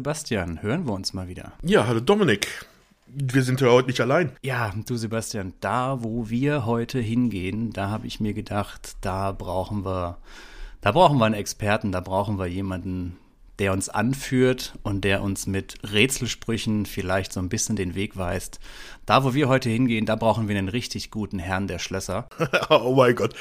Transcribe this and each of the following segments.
Sebastian, hören wir uns mal wieder. Ja, hallo Dominik. Wir sind ja heute nicht allein. Ja, du Sebastian, da wo wir heute hingehen, da habe ich mir gedacht, da brauchen wir, da brauchen wir einen Experten, da brauchen wir jemanden, der uns anführt und der uns mit Rätselsprüchen vielleicht so ein bisschen den Weg weist. Da, wo wir heute hingehen, da brauchen wir einen richtig guten Herrn der Schlösser. oh mein Gott.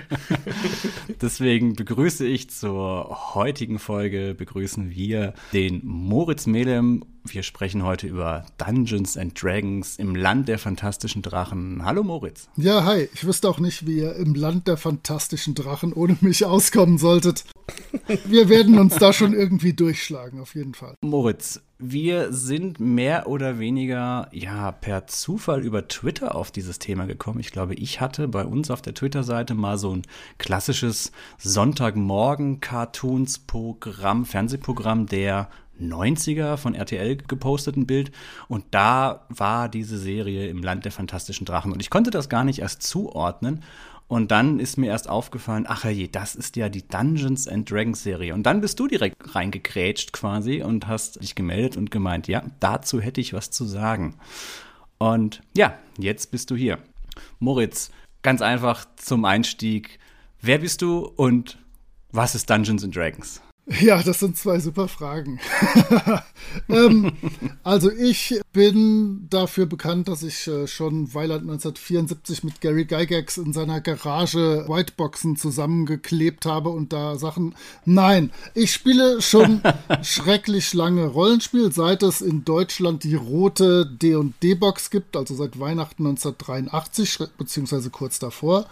Deswegen begrüße ich zur heutigen Folge, begrüßen wir den Moritz Melem. Wir sprechen heute über Dungeons and Dragons im Land der fantastischen Drachen. Hallo Moritz. Ja, hi. Ich wüsste auch nicht, wie ihr im Land der fantastischen Drachen ohne mich auskommen solltet. Wir werden uns da schon irgendwie durchschlagen, auf jeden Fall. Moritz, wir sind mehr oder weniger ja per Zufall über Twitter auf dieses Thema gekommen. Ich glaube, ich hatte bei uns auf der Twitter-Seite mal so ein klassisches Sonntagmorgen-Cartoons-Programm, Fernsehprogramm der 90er von RTL gepostet ein Bild und da war diese Serie im Land der fantastischen Drachen und ich konnte das gar nicht erst zuordnen und dann ist mir erst aufgefallen, ach je, das ist ja die Dungeons and Dragons Serie. Und dann bist du direkt reingekrätscht quasi und hast dich gemeldet und gemeint, ja, dazu hätte ich was zu sagen. Und ja, jetzt bist du hier. Moritz, ganz einfach zum Einstieg. Wer bist du und was ist Dungeons and Dragons? Ja, das sind zwei super Fragen. ähm, also ich bin dafür bekannt, dass ich äh, schon Weiland 1974 mit Gary Gygax in seiner Garage Whiteboxen zusammengeklebt habe und da Sachen. Nein, ich spiele schon schrecklich lange Rollenspiel, seit es in Deutschland die rote D&D-Box gibt, also seit Weihnachten 1983, beziehungsweise kurz davor.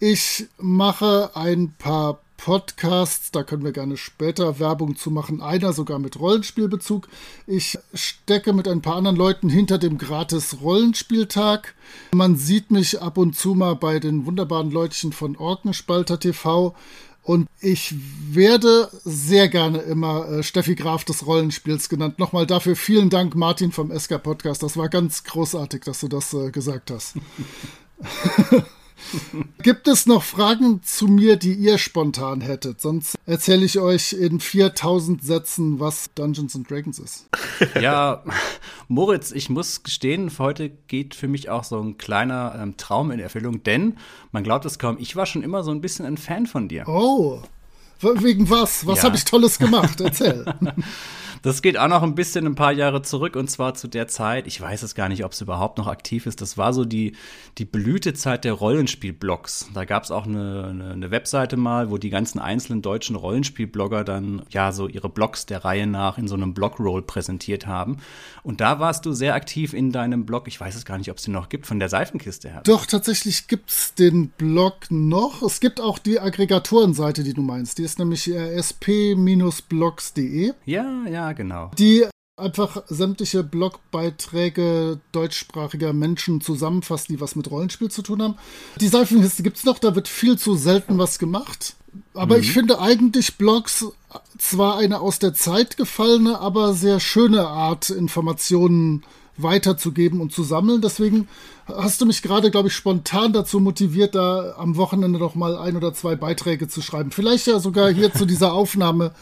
Ich mache ein paar Podcasts, da können wir gerne später Werbung zu machen, einer sogar mit Rollenspielbezug. Ich stecke mit ein paar anderen Leuten hinter dem gratis Rollenspieltag. Man sieht mich ab und zu mal bei den wunderbaren Leutchen von Orkenspalter TV. Und ich werde sehr gerne immer äh, Steffi Graf des Rollenspiels genannt. Nochmal dafür vielen Dank, Martin vom SK Podcast. Das war ganz großartig, dass du das äh, gesagt hast. Gibt es noch Fragen zu mir, die ihr spontan hättet? Sonst erzähle ich euch in 4000 Sätzen, was Dungeons and Dragons ist. Ja, Moritz, ich muss gestehen, heute geht für mich auch so ein kleiner ähm, Traum in Erfüllung, denn man glaubt es kaum, ich war schon immer so ein bisschen ein Fan von dir. Oh, wegen was? Was ja. habe ich Tolles gemacht? Erzähl. Das geht auch noch ein bisschen ein paar Jahre zurück und zwar zu der Zeit, ich weiß es gar nicht, ob es überhaupt noch aktiv ist, das war so die, die Blütezeit der Rollenspielblogs. Da gab es auch eine, eine, eine, Webseite mal, wo die ganzen einzelnen deutschen Rollenspielblogger dann ja so ihre Blogs der Reihe nach in so einem Blogroll präsentiert haben. Und da warst du sehr aktiv in deinem Blog, ich weiß es gar nicht, ob es den noch gibt, von der Seifenkiste her. Doch, tatsächlich gibt es den Blog noch. Es gibt auch die Aggregatorenseite, die du meinst. Die ist nämlich sp-blogs.de. Ja, ja, genau. Die einfach sämtliche Blogbeiträge deutschsprachiger Menschen zusammenfasst, die was mit Rollenspiel zu tun haben. Die Seifenliste gibt es noch, da wird viel zu selten was gemacht. Aber mhm. ich finde eigentlich Blogs zwar eine aus der Zeit gefallene, aber sehr schöne Art, Informationen weiterzugeben und zu sammeln. Deswegen hast du mich gerade, glaube ich, spontan dazu motiviert, da am Wochenende noch mal ein oder zwei Beiträge zu schreiben. Vielleicht ja sogar hier zu dieser Aufnahme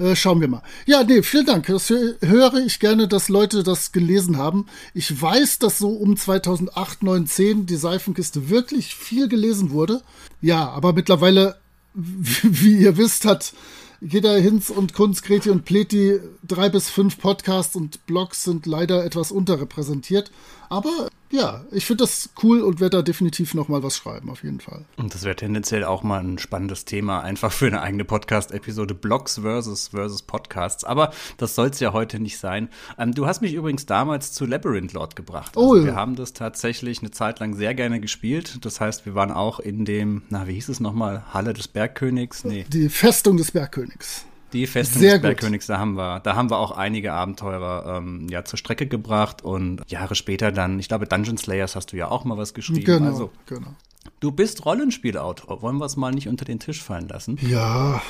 äh, schauen wir mal. Ja, nee, vielen Dank. Das höre ich gerne, dass Leute das gelesen haben. Ich weiß, dass so um 2008, 9, 10 die Seifenkiste wirklich viel gelesen wurde. Ja, aber mittlerweile, wie ihr wisst, hat jeder Hinz und Kunz, Kreti und Pleti drei bis fünf Podcasts und Blogs sind leider etwas unterrepräsentiert. Aber ja, ich finde das cool und werde da definitiv noch mal was schreiben, auf jeden Fall. Und das wäre tendenziell auch mal ein spannendes Thema, einfach für eine eigene Podcast-Episode, Blogs versus, versus Podcasts. Aber das soll es ja heute nicht sein. Ähm, du hast mich übrigens damals zu Labyrinth Lord gebracht. Also oh, Wir haben das tatsächlich eine Zeit lang sehr gerne gespielt. Das heißt, wir waren auch in dem, na, wie hieß es nochmal, Halle des Bergkönigs? Nee. Die Festung des Bergkönigs. Die Festung des Bergkönigs, da haben wir, da haben wir auch einige Abenteurer ähm, ja zur Strecke gebracht und Jahre später dann, ich glaube, Dungeon Slayers hast du ja auch mal was geschrieben. Genau, also, genau. Du bist Rollenspielautor. Wollen wir es mal nicht unter den Tisch fallen lassen? Ja.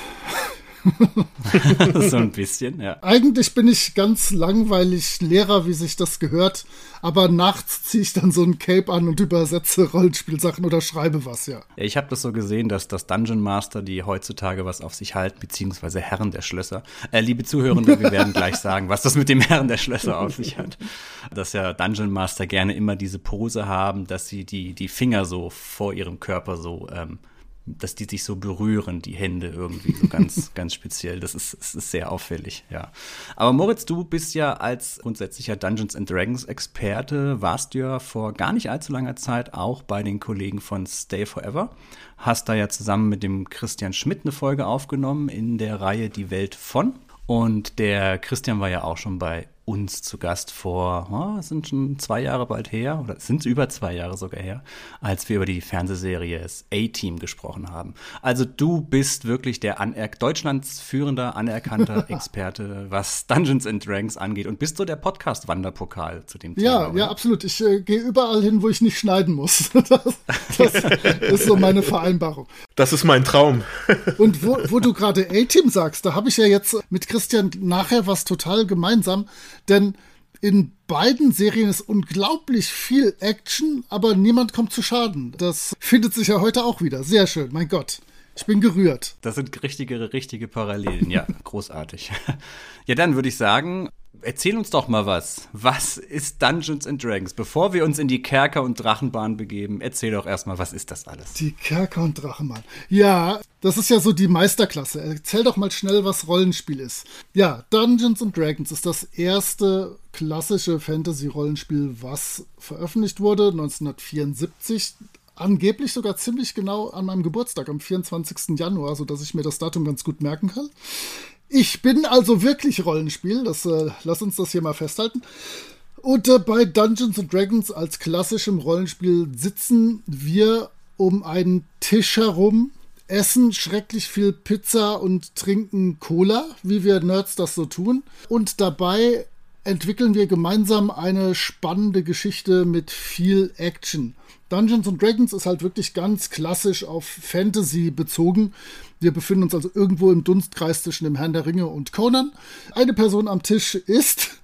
so ein bisschen, ja. Eigentlich bin ich ganz langweilig Lehrer, wie sich das gehört, aber nachts ziehe ich dann so ein Cape an und übersetze Rollenspielsachen oder schreibe was, ja. ja ich habe das so gesehen, dass das Dungeon Master, die heutzutage was auf sich halten, beziehungsweise Herren der Schlösser, äh, liebe Zuhörende, wir werden gleich sagen, was das mit dem Herren der Schlösser auf sich hat. Dass ja Dungeon Master gerne immer diese Pose haben, dass sie die, die Finger so vor ihrem Körper so ähm, dass die sich so berühren, die Hände irgendwie so ganz, ganz speziell. Das ist, das ist sehr auffällig, ja. Aber Moritz, du bist ja als grundsätzlicher Dungeons and Dragons Experte, warst ja vor gar nicht allzu langer Zeit auch bei den Kollegen von Stay Forever. Hast da ja zusammen mit dem Christian Schmidt eine Folge aufgenommen in der Reihe Die Welt von. Und der Christian war ja auch schon bei uns zu Gast vor, oh, sind schon zwei Jahre bald her, oder sind über zwei Jahre sogar her, als wir über die Fernsehserie A-Team gesprochen haben. Also du bist wirklich der Aner Deutschlands führender, anerkannter Experte, was Dungeons and Dragons angeht und bist so der Podcast-Wanderpokal zu dem Thema. Ja, oder? ja, absolut. Ich äh, gehe überall hin, wo ich nicht schneiden muss. Das, das ist so meine Vereinbarung. Das ist mein Traum. Und wo, wo du gerade A-Team sagst, da habe ich ja jetzt mit Christian nachher was total gemeinsam. Denn in beiden Serien ist unglaublich viel Action, aber niemand kommt zu Schaden. Das findet sich ja heute auch wieder. Sehr schön, mein Gott. Ich bin gerührt. Das sind richtige, richtige Parallelen. Ja, großartig. Ja, dann würde ich sagen, erzähl uns doch mal was. Was ist Dungeons and Dragons? Bevor wir uns in die Kerker- und Drachenbahn begeben, erzähl doch erstmal, was ist das alles? Die Kerker- und Drachenbahn. Ja, das ist ja so die Meisterklasse. Erzähl doch mal schnell, was Rollenspiel ist. Ja, Dungeons and Dragons ist das erste klassische Fantasy-Rollenspiel, was veröffentlicht wurde, 1974 angeblich sogar ziemlich genau an meinem Geburtstag, am 24. Januar, sodass ich mir das Datum ganz gut merken kann. Ich bin also wirklich Rollenspiel, das, äh, lass uns das hier mal festhalten. Und äh, bei Dungeons and Dragons als klassischem Rollenspiel sitzen wir um einen Tisch herum, essen schrecklich viel Pizza und trinken Cola, wie wir Nerds das so tun. Und dabei entwickeln wir gemeinsam eine spannende Geschichte mit viel Action. Dungeons and Dragons ist halt wirklich ganz klassisch auf Fantasy bezogen. Wir befinden uns also irgendwo im Dunstkreis zwischen dem Herrn der Ringe und Conan. Eine Person am Tisch ist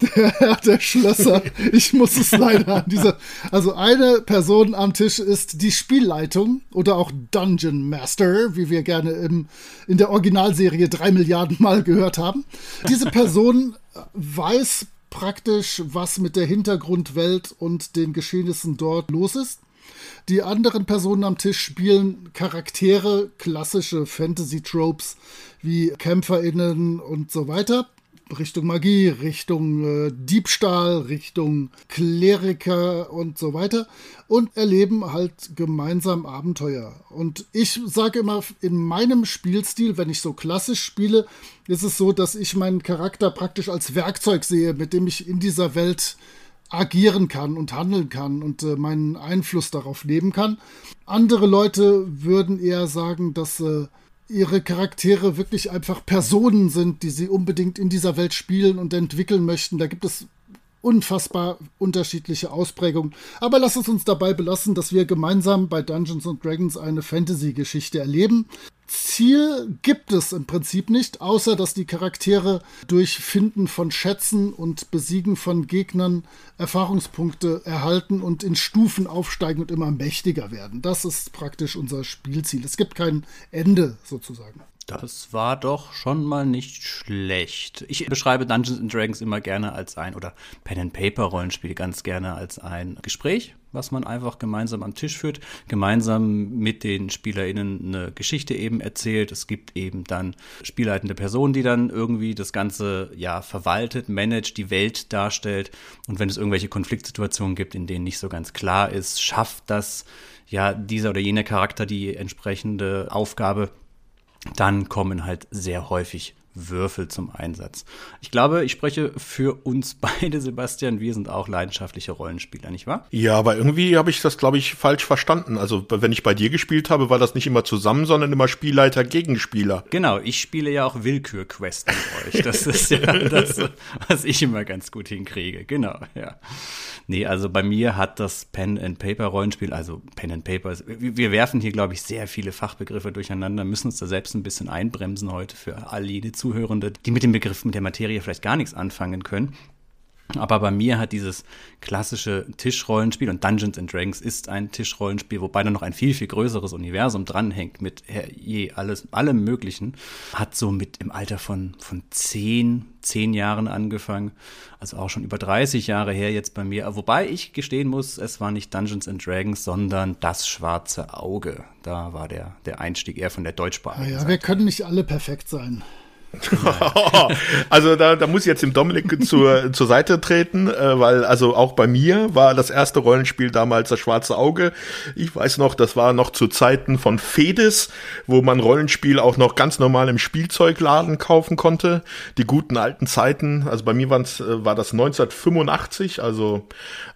der Herr der Schlösser. Ich muss es leider an dieser. Also eine Person am Tisch ist die Spielleitung oder auch Dungeon Master, wie wir gerne im, in der Originalserie drei Milliarden Mal gehört haben. Diese Person weiß praktisch, was mit der Hintergrundwelt und den Geschehnissen dort los ist. Die anderen Personen am Tisch spielen Charaktere, klassische Fantasy-Tropes wie KämpferInnen und so weiter. Richtung Magie, Richtung äh, Diebstahl, Richtung Kleriker und so weiter und erleben halt gemeinsam Abenteuer. Und ich sage immer, in meinem Spielstil, wenn ich so klassisch spiele, ist es so, dass ich meinen Charakter praktisch als Werkzeug sehe, mit dem ich in dieser Welt agieren kann und handeln kann und äh, meinen Einfluss darauf nehmen kann. Andere Leute würden eher sagen, dass äh, ihre Charaktere wirklich einfach Personen sind, die sie unbedingt in dieser Welt spielen und entwickeln möchten. Da gibt es unfassbar unterschiedliche Ausprägungen. Aber lass es uns dabei belassen, dass wir gemeinsam bei Dungeons Dragons eine Fantasy-Geschichte erleben. Ziel gibt es im Prinzip nicht, außer dass die Charaktere durch Finden von Schätzen und Besiegen von Gegnern Erfahrungspunkte erhalten und in Stufen aufsteigen und immer mächtiger werden. Das ist praktisch unser Spielziel. Es gibt kein Ende sozusagen. Das war doch schon mal nicht schlecht. Ich beschreibe Dungeons and Dragons immer gerne als ein, oder Pen and Paper Rollenspiel ganz gerne als ein Gespräch, was man einfach gemeinsam am Tisch führt, gemeinsam mit den SpielerInnen eine Geschichte eben erzählt. Es gibt eben dann spielleitende Personen, die dann irgendwie das Ganze ja verwaltet, managt, die Welt darstellt. Und wenn es irgendwelche Konfliktsituationen gibt, in denen nicht so ganz klar ist, schafft das ja dieser oder jener Charakter die entsprechende Aufgabe dann kommen halt sehr häufig Würfel zum Einsatz. Ich glaube, ich spreche für uns beide, Sebastian. Wir sind auch leidenschaftliche Rollenspieler, nicht wahr? Ja, aber irgendwie habe ich das, glaube ich, falsch verstanden. Also, wenn ich bei dir gespielt habe, war das nicht immer zusammen, sondern immer Spielleiter gegen Spieler. Genau, ich spiele ja auch Willkürquests mit euch. Das ist ja das, was ich immer ganz gut hinkriege. Genau, ja. Nee, also bei mir hat das Pen and Paper Rollenspiel, also Pen and Paper, wir werfen hier, glaube ich, sehr viele Fachbegriffe durcheinander, müssen uns da selbst ein bisschen einbremsen heute für all jene Zuhörende, die mit dem Begriff, mit der Materie vielleicht gar nichts anfangen können. Aber bei mir hat dieses klassische Tischrollenspiel und Dungeons and Dragons ist ein Tischrollenspiel, wobei da noch ein viel, viel größeres Universum dranhängt mit je alles, allem Möglichen, hat so mit im Alter von, von zehn, zehn Jahren angefangen. Also auch schon über 30 Jahre her jetzt bei mir. Wobei ich gestehen muss, es war nicht Dungeons and Dragons, sondern das schwarze Auge. Da war der, der Einstieg eher von der deutschsprachigen. Ja, ja wir können nicht alle perfekt sein. also da, da muss ich jetzt dem Dominik zur, zur Seite treten, äh, weil also auch bei mir war das erste Rollenspiel damals das Schwarze Auge. Ich weiß noch, das war noch zu Zeiten von Fedis, wo man Rollenspiel auch noch ganz normal im Spielzeugladen kaufen konnte. Die guten alten Zeiten, also bei mir waren's, äh, war das 1985, also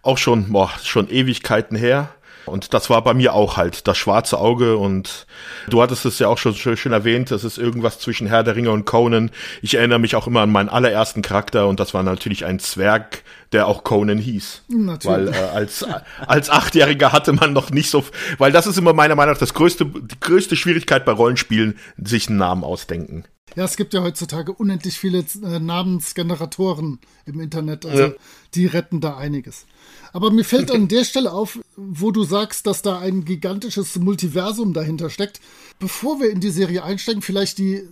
auch schon, boah, schon Ewigkeiten her. Und das war bei mir auch halt das schwarze Auge. Und du hattest es ja auch schon schön erwähnt, das ist irgendwas zwischen Herr der Ringe und Conan. Ich erinnere mich auch immer an meinen allerersten Charakter und das war natürlich ein Zwerg, der auch Conan hieß. Natürlich. Weil äh, als, als Achtjähriger hatte man noch nicht so, weil das ist immer meiner Meinung nach das größte, die größte Schwierigkeit bei Rollenspielen, sich einen Namen ausdenken. Ja, es gibt ja heutzutage unendlich viele äh, Namensgeneratoren im Internet, also ja. die retten da einiges. Aber mir fällt an der Stelle auf, wo du sagst, dass da ein gigantisches Multiversum dahinter steckt. Bevor wir in die Serie einsteigen, vielleicht die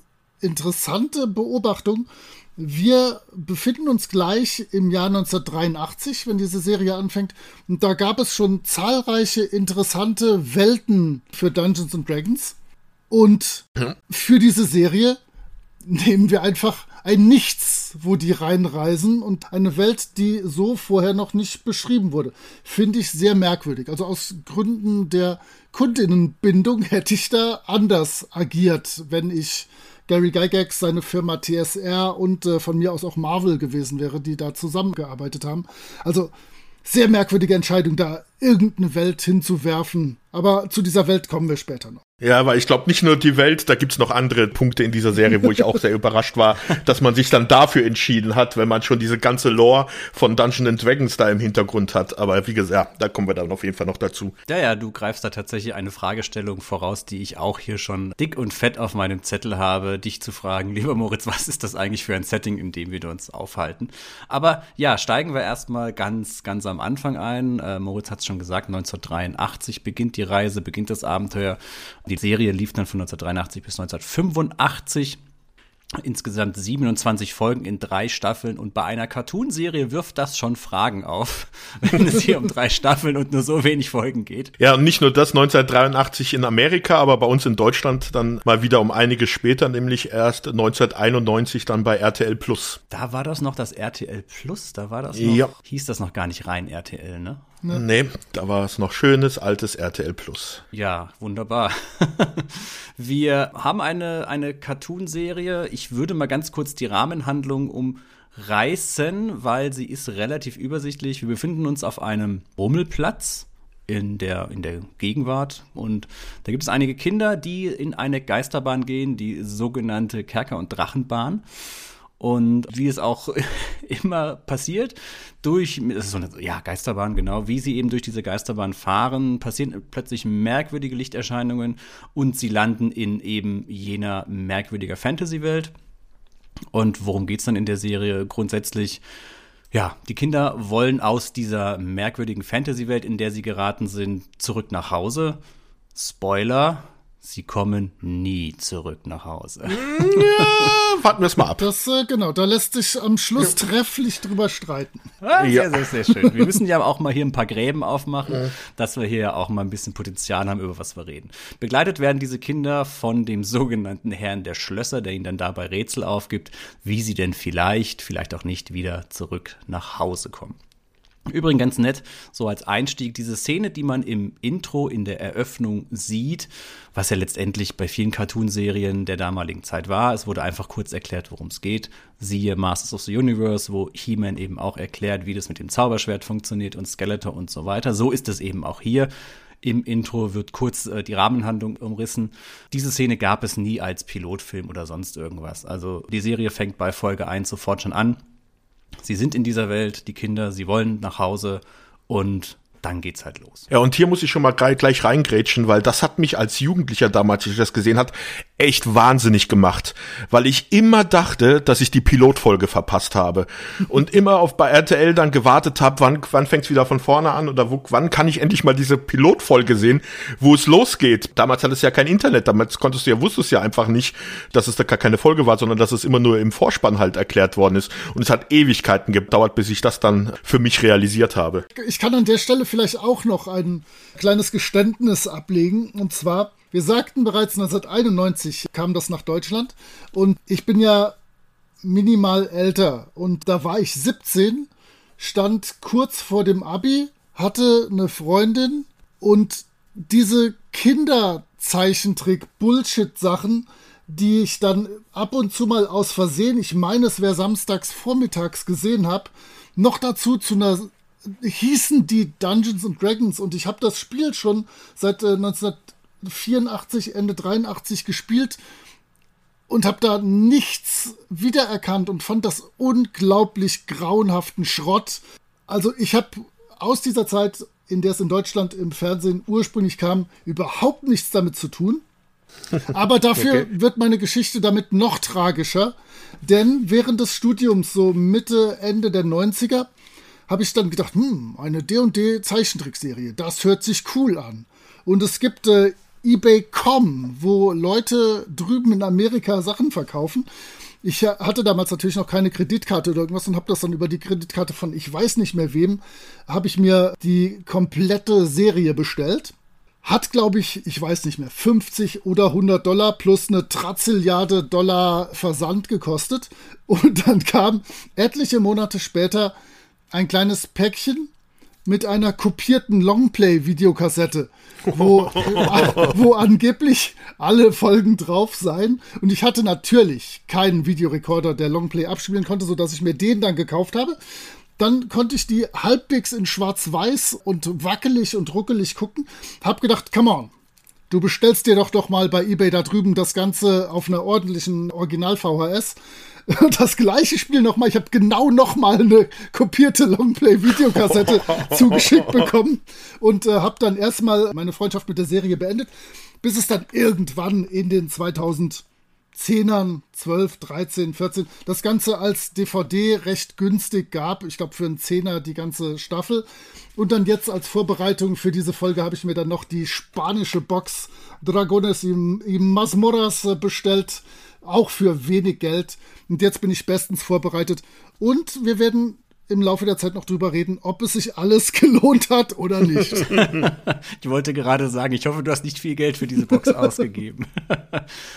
interessante Beobachtung. Wir befinden uns gleich im Jahr 1983, wenn diese Serie anfängt. Und da gab es schon zahlreiche interessante Welten für Dungeons and Dragons. Und für diese Serie nehmen wir einfach ein Nichts, wo die reinreisen und eine Welt, die so vorher noch nicht beschrieben wurde. Finde ich sehr merkwürdig. Also aus Gründen der Kundinnenbindung hätte ich da anders agiert, wenn ich Gary Gygax, seine Firma TSR und äh, von mir aus auch Marvel gewesen wäre, die da zusammengearbeitet haben. Also sehr merkwürdige Entscheidung, da irgendeine Welt hinzuwerfen. Aber zu dieser Welt kommen wir später noch. Ja, aber ich glaube nicht nur die Welt, da gibt's noch andere Punkte in dieser Serie, wo ich auch sehr überrascht war, dass man sich dann dafür entschieden hat, wenn man schon diese ganze Lore von Dungeons and Dragons da im Hintergrund hat. Aber wie gesagt, ja, da kommen wir dann auf jeden Fall noch dazu. Ja, ja, du greifst da tatsächlich eine Fragestellung voraus, die ich auch hier schon dick und fett auf meinem Zettel habe, dich zu fragen, lieber Moritz, was ist das eigentlich für ein Setting, in dem wir uns aufhalten? Aber ja, steigen wir erstmal ganz, ganz am Anfang ein. Äh, Moritz hat es schon gesagt, 1983 beginnt die Reise, beginnt das Abenteuer. Die Serie lief dann von 1983 bis 1985. Insgesamt 27 Folgen in drei Staffeln und bei einer Cartoonserie wirft das schon Fragen auf, wenn es hier um drei Staffeln und nur so wenig Folgen geht. Ja, und nicht nur das 1983 in Amerika, aber bei uns in Deutschland dann mal wieder um einiges später, nämlich erst 1991 dann bei RTL Plus. Da war das noch das RTL Plus, da war das noch, ja. hieß das noch gar nicht rein RTL, ne? Ne? Nee, da war es noch schönes, altes RTL Plus. Ja, wunderbar. Wir haben eine, eine Cartoon-Serie. Ich würde mal ganz kurz die Rahmenhandlung umreißen, weil sie ist relativ übersichtlich. Wir befinden uns auf einem Rummelplatz in der, in der Gegenwart. Und da gibt es einige Kinder, die in eine Geisterbahn gehen, die sogenannte Kerker- und Drachenbahn. Und wie es auch immer passiert, durch, das ist so eine ja, Geisterbahn, genau, wie sie eben durch diese Geisterbahn fahren, passieren plötzlich merkwürdige Lichterscheinungen und sie landen in eben jener merkwürdiger Fantasy-Welt. Und worum geht es dann in der Serie? Grundsätzlich, ja, die Kinder wollen aus dieser merkwürdigen Fantasy-Welt, in der sie geraten sind, zurück nach Hause. Spoiler, Sie kommen nie zurück nach Hause. Ja, warten wir es mal ab. Das, äh, genau, da lässt sich am Schluss ja. trefflich drüber streiten. Ah, sehr, ja. sehr, sehr schön. Wir müssen ja auch mal hier ein paar Gräben aufmachen, ja. dass wir hier auch mal ein bisschen Potenzial haben, über was wir reden. Begleitet werden diese Kinder von dem sogenannten Herrn der Schlösser, der ihnen dann dabei Rätsel aufgibt, wie sie denn vielleicht, vielleicht auch nicht wieder zurück nach Hause kommen. Übrigens ganz nett, so als Einstieg, diese Szene, die man im Intro in der Eröffnung sieht, was ja letztendlich bei vielen Cartoonserien der damaligen Zeit war. Es wurde einfach kurz erklärt, worum es geht. Siehe Masters of the Universe, wo He-Man eben auch erklärt, wie das mit dem Zauberschwert funktioniert und Skeletor und so weiter. So ist es eben auch hier. Im Intro wird kurz äh, die Rahmenhandlung umrissen. Diese Szene gab es nie als Pilotfilm oder sonst irgendwas. Also die Serie fängt bei Folge 1 sofort schon an Sie sind in dieser Welt, die Kinder, sie wollen nach Hause und dann geht's halt los. Ja, und hier muss ich schon mal gleich reingrätschen, weil das hat mich als Jugendlicher damals, als ich das gesehen hat, echt wahnsinnig gemacht, weil ich immer dachte, dass ich die Pilotfolge verpasst habe und immer auf bei RTL dann gewartet habe, wann wann fängt's wieder von vorne an oder wo, wann kann ich endlich mal diese Pilotfolge sehen, wo es losgeht. Damals hat es ja kein Internet, damals konntest du ja wusstest ja einfach nicht, dass es da gar keine Folge war, sondern dass es immer nur im Vorspann halt erklärt worden ist und es hat Ewigkeiten gedauert, bis ich das dann für mich realisiert habe. Ich kann an der Stelle vielleicht auch noch ein kleines Geständnis ablegen. Und zwar, wir sagten bereits 1991 kam das nach Deutschland. Und ich bin ja minimal älter. Und da war ich 17, stand kurz vor dem Abi, hatte eine Freundin und diese Kinderzeichentrick-Bullshit-Sachen, die ich dann ab und zu mal aus Versehen, ich meine, es wäre samstags vormittags gesehen habe, noch dazu zu einer hießen die Dungeons and Dragons und ich habe das Spiel schon seit äh, 1984, Ende 83 gespielt und habe da nichts wiedererkannt und fand das unglaublich grauenhaften Schrott. Also ich habe aus dieser Zeit, in der es in Deutschland im Fernsehen ursprünglich kam, überhaupt nichts damit zu tun. Aber dafür okay. wird meine Geschichte damit noch tragischer, denn während des Studiums, so Mitte, Ende der 90er, habe ich dann gedacht, hm, eine D&D Zeichentrickserie, das hört sich cool an. Und es gibt äh, eBay.com, wo Leute drüben in Amerika Sachen verkaufen. Ich hatte damals natürlich noch keine Kreditkarte oder irgendwas und habe das dann über die Kreditkarte von ich weiß nicht mehr wem, habe ich mir die komplette Serie bestellt. Hat, glaube ich, ich weiß nicht mehr, 50 oder 100 Dollar plus eine Trazilliarde Dollar Versand gekostet. Und dann kam etliche Monate später ein kleines Päckchen mit einer kopierten Longplay-Videokassette, wo, wo angeblich alle Folgen drauf seien. Und ich hatte natürlich keinen Videorekorder, der Longplay abspielen konnte, sodass ich mir den dann gekauft habe. Dann konnte ich die halbwegs in schwarz-weiß und wackelig und ruckelig gucken. Hab gedacht, come on, du bestellst dir doch doch mal bei eBay da drüben das Ganze auf einer ordentlichen Original-VHS das gleiche Spiel nochmal. Ich habe genau nochmal eine kopierte Longplay-Videokassette zugeschickt bekommen und äh, habe dann erstmal meine Freundschaft mit der Serie beendet, bis es dann irgendwann in den 2010ern, 12, 13, 14, das Ganze als DVD recht günstig gab. Ich glaube für einen Zehner die ganze Staffel. Und dann jetzt als Vorbereitung für diese Folge habe ich mir dann noch die spanische Box Dragones y, y Masmoras äh, bestellt auch für wenig Geld. Und jetzt bin ich bestens vorbereitet. Und wir werden im Laufe der Zeit noch drüber reden, ob es sich alles gelohnt hat oder nicht. ich wollte gerade sagen, ich hoffe, du hast nicht viel Geld für diese Box ausgegeben.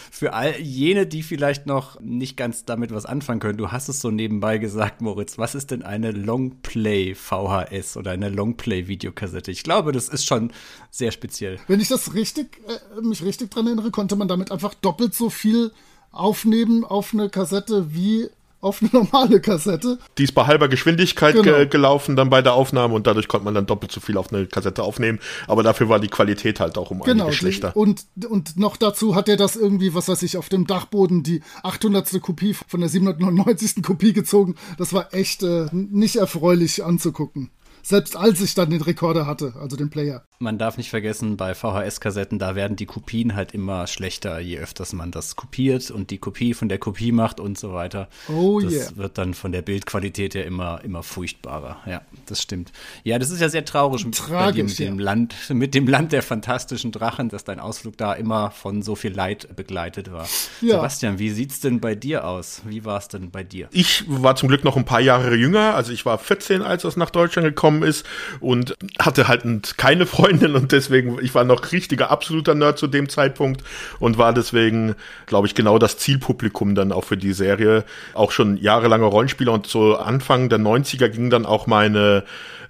für all jene, die vielleicht noch nicht ganz damit was anfangen können, du hast es so nebenbei gesagt, Moritz, was ist denn eine Longplay VHS oder eine Longplay Videokassette? Ich glaube, das ist schon sehr speziell. Wenn ich das richtig, äh, mich richtig dran erinnere, konnte man damit einfach doppelt so viel aufnehmen auf eine Kassette wie auf eine normale Kassette. Die ist bei halber Geschwindigkeit genau. ge gelaufen dann bei der Aufnahme und dadurch konnte man dann doppelt so viel auf eine Kassette aufnehmen. Aber dafür war die Qualität halt auch um genau, einiges schlechter. Die, und, und noch dazu hat er das irgendwie, was weiß ich, auf dem Dachboden die 800. Kopie von der 799. Kopie gezogen. Das war echt äh, nicht erfreulich anzugucken. Selbst als ich dann den Rekorder hatte, also den Player. Man darf nicht vergessen, bei VHS-Kassetten, da werden die Kopien halt immer schlechter, je öfters man das kopiert und die Kopie von der Kopie macht und so weiter. Oh das yeah. wird dann von der Bildqualität ja immer, immer furchtbarer. Ja, das stimmt. Ja, das ist ja sehr traurig Tragisch, mit, dem ja. Land, mit dem Land der fantastischen Drachen, dass dein Ausflug da immer von so viel Leid begleitet war. Ja. Sebastian, wie sieht's denn bei dir aus? Wie war es denn bei dir? Ich war zum Glück noch ein paar Jahre jünger, also ich war 14, als es nach Deutschland gekommen gekommen ist und hatte halt keine Freundin und deswegen, ich war noch richtiger absoluter Nerd zu dem Zeitpunkt und war deswegen, glaube ich, genau das Zielpublikum dann auch für die Serie. Auch schon jahrelange Rollenspieler und so Anfang der 90er ging dann auch meine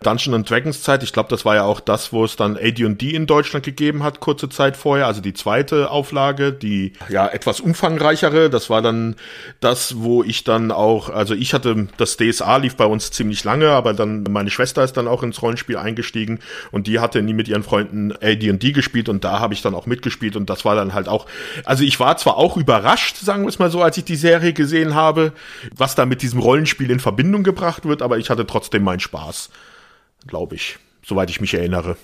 Dungeon and Dragons Zeit. Ich glaube, das war ja auch das, wo es dann AD&D in Deutschland gegeben hat, kurze Zeit vorher. Also die zweite Auflage, die ja etwas umfangreichere. Das war dann das, wo ich dann auch, also ich hatte, das DSA lief bei uns ziemlich lange, aber dann meine Schwester ist dann auch ins Rollenspiel eingestiegen und die hatte nie mit ihren Freunden AD&D gespielt und da habe ich dann auch mitgespielt und das war dann halt auch, also ich war zwar auch überrascht, sagen wir es mal so, als ich die Serie gesehen habe, was da mit diesem Rollenspiel in Verbindung gebracht wird, aber ich hatte trotzdem meinen Spaß glaube ich, soweit ich mich erinnere.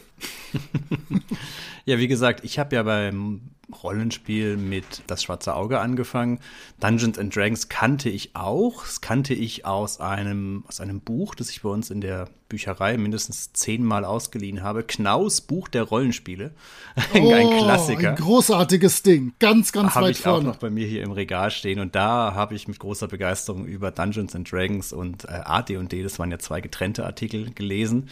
ja, wie gesagt, ich habe ja beim Rollenspiel mit Das Schwarze Auge angefangen. Dungeons and Dragons kannte ich auch. Das kannte ich aus einem, aus einem Buch, das ich bei uns in der Bücherei mindestens zehnmal ausgeliehen habe. Knaus Buch der Rollenspiele. Oh, ein Klassiker. Ein großartiges Ding. Ganz, ganz hab weit ich vorne. auch noch bei mir hier im Regal stehen. Und da habe ich mit großer Begeisterung über Dungeons and Dragons und äh, AD&D, das waren ja zwei getrennte Artikel, gelesen.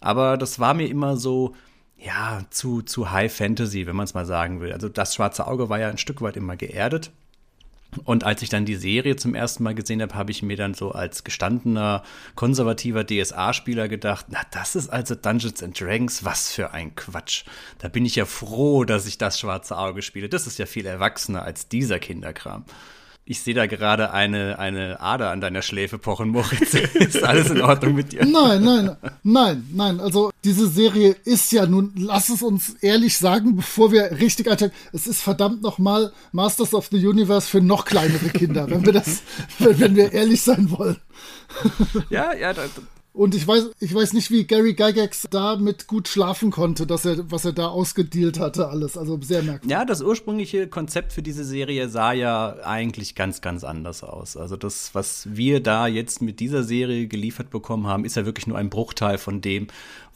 Aber das war mir immer so, ja, zu, zu High Fantasy, wenn man es mal sagen will. Also das schwarze Auge war ja ein Stück weit immer geerdet. Und als ich dann die Serie zum ersten Mal gesehen habe, habe ich mir dann so als gestandener, konservativer DSA-Spieler gedacht, na, das ist also Dungeons and Dragons, was für ein Quatsch. Da bin ich ja froh, dass ich das schwarze Auge spiele. Das ist ja viel erwachsener als dieser Kinderkram. Ich sehe da gerade eine, eine Ader an deiner Schläfe pochen, Moritz. ist alles in Ordnung mit dir? Nein, nein, nein, nein. Also diese Serie ist ja nun, lass es uns ehrlich sagen, bevor wir richtig einsteigen, es ist verdammt nochmal Masters of the Universe für noch kleinere Kinder, wenn wir das, wenn wir ehrlich sein wollen. Ja, ja, da, und ich weiß, ich weiß nicht, wie Gary Gygax damit gut schlafen konnte, dass er, was er da ausgedealt hatte, alles. Also sehr merkwürdig. Ja, das ursprüngliche Konzept für diese Serie sah ja eigentlich ganz, ganz anders aus. Also das, was wir da jetzt mit dieser Serie geliefert bekommen haben, ist ja wirklich nur ein Bruchteil von dem,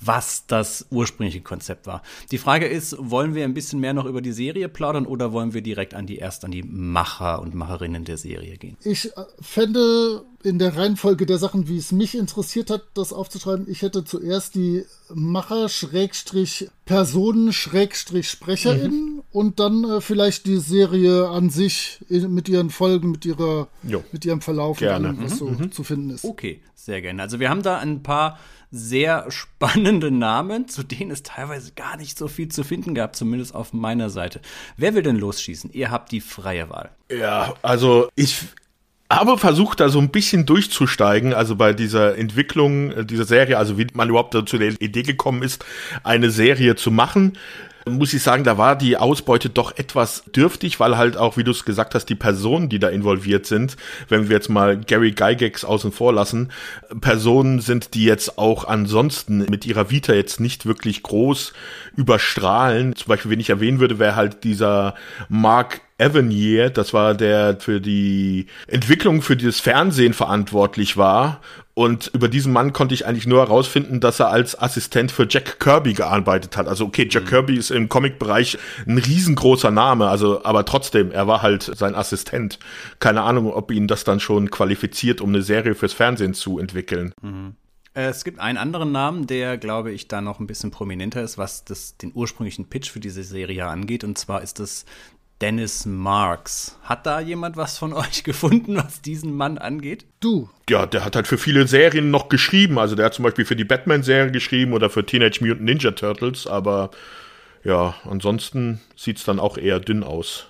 was das ursprüngliche Konzept war. Die Frage ist, wollen wir ein bisschen mehr noch über die Serie plaudern oder wollen wir direkt an die erst an die Macher und Macherinnen der Serie gehen? Ich äh, fände in der Reihenfolge der Sachen, wie es mich interessiert hat, das aufzuschreiben, ich hätte zuerst die Macher Schrägstrich Personen Schrägstrich SprecherInnen mhm. und dann äh, vielleicht die Serie an sich in, mit ihren Folgen, mit ihrer jo. mit ihrem Verlauf gerne. und allem, was mhm. so mhm. zu finden ist. Okay, sehr gerne. Also wir haben da ein paar sehr spannende Namen, zu denen es teilweise gar nicht so viel zu finden gab, zumindest auf meiner Seite. Wer will denn losschießen? Ihr habt die freie Wahl. Ja, also ich habe versucht, da so ein bisschen durchzusteigen, also bei dieser Entwicklung äh, dieser Serie, also wie man überhaupt zu der Idee gekommen ist, eine Serie zu machen muss ich sagen, da war die Ausbeute doch etwas dürftig, weil halt auch, wie du es gesagt hast, die Personen, die da involviert sind, wenn wir jetzt mal Gary Gygax außen vor lassen, Personen sind, die jetzt auch ansonsten mit ihrer Vita jetzt nicht wirklich groß überstrahlen. Zum Beispiel, wenn ich erwähnen würde, wäre halt dieser Mark Evanier, das war der für die Entwicklung für das Fernsehen verantwortlich war und über diesen Mann konnte ich eigentlich nur herausfinden, dass er als Assistent für Jack Kirby gearbeitet hat. Also okay, Jack mhm. Kirby ist im Comic-Bereich ein riesengroßer Name, also aber trotzdem, er war halt sein Assistent. Keine Ahnung, ob ihn das dann schon qualifiziert, um eine Serie fürs Fernsehen zu entwickeln. Mhm. Es gibt einen anderen Namen, der, glaube ich, da noch ein bisschen prominenter ist, was das, den ursprünglichen Pitch für diese Serie angeht. Und zwar ist es Dennis Marks. Hat da jemand was von euch gefunden, was diesen Mann angeht? Du. Ja, der hat halt für viele Serien noch geschrieben. Also der hat zum Beispiel für die Batman-Serie geschrieben oder für Teenage Mutant Ninja Turtles, aber ja, ansonsten sieht es dann auch eher dünn aus.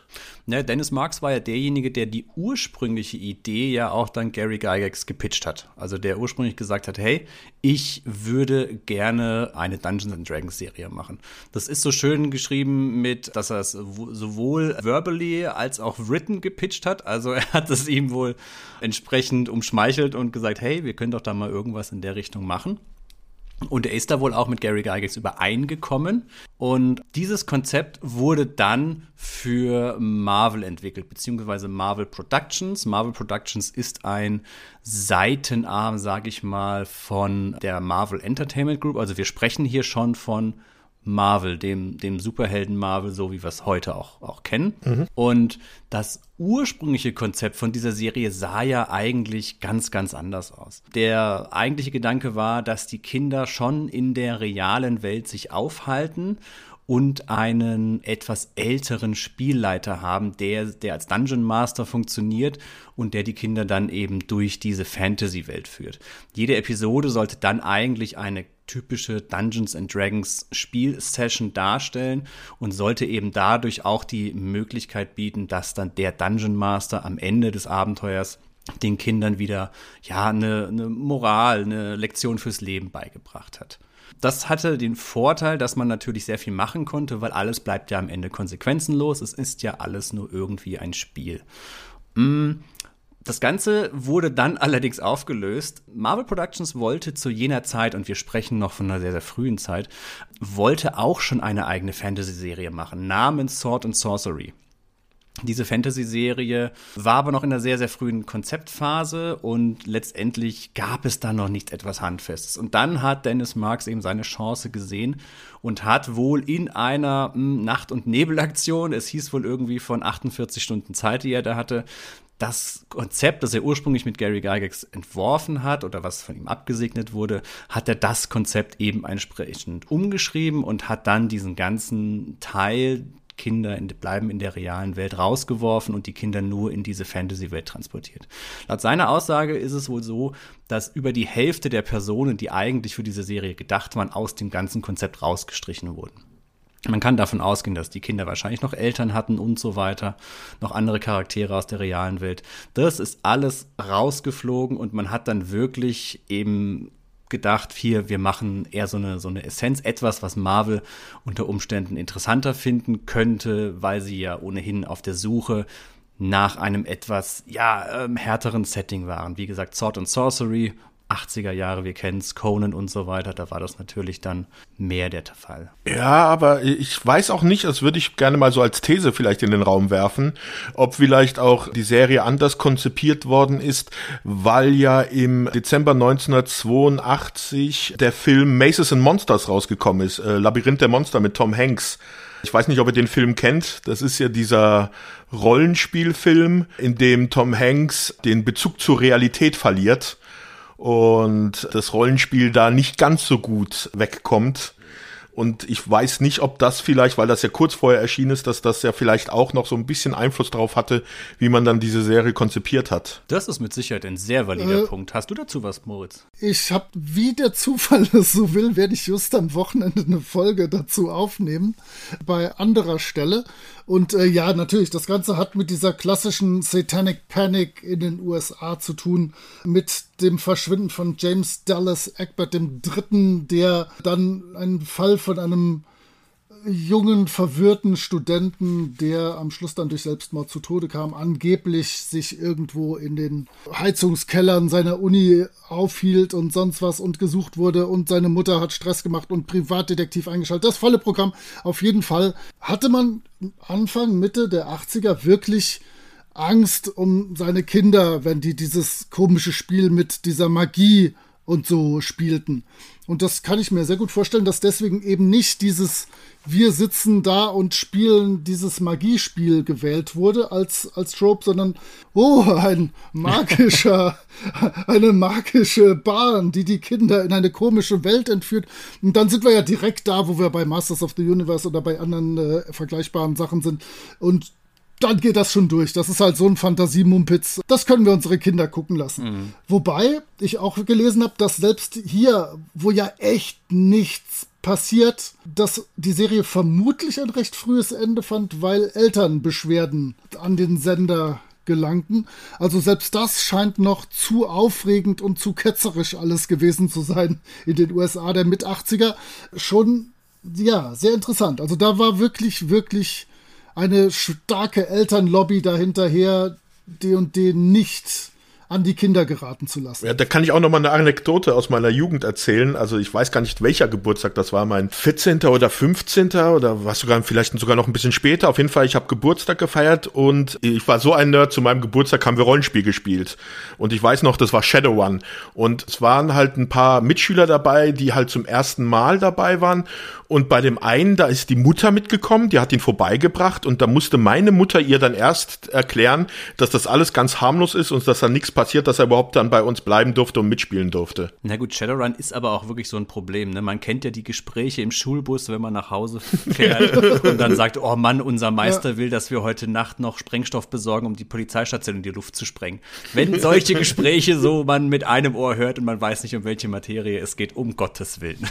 Ne, Dennis Marks war ja derjenige, der die ursprüngliche Idee ja auch dann Gary Gygax gepitcht hat. Also der ursprünglich gesagt hat, hey, ich würde gerne eine Dungeons and Dragons Serie machen. Das ist so schön geschrieben mit, dass er es sowohl verbally als auch written gepitcht hat. Also er hat es ihm wohl entsprechend umschmeichelt und gesagt, hey, wir können doch da mal irgendwas in der Richtung machen. Und er ist da wohl auch mit Gary Gygax übereingekommen. Und dieses Konzept wurde dann für Marvel entwickelt, beziehungsweise Marvel Productions. Marvel Productions ist ein Seitenarm, sage ich mal, von der Marvel Entertainment Group. Also wir sprechen hier schon von Marvel, dem, dem Superhelden Marvel, so wie wir es heute auch, auch kennen. Mhm. Und das ursprüngliche Konzept von dieser Serie sah ja eigentlich ganz, ganz anders aus. Der eigentliche Gedanke war, dass die Kinder schon in der realen Welt sich aufhalten und einen etwas älteren Spielleiter haben, der, der als Dungeon Master funktioniert und der die Kinder dann eben durch diese Fantasy-Welt führt. Jede Episode sollte dann eigentlich eine typische Dungeons and Dragons Spielsession darstellen und sollte eben dadurch auch die Möglichkeit bieten, dass dann der Dungeon Master am Ende des Abenteuers den Kindern wieder ja eine, eine Moral, eine Lektion fürs Leben beigebracht hat. Das hatte den Vorteil, dass man natürlich sehr viel machen konnte, weil alles bleibt ja am Ende konsequenzenlos. Es ist ja alles nur irgendwie ein Spiel. Mm, das Ganze wurde dann allerdings aufgelöst. Marvel Productions wollte zu jener Zeit, und wir sprechen noch von einer sehr, sehr frühen Zeit, wollte auch schon eine eigene Fantasy-Serie machen, namens Sword and Sorcery. Diese Fantasy-Serie war aber noch in einer sehr, sehr frühen Konzeptphase und letztendlich gab es da noch nichts etwas Handfestes. Und dann hat Dennis Marks eben seine Chance gesehen und hat wohl in einer hm, Nacht- und Nebelaktion, es hieß wohl irgendwie von 48 Stunden Zeit, die er da hatte, das Konzept, das er ursprünglich mit Gary Gygax entworfen hat oder was von ihm abgesegnet wurde, hat er das Konzept eben entsprechend umgeschrieben und hat dann diesen ganzen Teil Kinder in, bleiben in der realen Welt rausgeworfen und die Kinder nur in diese Fantasy-Welt transportiert. Laut seiner Aussage ist es wohl so, dass über die Hälfte der Personen, die eigentlich für diese Serie gedacht waren, aus dem ganzen Konzept rausgestrichen wurden. Man kann davon ausgehen, dass die Kinder wahrscheinlich noch Eltern hatten und so weiter, noch andere Charaktere aus der realen Welt. Das ist alles rausgeflogen und man hat dann wirklich eben gedacht, hier, wir machen eher so eine, so eine Essenz, etwas, was Marvel unter Umständen interessanter finden könnte, weil sie ja ohnehin auf der Suche nach einem etwas, ja, ähm, härteren Setting waren. Wie gesagt, Sword and Sorcery 80er Jahre, wir kennen es, Conan und so weiter, da war das natürlich dann mehr der Fall. Ja, aber ich weiß auch nicht, das würde ich gerne mal so als These vielleicht in den Raum werfen, ob vielleicht auch die Serie anders konzipiert worden ist, weil ja im Dezember 1982 der Film Maces and Monsters rausgekommen ist, äh, Labyrinth der Monster mit Tom Hanks. Ich weiß nicht, ob ihr den Film kennt. Das ist ja dieser Rollenspielfilm, in dem Tom Hanks den Bezug zur Realität verliert und das Rollenspiel da nicht ganz so gut wegkommt. Und ich weiß nicht, ob das vielleicht, weil das ja kurz vorher erschienen ist, dass das ja vielleicht auch noch so ein bisschen Einfluss darauf hatte, wie man dann diese Serie konzipiert hat. Das ist mit Sicherheit ein sehr valider äh, Punkt. Hast du dazu was, Moritz? Ich habe, wie der Zufall es so will, werde ich just am Wochenende eine Folge dazu aufnehmen, bei anderer Stelle. Und äh, ja, natürlich, das Ganze hat mit dieser klassischen Satanic Panic in den USA zu tun, mit dem Verschwinden von James Dallas Egbert III., der dann einen Fall von einem jungen, verwirrten Studenten, der am Schluss dann durch Selbstmord zu Tode kam, angeblich sich irgendwo in den Heizungskellern seiner Uni aufhielt und sonst was und gesucht wurde und seine Mutter hat Stress gemacht und Privatdetektiv eingeschaltet. Das volle Programm. Auf jeden Fall hatte man Anfang, Mitte der 80er wirklich Angst um seine Kinder, wenn die dieses komische Spiel mit dieser Magie und so spielten. Und das kann ich mir sehr gut vorstellen, dass deswegen eben nicht dieses wir sitzen da und spielen dieses Magiespiel gewählt wurde als, als Trope, sondern oh, ein magischer, eine magische Bahn, die die Kinder in eine komische Welt entführt. Und dann sind wir ja direkt da, wo wir bei Masters of the Universe oder bei anderen äh, vergleichbaren Sachen sind. Und dann geht das schon durch. Das ist halt so ein Fantasiemumpitz. Das können wir unsere Kinder gucken lassen. Mhm. Wobei ich auch gelesen habe, dass selbst hier, wo ja echt nichts passiert, dass die Serie vermutlich ein recht frühes Ende fand, weil Elternbeschwerden an den Sender gelangten. Also selbst das scheint noch zu aufregend und zu ketzerisch alles gewesen zu sein in den USA der mit 80er. Schon, ja, sehr interessant. Also da war wirklich, wirklich eine starke Elternlobby dahinterher, die und die nicht an die Kinder geraten zu lassen. Ja, da kann ich auch noch mal eine Anekdote aus meiner Jugend erzählen. Also ich weiß gar nicht, welcher Geburtstag das war, mein 14. oder 15. oder was sogar vielleicht sogar noch ein bisschen später. Auf jeden Fall, ich habe Geburtstag gefeiert und ich war so ein Nerd. Zu meinem Geburtstag haben wir Rollenspiel gespielt und ich weiß noch, das war Shadowrun und es waren halt ein paar Mitschüler dabei, die halt zum ersten Mal dabei waren und bei dem einen, da ist die Mutter mitgekommen, die hat ihn vorbeigebracht und da musste meine Mutter ihr dann erst erklären, dass das alles ganz harmlos ist und dass da nichts passiert, dass er überhaupt dann bei uns bleiben durfte und mitspielen durfte. Na gut, Shadowrun ist aber auch wirklich so ein Problem. Ne? Man kennt ja die Gespräche im Schulbus, wenn man nach Hause fährt und dann sagt, oh Mann, unser Meister ja. will, dass wir heute Nacht noch Sprengstoff besorgen, um die Polizeistation in die Luft zu sprengen. Wenn solche Gespräche so man mit einem Ohr hört und man weiß nicht, um welche Materie es geht, um Gottes Willen.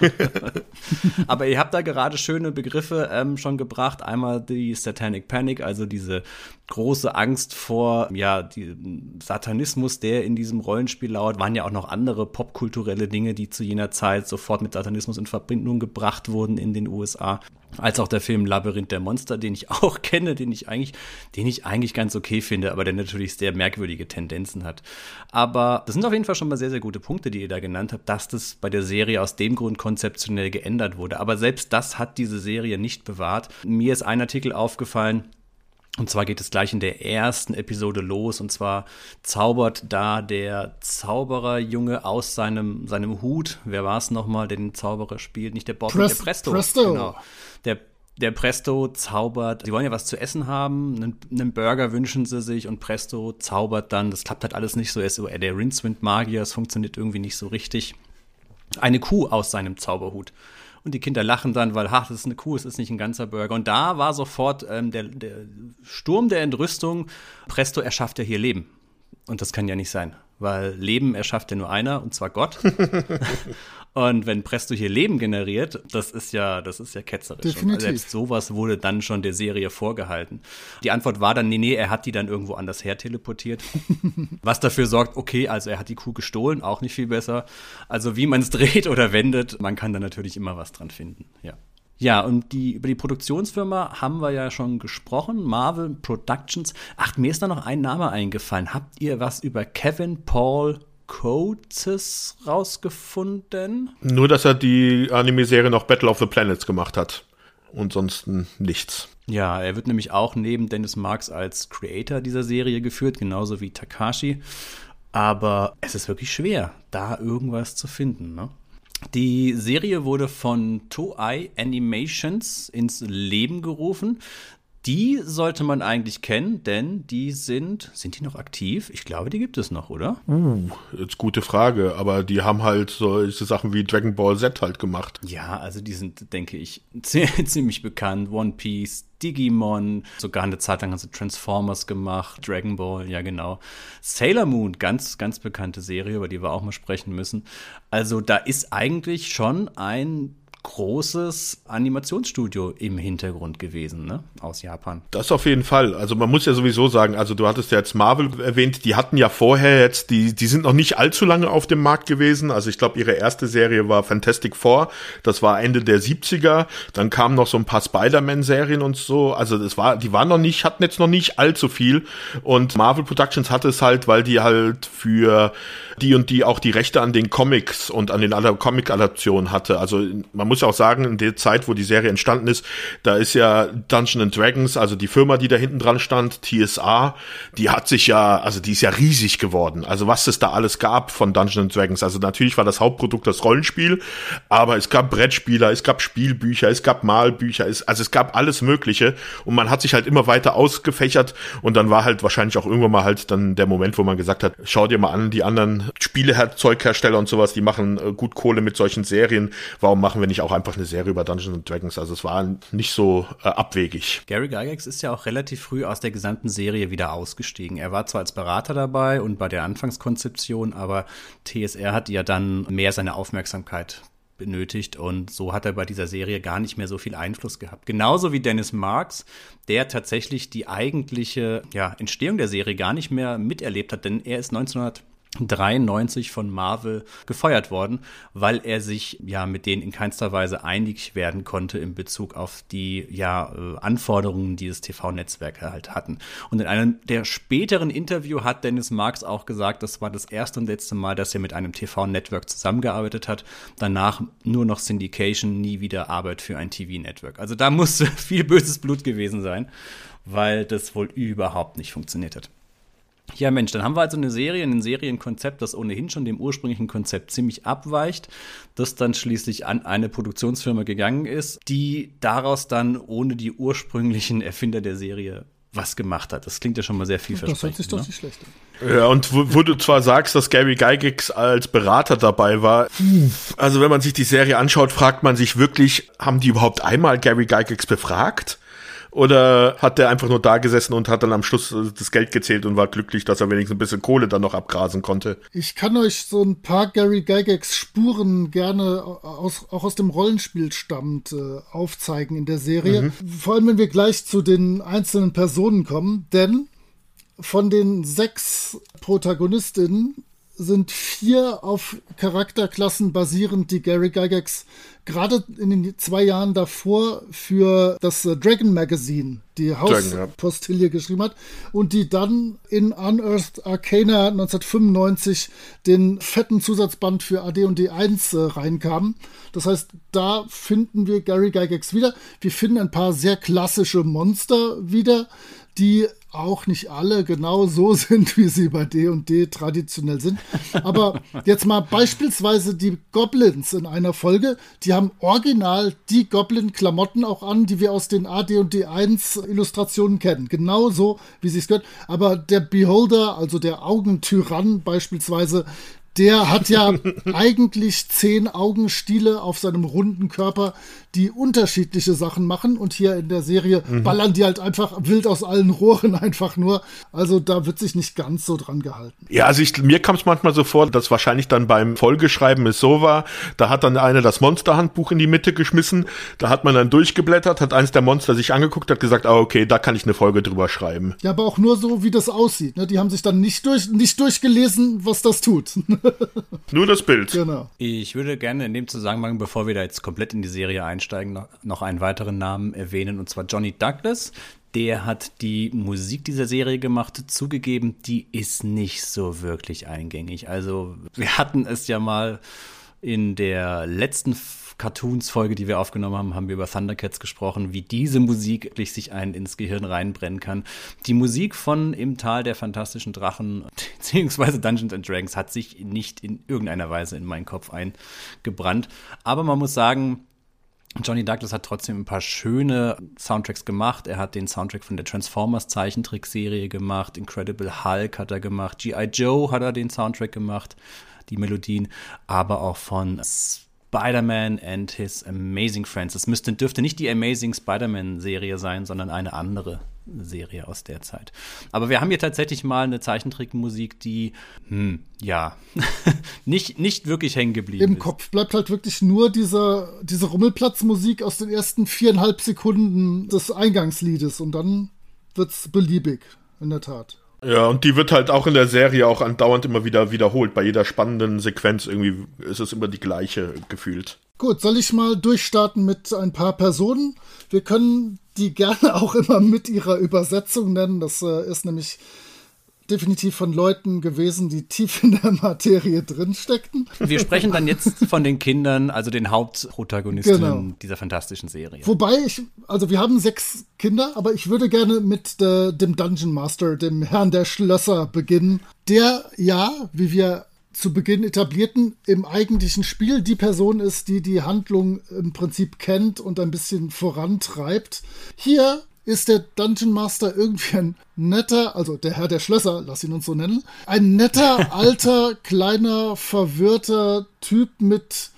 Aber ihr habt da gerade schöne Begriffe ähm, schon gebracht. Einmal die Satanic Panic, also diese große Angst vor ja, die, Satanismus, der in diesem Rollenspiel lauert, waren ja auch noch andere popkulturelle Dinge, die zu jener Zeit sofort mit Satanismus in Verbindung gebracht wurden in den USA. Als auch der Film Labyrinth der Monster, den ich auch kenne, den ich eigentlich, den ich eigentlich ganz okay finde, aber der natürlich sehr merkwürdige Tendenzen hat. Aber das sind auf jeden Fall schon mal sehr, sehr gute Punkte, die ihr da genannt habt, dass das bei der Serie aus dem Grund konzeptionell geändert wurde. Aber selbst das hat diese Serie nicht bewahrt. Mir ist ein Artikel aufgefallen, und zwar geht es gleich in der ersten Episode los. Und zwar zaubert da der Zaubererjunge aus seinem, seinem Hut. Wer war es nochmal, der den Zauberer spielt? Nicht der Bob, Prest der Presto. Presto. Genau. Der, der Presto zaubert. Sie wollen ja was zu essen haben. Einen, einen, Burger wünschen sie sich. Und Presto zaubert dann. Das klappt halt alles nicht so. Er ist so der Rincewind-Magier. Es funktioniert irgendwie nicht so richtig. Eine Kuh aus seinem Zauberhut. Und die Kinder lachen dann, weil, ach, das ist eine Kuh, es ist nicht ein ganzer Burger. Und da war sofort ähm, der, der Sturm der Entrüstung. Presto erschafft ja hier Leben. Und das kann ja nicht sein, weil Leben erschafft ja nur einer, und zwar Gott. Und wenn Presto hier Leben generiert, das ist ja, das ist ja ketzerisch. Definitiv. selbst sowas wurde dann schon der Serie vorgehalten. Die Antwort war dann, nee, nee, er hat die dann irgendwo anders her teleportiert. Was dafür sorgt, okay, also er hat die Kuh gestohlen, auch nicht viel besser. Also wie man es dreht oder wendet, man kann da natürlich immer was dran finden, ja. Ja, und die, über die Produktionsfirma haben wir ja schon gesprochen, Marvel Productions. Ach, mir ist da noch ein Name eingefallen. Habt ihr was über Kevin Paul Coates rausgefunden. Nur, dass er die Anime-Serie noch Battle of the Planets gemacht hat. Und sonst nichts. Ja, er wird nämlich auch neben Dennis Marks als Creator dieser Serie geführt, genauso wie Takashi. Aber es ist wirklich schwer, da irgendwas zu finden. Ne? Die Serie wurde von Toei Animations ins Leben gerufen. Die sollte man eigentlich kennen, denn die sind, sind die noch aktiv? Ich glaube, die gibt es noch, oder? Uh, jetzt gute Frage, aber die haben halt solche Sachen wie Dragon Ball Z halt gemacht. Ja, also die sind, denke ich, ziemlich bekannt. One Piece, Digimon, sogar eine Zeit lang haben sie Transformers gemacht, Dragon Ball, ja genau. Sailor Moon, ganz, ganz bekannte Serie, über die wir auch mal sprechen müssen. Also da ist eigentlich schon ein großes Animationsstudio im Hintergrund gewesen, ne? Aus Japan. Das auf jeden Fall. Also man muss ja sowieso sagen, also du hattest ja jetzt Marvel erwähnt, die hatten ja vorher jetzt, die, die sind noch nicht allzu lange auf dem Markt gewesen. Also ich glaube, ihre erste Serie war Fantastic Four. Das war Ende der 70er. Dann kamen noch so ein paar Spider-Man-Serien und so. Also das war, die waren noch nicht, hatten jetzt noch nicht allzu viel. Und Marvel Productions hatte es halt, weil die halt für die und die auch die Rechte an den Comics und an den Comic-Adaptionen hatte. Also man muss ja auch sagen, in der Zeit, wo die Serie entstanden ist, da ist ja Dungeons and Dragons, also die Firma, die da hinten dran stand, TSA, die hat sich ja, also die ist ja riesig geworden. Also was es da alles gab von Dungeons and Dragons. Also natürlich war das Hauptprodukt das Rollenspiel, aber es gab Brettspieler, es gab Spielbücher, es gab Malbücher, es, also es gab alles Mögliche und man hat sich halt immer weiter ausgefächert und dann war halt wahrscheinlich auch irgendwann mal halt dann der Moment, wo man gesagt hat, schau dir mal an, die anderen Spielezeughersteller und sowas, die machen äh, gut Kohle mit solchen Serien. Warum machen wir nicht auch einfach eine Serie über Dungeons Dragons? Also es war nicht so äh, abwegig. Gary Gygax ist ja auch relativ früh aus der gesamten Serie wieder ausgestiegen. Er war zwar als Berater dabei und bei der Anfangskonzeption, aber TSR hat ja dann mehr seine Aufmerksamkeit benötigt und so hat er bei dieser Serie gar nicht mehr so viel Einfluss gehabt. Genauso wie Dennis Marks, der tatsächlich die eigentliche ja, Entstehung der Serie gar nicht mehr miterlebt hat, denn er ist 1900 93 von Marvel gefeuert worden, weil er sich ja mit denen in keinster Weise einig werden konnte in Bezug auf die ja äh, Anforderungen, die das TV-Netzwerk halt hatten. Und in einem der späteren Interview hat Dennis Marks auch gesagt, das war das erste und letzte Mal, dass er mit einem TV-Network zusammengearbeitet hat. Danach nur noch Syndication, nie wieder Arbeit für ein TV-Network. Also da musste viel böses Blut gewesen sein, weil das wohl überhaupt nicht funktioniert hat. Ja, Mensch, dann haben wir also eine Serie, ein Serienkonzept, das ohnehin schon dem ursprünglichen Konzept ziemlich abweicht, das dann schließlich an eine Produktionsfirma gegangen ist, die daraus dann ohne die ursprünglichen Erfinder der Serie was gemacht hat. Das klingt ja schon mal sehr vielversprechend. Das hört sich doch ne? nicht schlecht an. Ja, und wo, wo, du zwar sagst, dass Gary Gygax als Berater dabei war, also wenn man sich die Serie anschaut, fragt man sich wirklich, haben die überhaupt einmal Gary Gygax befragt? Oder hat der einfach nur da gesessen und hat dann am Schluss äh, das Geld gezählt und war glücklich, dass er wenigstens ein bisschen Kohle dann noch abgrasen konnte? Ich kann euch so ein paar Gary Gygax Spuren gerne aus, auch aus dem Rollenspiel stammt äh, aufzeigen in der Serie. Mhm. Vor allem, wenn wir gleich zu den einzelnen Personen kommen, denn von den sechs Protagonistinnen sind vier auf Charakterklassen basierend, die Gary Gygax gerade in den zwei Jahren davor für das äh, Dragon Magazine, die Hauspostille ja. geschrieben hat und die dann in Unearthed Arcana 1995 den fetten Zusatzband für AD&D 1 äh, reinkam. Das heißt, da finden wir Gary Gygax wieder. Wir finden ein paar sehr klassische Monster wieder, die auch nicht alle genau so sind, wie sie bei D&D traditionell sind. Aber jetzt mal beispielsweise die Goblins in einer Folge, die haben original die Goblin-Klamotten auch an, die wir aus den AD&D 1 Illustrationen kennen. Genau so, wie sie es gehört. Aber der Beholder, also der Augentyrann beispielsweise, der hat ja eigentlich zehn Augenstiele auf seinem runden Körper, die unterschiedliche Sachen machen. Und hier in der Serie mhm. ballern die halt einfach wild aus allen Rohren einfach nur. Also da wird sich nicht ganz so dran gehalten. Ja, also ich, mir kam es manchmal so vor, dass wahrscheinlich dann beim Folgeschreiben es so war, da hat dann einer das Monsterhandbuch in die Mitte geschmissen, da hat man dann durchgeblättert, hat eins der Monster sich angeguckt, hat gesagt, ah, okay, da kann ich eine Folge drüber schreiben. Ja, aber auch nur so, wie das aussieht. Ne? Die haben sich dann nicht, durch, nicht durchgelesen, was das tut. Nur das Bild. Genau. Ich würde gerne in dem Zusammenhang, bevor wir da jetzt komplett in die Serie einsteigen, noch, einen weiteren Namen erwähnen, und zwar Johnny Douglas. Der hat die Musik dieser Serie gemacht. Zugegeben, die ist nicht so wirklich eingängig. Also, wir hatten es ja mal in der letzten Cartoons-Folge, die wir aufgenommen haben, haben wir über Thundercats gesprochen, wie diese Musik wirklich sich einen ins Gehirn reinbrennen kann. Die Musik von Im Tal der fantastischen Drachen, beziehungsweise Dungeons and Dragons, hat sich nicht in irgendeiner Weise in meinen Kopf eingebrannt. Aber man muss sagen, Johnny Douglas hat trotzdem ein paar schöne Soundtracks gemacht. Er hat den Soundtrack von der Transformers Zeichentrickserie gemacht. Incredible Hulk hat er gemacht. G.I. Joe hat er den Soundtrack gemacht, die Melodien, aber auch von Spider-Man and His Amazing Friends. Es müsste, dürfte nicht die Amazing Spider-Man-Serie sein, sondern eine andere Serie aus der Zeit. Aber wir haben hier tatsächlich mal eine Zeichentrickmusik, die, hm, ja, nicht, nicht wirklich hängen geblieben Im ist. Kopf bleibt halt wirklich nur dieser, diese Rummelplatzmusik aus den ersten viereinhalb Sekunden des Eingangsliedes und dann wird's beliebig, in der Tat. Ja, und die wird halt auch in der Serie auch andauernd immer wieder wiederholt. Bei jeder spannenden Sequenz irgendwie ist es immer die gleiche gefühlt. Gut, soll ich mal durchstarten mit ein paar Personen? Wir können die gerne auch immer mit ihrer Übersetzung nennen. Das äh, ist nämlich definitiv von Leuten gewesen, die tief in der Materie drinsteckten. Wir sprechen dann jetzt von den Kindern, also den Hauptprotagonisten genau. dieser fantastischen Serie. Wobei ich, also wir haben sechs Kinder, aber ich würde gerne mit de, dem Dungeon Master, dem Herrn der Schlösser beginnen, der ja, wie wir zu Beginn etablierten, im eigentlichen Spiel die Person ist, die die Handlung im Prinzip kennt und ein bisschen vorantreibt. Hier ist der Dungeon Master irgendwie ein netter, also der Herr der Schlösser, lass ihn uns so nennen, ein netter, alter, kleiner, verwirrter Typ mit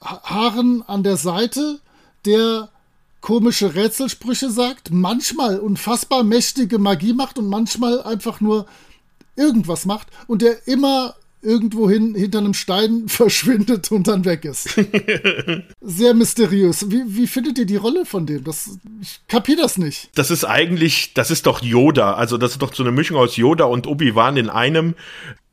Haaren an der Seite, der komische Rätselsprüche sagt, manchmal unfassbar mächtige Magie macht und manchmal einfach nur irgendwas macht und der immer irgendwohin hinter einem Stein verschwindet und dann weg ist. Sehr mysteriös. Wie, wie findet ihr die Rolle von dem? Das, ich kapier das nicht. Das ist eigentlich, das ist doch Yoda. Also das ist doch so eine Mischung aus Yoda und Obi-Wan in einem.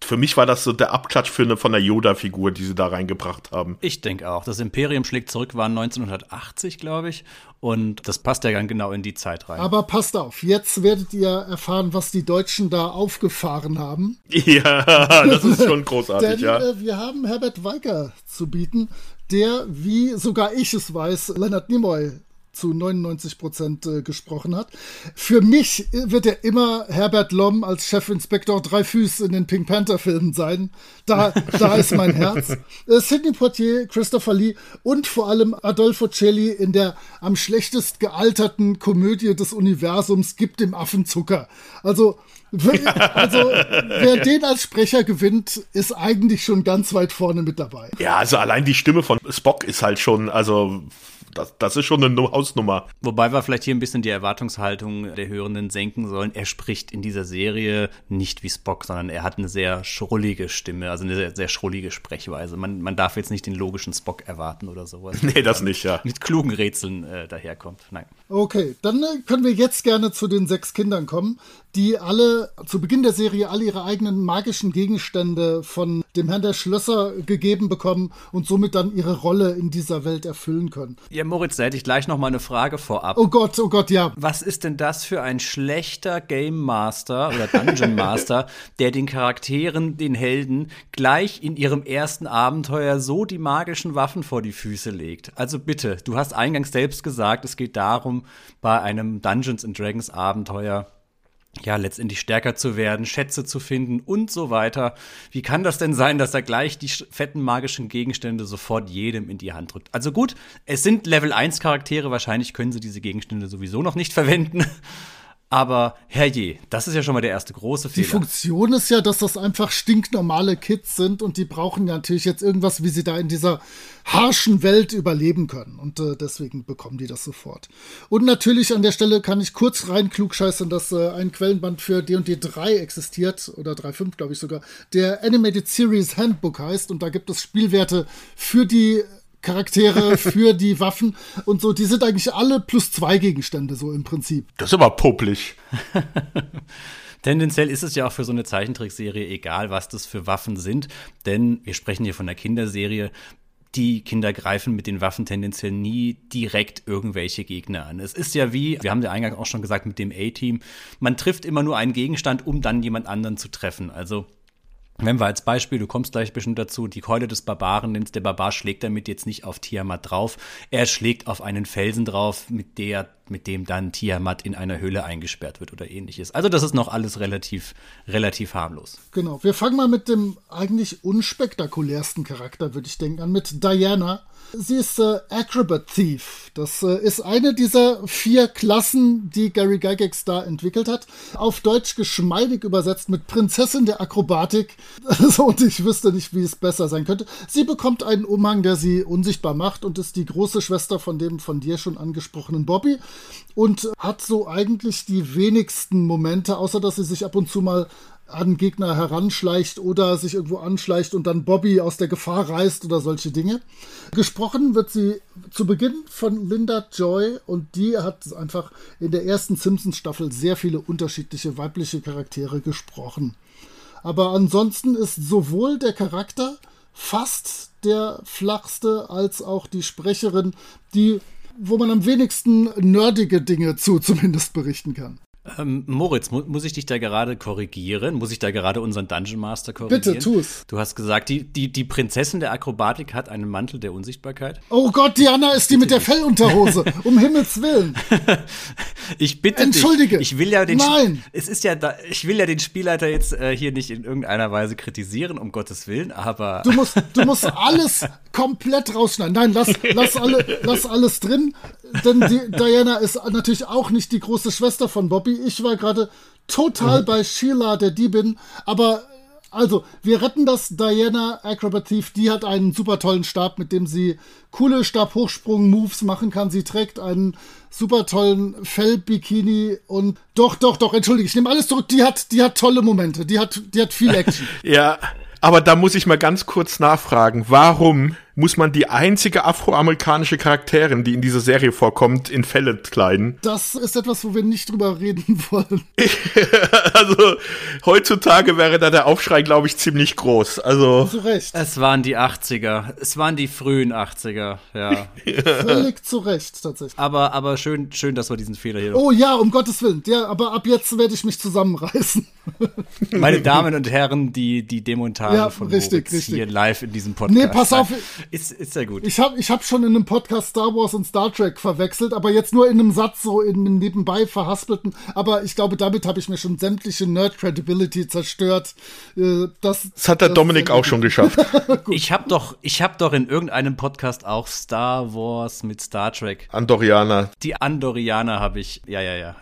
Für mich war das so der Abklatsch für eine, von der Yoda-Figur, die sie da reingebracht haben. Ich denke auch. Das Imperium schlägt zurück war 1980, glaube ich. Und das passt ja ganz genau in die Zeit rein. Aber passt auf, jetzt werdet ihr erfahren, was die Deutschen da aufgefahren haben. Ja, das ist schon großartig, Denn ja. äh, wir haben Herbert Weicker zu bieten, der, wie sogar ich es weiß, Leonard Nimoy zu 99 Prozent äh, gesprochen hat. Für mich wird er immer Herbert Lom als Chefinspektor Dreifüß in den Pink Panther Filmen sein. Da, da ist mein Herz. Äh, Sidney Poitier, Christopher Lee und vor allem Adolfo Celli in der am schlechtest gealterten Komödie des Universums gibt dem Affen Zucker. Also also, wer den als Sprecher gewinnt, ist eigentlich schon ganz weit vorne mit dabei. Ja, also allein die Stimme von Spock ist halt schon, also das, das ist schon eine Hausnummer. Wobei wir vielleicht hier ein bisschen die Erwartungshaltung der Hörenden senken sollen. Er spricht in dieser Serie nicht wie Spock, sondern er hat eine sehr schrullige Stimme, also eine sehr, sehr schrullige Sprechweise. Man, man darf jetzt nicht den logischen Spock erwarten oder sowas. Nee, das nicht, ja. Mit klugen Rätseln äh, daherkommt. Nein. Okay, dann äh, können wir jetzt gerne zu den sechs Kindern kommen, die alle zu Beginn der Serie alle ihre eigenen magischen Gegenstände von dem Herrn der Schlösser gegeben bekommen und somit dann ihre Rolle in dieser Welt erfüllen können. Ja, Moritz, da hätte ich gleich noch mal eine Frage vorab. Oh Gott, oh Gott, ja. Was ist denn das für ein schlechter Game Master oder Dungeon Master, der den Charakteren, den Helden, gleich in ihrem ersten Abenteuer so die magischen Waffen vor die Füße legt? Also bitte, du hast eingangs selbst gesagt, es geht darum, bei einem Dungeons and Dragons Abenteuer ja, letztendlich stärker zu werden, Schätze zu finden und so weiter. Wie kann das denn sein, dass er gleich die fetten magischen Gegenstände sofort jedem in die Hand drückt? Also gut, es sind Level 1 Charaktere, wahrscheinlich können sie diese Gegenstände sowieso noch nicht verwenden. Aber herrje, das ist ja schon mal der erste große Fehler. Die Funktion ist ja, dass das einfach stinknormale Kids sind und die brauchen ja natürlich jetzt irgendwas, wie sie da in dieser harschen Welt überleben können. Und äh, deswegen bekommen die das sofort. Und natürlich an der Stelle kann ich kurz rein klugscheißen, dass äh, ein Quellenband für D&D 3 existiert, oder 3.5 glaube ich sogar, der Animated Series Handbook heißt. Und da gibt es Spielwerte für die Charaktere für die Waffen und so. Die sind eigentlich alle plus zwei Gegenstände, so im Prinzip. Das ist aber pupplig. Tendenziell ist es ja auch für so eine Zeichentrickserie egal, was das für Waffen sind, denn wir sprechen hier von der Kinderserie. Die Kinder greifen mit den Waffen tendenziell nie direkt irgendwelche Gegner an. Es ist ja wie, wir haben ja eingangs auch schon gesagt, mit dem A-Team, man trifft immer nur einen Gegenstand, um dann jemand anderen zu treffen. Also wenn wir als Beispiel, du kommst gleich bestimmt dazu, die Keule des Barbaren nimmst, der Barbar schlägt damit jetzt nicht auf Tiamat drauf, er schlägt auf einen Felsen drauf, mit der, mit dem dann Tiamat in einer Höhle eingesperrt wird oder ähnliches. Also das ist noch alles relativ, relativ harmlos. Genau. Wir fangen mal mit dem eigentlich unspektakulärsten Charakter, würde ich denken, an, mit Diana. Sie ist äh, Acrobat Thief. Das äh, ist eine dieser vier Klassen, die Gary Gygax da entwickelt hat. Auf Deutsch geschmeidig übersetzt mit Prinzessin der Akrobatik. und ich wüsste nicht, wie es besser sein könnte. Sie bekommt einen Umhang, der sie unsichtbar macht und ist die große Schwester von dem von dir schon angesprochenen Bobby und hat so eigentlich die wenigsten Momente, außer dass sie sich ab und zu mal an Gegner heranschleicht oder sich irgendwo anschleicht und dann Bobby aus der Gefahr reißt oder solche Dinge. Gesprochen wird sie zu Beginn von Linda Joy und die hat einfach in der ersten Simpsons-Staffel sehr viele unterschiedliche weibliche Charaktere gesprochen. Aber ansonsten ist sowohl der Charakter fast der flachste als auch die Sprecherin, die wo man am wenigsten nerdige Dinge zu zumindest berichten kann. Ähm, Moritz, mu muss ich dich da gerade korrigieren? Muss ich da gerade unseren Dungeon Master korrigieren? Bitte, tu's. Du hast gesagt, die, die, die Prinzessin der Akrobatik hat einen Mantel der Unsichtbarkeit. Oh Gott, Diana ist die mit der Fellunterhose. um Himmels Willen. ich bitte Entschuldige. dich. Ich will ja den Nein. Es ist ja da, ich will ja den Spielleiter jetzt äh, hier nicht in irgendeiner Weise kritisieren, um Gottes Willen, aber. Du musst, du musst alles komplett rausschneiden. Nein, lass, lass, alle, lass alles drin. Denn die, Diana ist natürlich auch nicht die große Schwester von Bobby. Ich war gerade total bei Sheila, der Diebin. Aber also, wir retten das. Diana Acrobativ, die hat einen super tollen Stab, mit dem sie coole Stabhochsprung-Moves machen kann. Sie trägt einen super tollen Fellbikini und doch, doch, doch, entschuldige, ich nehme alles zurück. Die hat, die hat tolle Momente. Die hat, die hat viel Action. ja, aber da muss ich mal ganz kurz nachfragen. Warum muss man die einzige afroamerikanische Charakterin, die in dieser Serie vorkommt, in Fälle kleiden. Das ist etwas, wo wir nicht drüber reden wollen. also heutzutage wäre da der Aufschrei, glaube ich, ziemlich groß. Also Zu Recht. Es waren die 80er. Es waren die frühen 80er, ja. Völlig zu Recht, tatsächlich. aber aber schön, schön, dass wir diesen Fehler hier. Oh ja, um Gottes Willen. Ja, aber ab jetzt werde ich mich zusammenreißen. Meine Damen und Herren, die, die Demontage Ja, von richtig, Moritz richtig. hier live in diesem Podcast. Nee, pass auf. Ist, ist sehr gut. Ich habe ich hab schon in einem Podcast Star Wars und Star Trek verwechselt, aber jetzt nur in einem Satz, so in einem nebenbei verhaspelten. Aber ich glaube, damit habe ich mir schon sämtliche Nerd-Credibility zerstört. Äh, Das, das hat der das- Dominik auch schon geschafft. Ich habe doch, ich habe doch in irgendeinem Podcast auch Star Wars mit Star Trek. Andorianer. Die Andorianer habe ich. Ja, ja, ja.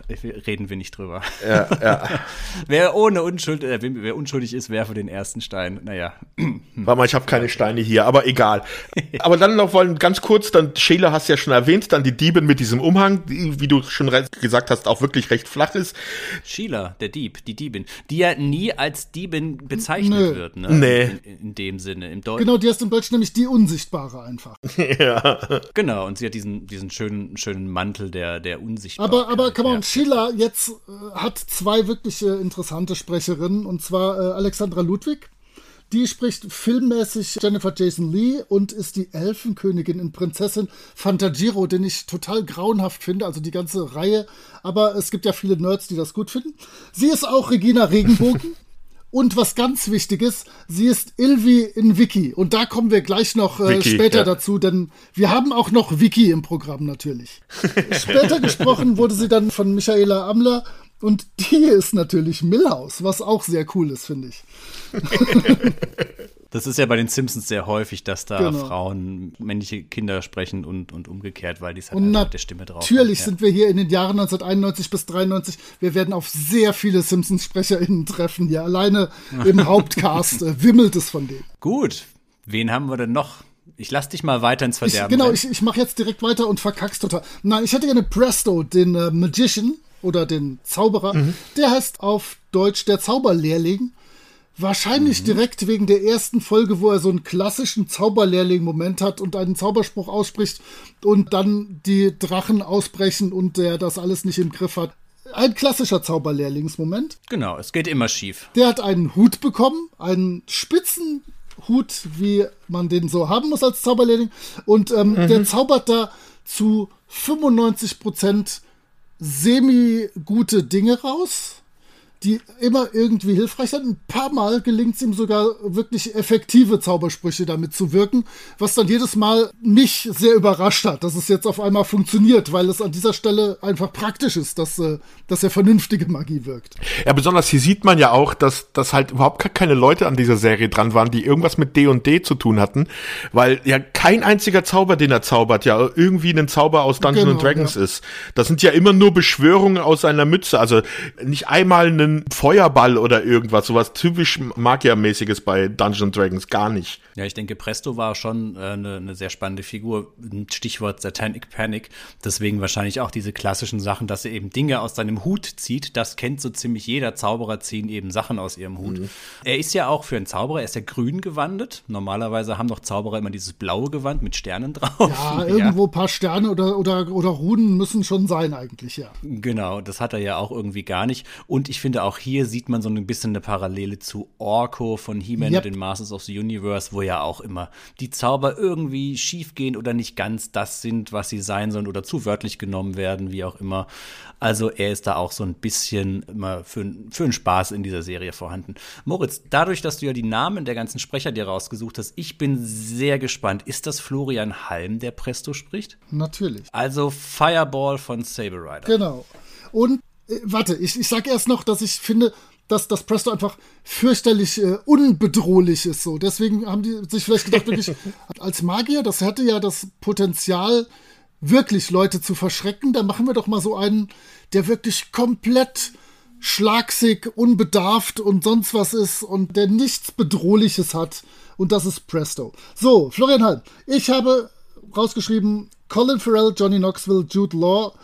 Reden wir nicht drüber. Ja, ja. Wer ohne Unschuld, äh, wer- wer unschuldig ist, werfe den ersten Stein. Naja. Warte mal, ich habe keine Steine hier, aber egal. Aber dann noch wollen ganz kurz, dann Sheila hast du ja schon erwähnt, dann die Diebin mit diesem Umhang, die, wie du schon gesagt hast, auch wirklich recht flach ist. Sheila, der Dieb, die Diebin, die ja nie als Diebin bezeichnet Nö. wird, ne? Nee. In, in dem Sinne. Im Deutschen. Genau, die heißt im Deutschen nämlich die Unsichtbare einfach. Genau, und sie hat diesen, diesen schönen, schönen Mantel der, der Unsichtbarkeit. Aber, aber come on, ja. Sheila jetzt äh, hat zwei wirklich äh, interessante Sprecherinnen, und zwar äh, Alexandra Ludwig. Die spricht filmmäßig Jennifer Jason Lee und ist die Elfenkönigin in Prinzessin Fantagiro, den ich total grauenhaft finde, also die ganze Reihe. Aber es gibt ja viele Nerds, die das gut finden. Sie ist auch Regina Regenbogen. Und was ganz wichtig ist, sie ist Ilvi in Wiki. Und da kommen wir gleich noch äh, Wiki, später ja. dazu, denn wir haben auch noch Wiki im Programm natürlich. Später gesprochen wurde sie dann von Michaela Amler und die ist natürlich Millhouse, was auch sehr cool ist, finde ich. Das ist ja bei den Simpsons sehr häufig, dass da Genau. Frauen männliche Kinder sprechen und, und umgekehrt, weil die es halt Und mit der Stimme drauf natürlich haben. sind wir hier in den Jahren 1991 bis 93. Wir werden auf sehr viele Simpsons-SprecherInnen treffen hier. Alleine im Hauptcast äh, wimmelt es von denen. Ja. Gut, wen haben wir denn noch? Ich lass dich mal weiter ins Ich, Verderben. genau, rennen. ich, ich mache jetzt direkt weiter und verkack's total. Nein, ich hätte gerne Presto, den äh, Magician oder den Zauberer. Der heißt auf Deutsch der Zauberlehrling. Wahrscheinlich direkt wegen der ersten Folge, wo er so einen klassischen Zauberlehrling-Moment hat und einen Zauberspruch ausspricht und dann die Drachen ausbrechen und der das alles nicht im Griff hat. Ein klassischer Zauberlehrlingsmoment. genau, es geht immer schief. Der hat einen Hut bekommen, einen spitzen Hut, wie man den so haben muss als Zauberlehrling. Und ähm, der zaubert da zu 95% semi-gute Dinge raus, die immer irgendwie hilfreich sind. Ein paar Mal gelingt es ihm sogar wirklich effektive Zaubersprüche damit zu wirken, was dann jedes Mal mich sehr überrascht hat, dass es jetzt auf einmal funktioniert, weil es an dieser Stelle einfach praktisch ist, dass, äh, dass er vernünftige Magie wirkt. Ja, besonders hier sieht man ja auch, dass, dass halt überhaupt gar keine Leute an dieser Serie dran waren, die irgendwas mit D und D zu tun hatten, weil ja kein einziger Zauber, den er zaubert, ja irgendwie ein Zauber aus Dungeons Genau, and Dragons ja. ist. Das sind ja immer nur Beschwörungen aus seiner Mütze, also nicht einmal einen Feuerball oder irgendwas, sowas typisch Magiermäßiges bei Dungeons Dragons, gar nicht. Ja, ich denke, Presto war schon äh, eine, eine sehr spannende Figur. Stichwort Satanic Panic. Deswegen wahrscheinlich auch diese klassischen Sachen, dass er eben Dinge aus seinem Hut zieht. Das kennt so ziemlich jeder Zauberer, ziehen eben Sachen aus ihrem Hut. Er ist ja auch für einen Zauberer, er ist ja grün gewandet. Normalerweise haben doch Zauberer immer dieses blaue Gewand mit Sternen drauf. Ja, irgendwo ein paar Sterne oder, oder, oder Runen müssen schon sein, eigentlich, ja. Genau, das hat er ja auch irgendwie gar nicht. Und ich finde, auch hier sieht man so ein bisschen eine Parallele zu Orko von He-Man Yep. und den Masters of the Universe, wo ja auch immer die Zauber irgendwie schiefgehen oder nicht ganz das sind, was sie sein sollen oder zu wörtlich genommen werden, wie auch immer. Also er ist da auch so ein bisschen immer für, für einen Spaß in dieser Serie vorhanden. Moritz, dadurch, dass du ja die Namen der ganzen Sprecher dir rausgesucht hast, ich bin sehr gespannt. Ist das Florian Halm, der Presto spricht? Natürlich. Also Fireball von Saber Rider. Genau. Und warte, ich, ich sag erst noch, dass ich finde, dass das Presto einfach fürchterlich äh, unbedrohlich ist. So. Deswegen haben die sich vielleicht gedacht, wirklich, als Magier, das hätte ja das Potenzial, wirklich Leute zu verschrecken. Da machen wir doch mal so einen, der wirklich komplett schlagsig, unbedarft und sonst was ist und der nichts Bedrohliches hat. Und das ist Presto. So, Florian Halm, ich habe rausgeschrieben, Colin Farrell, Johnny Knoxville, Jude Law.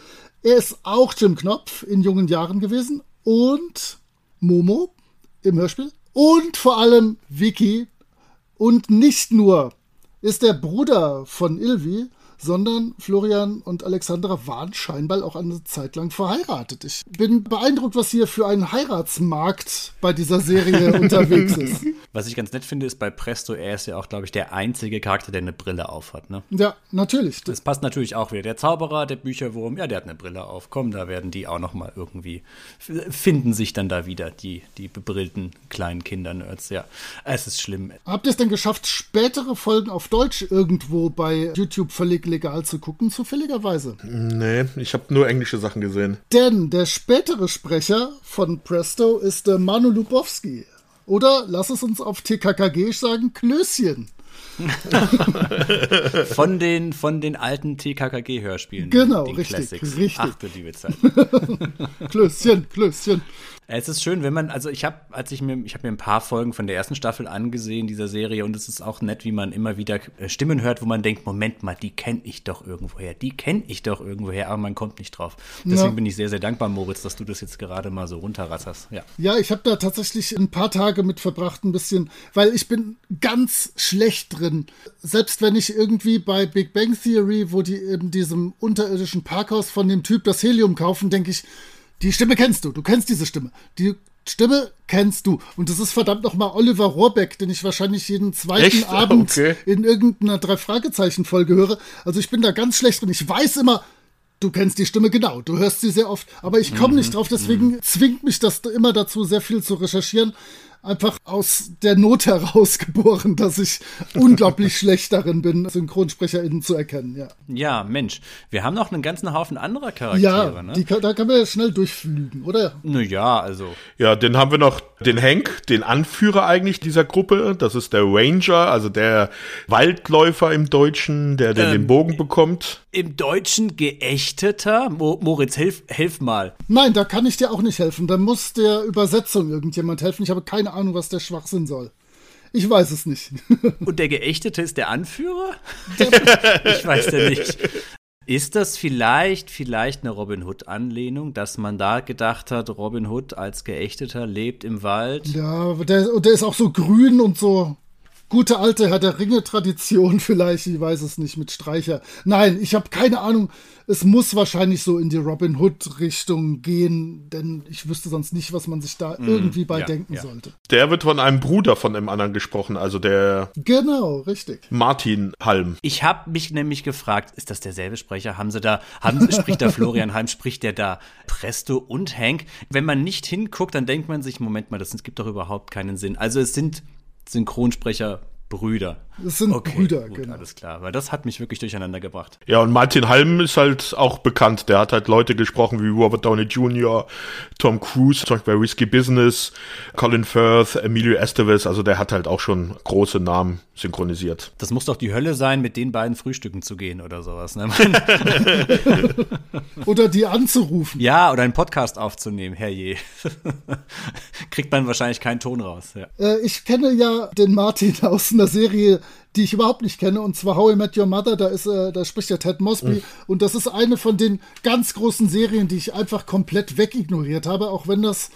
Er ist auch Jim Knopf in jungen Jahren gewesen und Momo im Hörspiel und vor allem Vicky. Und nicht nur ist der Bruder von Ilvi sondern Florian und Alexandra waren scheinbar auch eine Zeit lang verheiratet. Ich bin beeindruckt, was hier für ein Heiratsmarkt bei dieser Serie unterwegs ist. Was ich ganz nett finde, ist bei Presto, er ist ja auch, glaube ich, der einzige Charakter, der eine Brille aufhat. Ne? Ja, natürlich. Das passt natürlich auch wieder. Der Zauberer, der Bücherwurm, ja, der hat eine Brille auf. Komm, da werden die auch noch mal irgendwie, finden sich dann da wieder, die, die bebrillten kleinen Kinder-Nerds. Ja, es ist schlimm. Habt ihr es denn geschafft, spätere Folgen auf Deutsch irgendwo bei YouTube völlig legal zu gucken, zufälligerweise? Nee, ich habe nur englische Sachen gesehen. Denn der spätere Sprecher von Presto ist äh, Manu Lubowski. Oder lass es uns auf TKKG sagen, Klößchen. von, den, von den alten TKKG-Hörspielen. Genau, richtig, Classics. richtig. Ach du liebe Zeit. Klößchen, Klößchen. Es ist schön, wenn man, also ich habe, als ich mir, ich habe mir ein paar Folgen von der ersten Staffel angesehen dieser Serie und es ist auch nett, wie man immer wieder äh, Stimmen hört, wo man denkt, Moment mal, die kenne ich doch irgendwoher, die kenne ich doch irgendwoher, aber man kommt nicht drauf. Deswegen ja. bin ich sehr, sehr dankbar, Moritz, dass du das jetzt gerade mal so runterrasserst. Ja, ja ich habe da tatsächlich ein paar Tage mit verbracht, ein bisschen, weil ich bin ganz schlecht drin. Selbst wenn ich irgendwie bei Big Bang Theory, wo die in diesem unterirdischen Parkhaus von dem Typ das Helium kaufen, denke ich, die Stimme kennst du, du kennst diese Stimme. Die Stimme kennst du. Und das ist verdammt nochmal Oliver Rohrbeck, den ich wahrscheinlich jeden zweiten Echt? Abend okay. in irgendeiner Drei-Fragezeichen-Folge höre. Also ich bin da ganz schlecht und ich weiß immer, du kennst die Stimme genau, du hörst sie sehr oft, aber ich komme mhm. nicht drauf, deswegen mhm. zwingt mich das immer dazu, sehr viel zu recherchieren einfach aus der Not heraus geboren, dass ich unglaublich schlecht darin bin, SynchronsprecherInnen zu erkennen, ja. Ja, Mensch, wir haben noch einen ganzen Haufen anderer Charaktere, ja, ne? Die, da kann man ja schnell durchflügen, oder? Naja, also. Ja, den haben wir noch den Hank, den Anführer eigentlich dieser Gruppe. Das ist der Ranger, also der Waldläufer im Deutschen, der ähm, den Bogen bekommt. Im Deutschen geächteter? Mo Moritz, hilf, hilf mal. Nein, da kann ich dir auch nicht helfen. Da muss der Übersetzung irgendjemand helfen. Ich habe keine Ahnung, was der Schwachsinn soll. Ich weiß es nicht. Und der Geächtete ist der Anführer? ich weiß ja nicht. Ist das vielleicht, vielleicht eine Robin Hood-Anlehnung, dass man da gedacht hat, Robin Hood als Geächteter lebt im Wald? Ja, der, der ist auch so grün und so gute alte Herr der Ringe-Tradition vielleicht, ich weiß es nicht, mit Streicher. Nein, ich habe keine Ahnung. Es muss wahrscheinlich so in die Robin Hood-Richtung gehen, denn ich wüsste sonst nicht, was man sich da mm, irgendwie bei ja, denken ja. sollte. Der wird von einem Bruder von einem anderen gesprochen, also der. Genau, richtig. Martin Halm. Ich habe mich nämlich gefragt, ist das derselbe Sprecher? Haben sie da, haben, spricht da Florian Halm, spricht der da Presto und Hank? Wenn man nicht hinguckt, dann denkt man sich, Moment mal, das gibt doch überhaupt keinen Sinn. Also es sind Synchronsprecher Brüder. Das sind okay, Brüder, gut, genau. Alles klar, weil das hat mich wirklich durcheinander gebracht. Ja, und Martin Halm ist halt auch bekannt. Der hat halt Leute gesprochen wie Robert Downey Jr., Tom Cruise, zum Beispiel bei Risky Business, Colin Firth, Emilio Estevez. Also der hat halt auch schon große Namen synchronisiert. Das muss doch die Hölle sein, mit den beiden frühstücken zu gehen oder sowas. Ne? oder die anzurufen. Ja, oder einen Podcast aufzunehmen, herrje. Kriegt man wahrscheinlich keinen Ton raus. Ja. Äh, ich kenne ja den Martin aus einer Serie, die ich überhaupt nicht kenne, und zwar How I Met Your Mother, da, ist, äh, da spricht ja Ted Mosby. Mhm. Und das ist eine von den ganz großen Serien, die ich einfach komplett wegignoriert habe, auch wenn das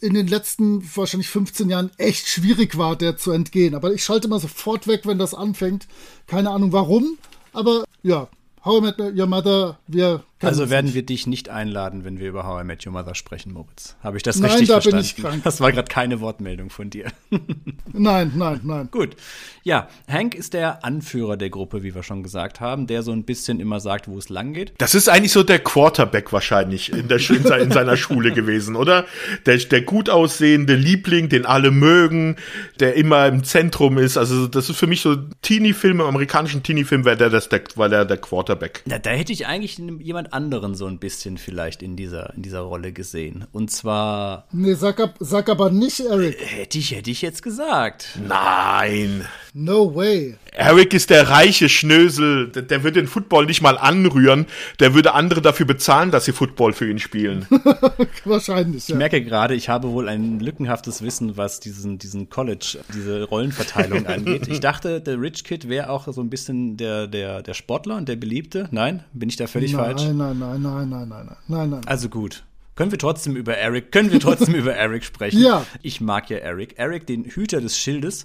in den letzten wahrscheinlich 15 Jahren echt schwierig war, der zu entgehen. Aber ich schalte mal sofort weg, wenn das anfängt. Keine Ahnung warum, aber ja, How I Met Your Mother, wir also werden wir dich nicht einladen, wenn wir über How I Met Your Mother sprechen, Moritz. Habe ich das nein, richtig da verstanden? Bin ich krank. Das war gerade keine Wortmeldung von dir. nein, nein, nein. Gut. Ja, Hank ist der Anführer der Gruppe, wie wir schon gesagt haben, der so ein bisschen immer sagt, wo es lang geht. Das ist eigentlich so der Quarterback wahrscheinlich in, der, in seiner Schule gewesen, oder? Der, der gut aussehende Liebling, den alle mögen, der immer im Zentrum ist. Also das ist für mich so Teenie-Film, im amerikanischen Teenie-Film wäre der, das der, war der, der Quarterback. Na, da hätte ich eigentlich jemand anderen so ein bisschen vielleicht in dieser, in dieser Rolle gesehen. Und zwar. Nee, sag, ab, sag aber nicht Eric. Hätte ich, hätte ich jetzt gesagt. Nein. No way. Eric ist der reiche Schnösel, der, der würde den Football nicht mal anrühren, der würde andere dafür bezahlen, dass sie Football für ihn spielen. Wahrscheinlich, ja. Ich merke gerade, ich habe wohl ein lückenhaftes Wissen, was diesen, diesen College, diese Rollenverteilung angeht. Ich dachte, der Rich Kid wäre auch so ein bisschen der, der, der Sportler und der Beliebte. Nein? Bin ich da völlig nein, falsch? Nein, nein, nein, nein, nein, nein, nein, nein. Also gut. Können wir trotzdem über Eric, können wir trotzdem über Eric sprechen? Ja. Ich mag ja Eric. Eric, den Hüter des Schildes,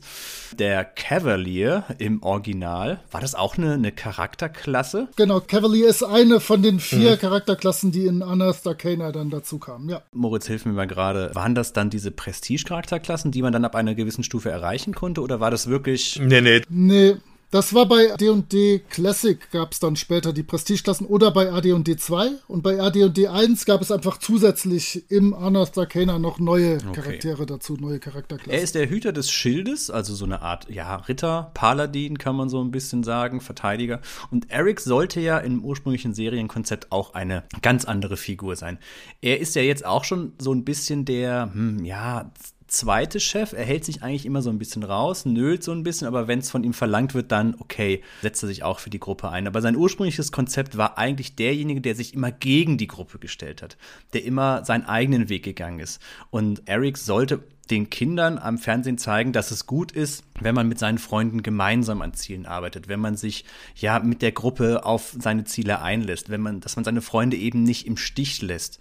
der Cavalier im Original. War das auch eine, eine Charakterklasse? Genau, Cavalier ist eine von den vier mhm. Charakterklassen, die in Unearthed Arcana dann dazu kamen, ja. Moritz, hilf mir mal gerade. Waren das dann diese Prestige-Charakterklassen, die man dann ab einer gewissen Stufe erreichen konnte? Oder war das wirklich. Nee, nee. Nee, das war bei D&D Classic gab es dann später die Prestigeklassen oder bei AD&D 2 und bei AD&D 1 gab es einfach zusätzlich im Unearthed Arcana noch neue okay. Charaktere dazu, neue Charakterklassen. Er ist der Hüter des Schildes, also so eine Art, ja, Ritter, Paladin kann man so ein bisschen sagen, Verteidiger. Und Eric sollte ja im ursprünglichen Serienkonzept auch eine ganz andere Figur sein. Er ist ja jetzt auch schon so ein bisschen der, hm, ja, zweite Chef. Er hält sich eigentlich immer so ein bisschen raus, nölt so ein bisschen, aber wenn es von ihm verlangt wird, dann okay, setzt er sich auch für die Gruppe ein. Aber sein ursprüngliches Konzept war eigentlich derjenige, der sich immer gegen die Gruppe gestellt hat, der immer seinen eigenen Weg gegangen ist. Und Eric sollte den Kindern am Fernsehen zeigen, dass es gut ist, wenn man mit seinen Freunden gemeinsam an Zielen arbeitet, wenn man sich ja mit der Gruppe auf seine Ziele einlässt, wenn man, dass man seine Freunde eben nicht im Stich lässt.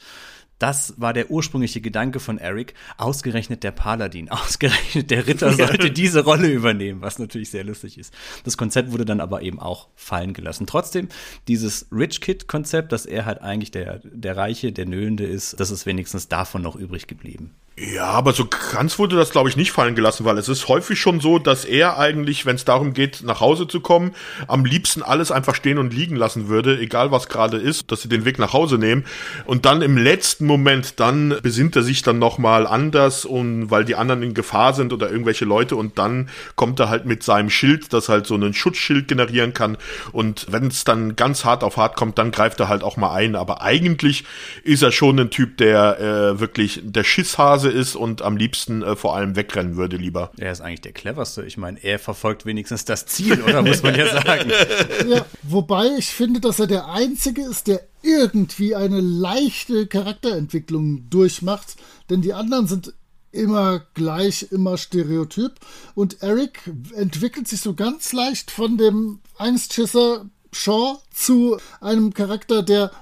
Das war der ursprüngliche Gedanke von Eric. Ausgerechnet der Paladin, ausgerechnet der Ritter sollte diese Rolle übernehmen, was natürlich sehr lustig ist. Das Konzept wurde dann aber eben auch fallen gelassen. Trotzdem, dieses Rich Kid-Konzept, dass er halt eigentlich der, der Reiche, der Nöhlende ist, das ist wenigstens davon noch übrig geblieben. Ja, aber so ganz wurde das, glaube ich, nicht fallen gelassen, weil es ist häufig schon so, dass er eigentlich, wenn es darum geht, nach Hause zu kommen, am liebsten alles einfach stehen und liegen lassen würde, egal was gerade ist, dass sie den Weg nach Hause nehmen. Und dann im letzten Moment, dann besinnt er sich dann nochmal anders und weil die anderen in Gefahr sind oder irgendwelche Leute und dann kommt er halt mit seinem Schild, das halt so einen Schutzschild generieren kann. Und wenn es dann ganz hart auf hart kommt, dann greift er halt auch mal ein. Aber eigentlich ist er schon ein Typ, der äh, wirklich der Schisshase Nase ist und am liebsten äh, vor allem wegrennen würde lieber. Er ist eigentlich der cleverste. Ich meine, er verfolgt wenigstens das Ziel, oder muss man ja sagen. Ja, wobei ich finde, dass er der Einzige ist, der irgendwie eine leichte Charakterentwicklung durchmacht, denn die anderen sind immer gleich, immer stereotyp. Und Eric entwickelt sich so ganz leicht von dem Angstschisser Shaw zu einem Charakter, der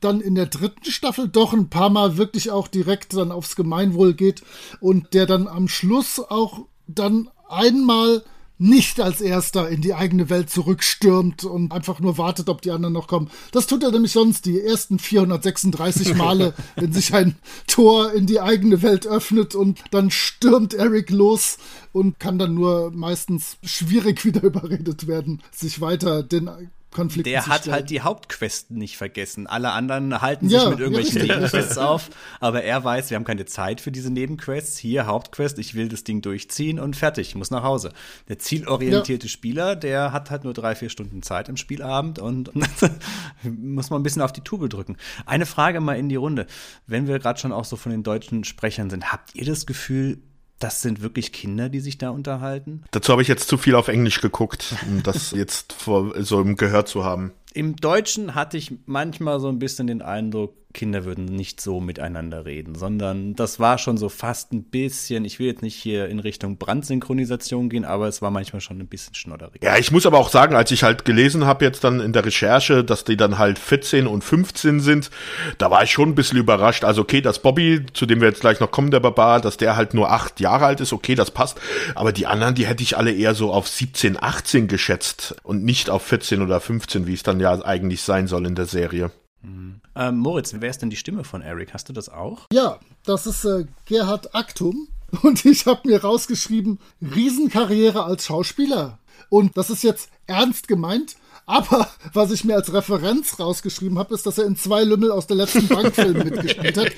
dann in der dritten Staffel doch ein paar Mal wirklich auch direkt dann aufs Gemeinwohl geht und der dann am Schluss auch dann einmal nicht als erster in die eigene Welt zurückstürmt und einfach nur wartet, ob die anderen noch kommen. Das tut er nämlich sonst die ersten 436 Male, wenn sich ein Tor in die eigene Welt öffnet und dann stürmt Eric los und kann dann nur meistens schwierig wieder überredet werden, sich weiter den Konflikten Der hat halt die Hauptquesten nicht vergessen. Alle anderen halten sich mit irgendwelchen ja, Nebenquests auf, aber er weiß, wir haben keine Zeit für diese Nebenquests. Hier Hauptquest, ich will das Ding durchziehen und fertig, ich muss nach Hause. Der zielorientierte ja. Spieler, der hat halt nur drei, vier Stunden Zeit im Spielabend und muss man ein bisschen auf die Tube drücken. Eine Frage mal in die Runde. Wenn wir gerade schon auch so von den deutschen Sprechern sind, habt ihr das Gefühl, das sind wirklich Kinder, die sich da unterhalten? Dazu habe ich jetzt zu viel auf Englisch geguckt, um das jetzt vor, so im Gehör zu haben. Im Deutschen hatte ich manchmal so ein bisschen den Eindruck, Kinder würden nicht so miteinander reden, sondern das war schon so fast ein bisschen, ich will jetzt nicht hier in Richtung Brandsynchronisation gehen, aber es war manchmal schon ein bisschen schnodderig. Ja, ich muss aber auch sagen, als ich halt gelesen habe jetzt dann in der Recherche, dass die dann halt 14 und 15 sind, da war ich schon ein bisschen überrascht. Also okay, dass Bobby, zu dem wir jetzt gleich noch kommen, der Barbar, dass der halt nur acht Jahre alt ist, okay, das passt. Aber die anderen, die hätte ich alle eher so auf 17, 18 geschätzt und nicht auf 14 oder 15, wie es dann ja eigentlich sein soll in der Serie. Mhm. Ähm, Moritz, wer ist denn die Stimme von Eric? Hast du das auch? Ja, das ist äh, Gerhard Aktum. Und ich habe mir rausgeschrieben, Riesenkarriere als Schauspieler. Und das ist jetzt ernst gemeint. Aber was ich mir als Referenz rausgeschrieben habe, ist, dass er in zwei Lümmel aus der letzten Bankfilm mitgespielt hat.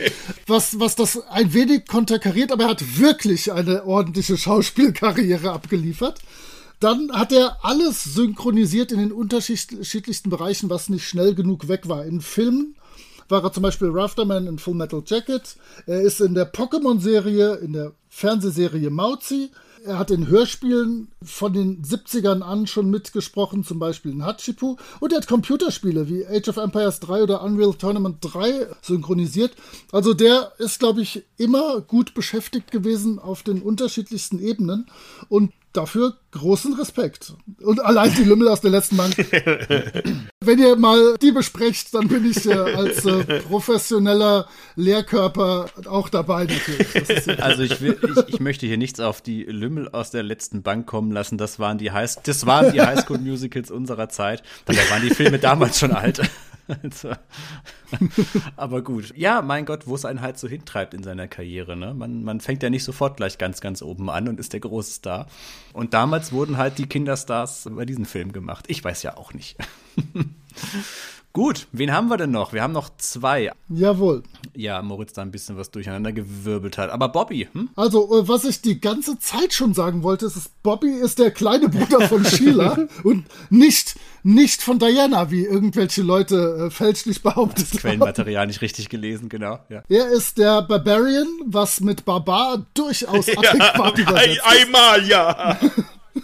Was, was das ein wenig konterkariert, aber er hat wirklich eine ordentliche Schauspielkarriere abgeliefert. Dann hat er alles synchronisiert in den unterschiedlichsten Bereichen, was nicht schnell genug weg war. In Filmen war er zum Beispiel Rafterman in Full Metal Jacket. Er ist in der Pokémon-Serie, in der Fernsehserie Mauzi. Er hat in Hörspielen von den 70ern an schon mitgesprochen, zum Beispiel in Hachipu. Und er hat Computerspiele wie Age of Empires 3 oder Unreal Tournament 3 synchronisiert. Also der ist, glaube ich, immer gut beschäftigt gewesen auf den unterschiedlichsten Ebenen. Und dafür großen Respekt. Und allein die Lümmel aus der letzten Bank. Wenn ihr mal die besprecht, dann bin ich äh, als äh, professioneller Lehrkörper auch dabei natürlich. Also ich, will, ich, ich, möchte hier nichts auf die Lümmel aus der letzten Bank kommen lassen. Das waren die High, das waren die Highschool Musicals unserer Zeit. Dabei waren die Filme damals schon alt. Also, aber gut. Ja, mein Gott, wo es einen halt so hintreibt in seiner Karriere. Ne? Man, man fängt ja nicht sofort gleich ganz, ganz oben an und ist der große Star. Und damals wurden halt die Kinderstars bei diesem Film gemacht. Ich weiß ja auch nicht. Gut, wen haben wir denn noch? Wir haben noch zwei. Jawohl. Ja, Moritz da ein bisschen was durcheinander gewirbelt hat. Aber Bobby, hm? Also, äh, was ich die ganze Zeit schon sagen wollte, ist, Bobby ist der kleine Bruder von Sheila und nicht, nicht von Diana, wie irgendwelche Leute äh, fälschlich behauptet das Quellenmaterial nicht richtig gelesen, genau. Ja. Er ist der Barbarian, was mit Barbar durchaus adäquat ja, übersetzt Einmal, ja.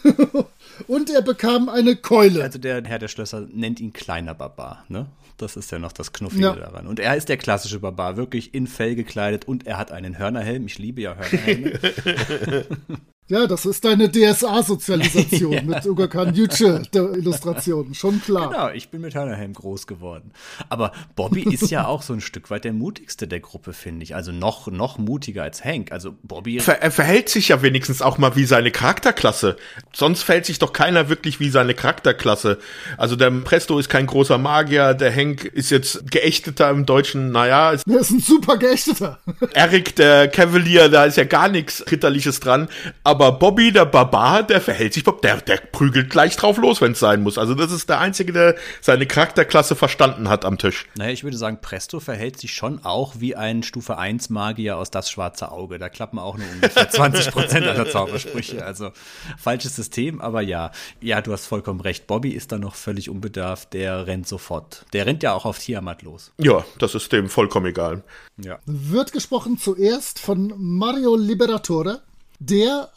Und er bekam eine Keule. Also der Herr der Schlösser nennt ihn kleiner Barbar, ne? Das ist ja noch das Knuffige ja. daran. Und er ist der klassische Barbar, wirklich in Fell gekleidet und er hat einen Hörnerhelm. Ich liebe ja Hörnerhelme. Ja, das ist deine DSA-Sozialisation ja. mit Ugakan Yuche der Illustration, schon klar. Genau, ich bin mit Hörnerhelm groß geworden. Aber Bobby ist ja auch so ein Stück weit der mutigste der Gruppe, finde ich. Also noch, noch mutiger als Hank. Also Bobby. Ver er verhält sich ja wenigstens auch mal wie seine Charakterklasse. Sonst verhält sich doch keiner wirklich wie seine Charakterklasse. Also der Presto ist kein großer Magier, der Hank ist jetzt geächteter im Deutschen, naja. Er ist ein super geächteter. Eric, der Cavalier, da ist ja gar nichts Ritterliches dran. Aber aber Bobby, der Barbar, der verhält sich, der, der prügelt gleich drauf los, wenn es sein muss. Also das ist der Einzige, der seine Charakterklasse verstanden hat am Tisch. Naja, ich würde sagen, Presto verhält sich schon auch wie ein Stufe 1 Magier aus Das Schwarze Auge. Da klappen auch nur ungefähr 20 Prozent aller Zaubersprüche. Also falsches System, aber ja. Ja, du hast vollkommen recht. Bobby ist da noch völlig unbedarft. Der rennt sofort. Der rennt ja auch auf Tiamat los. Ja, das ist dem vollkommen egal. Ja. Wird gesprochen zuerst von Mario Liberatore der,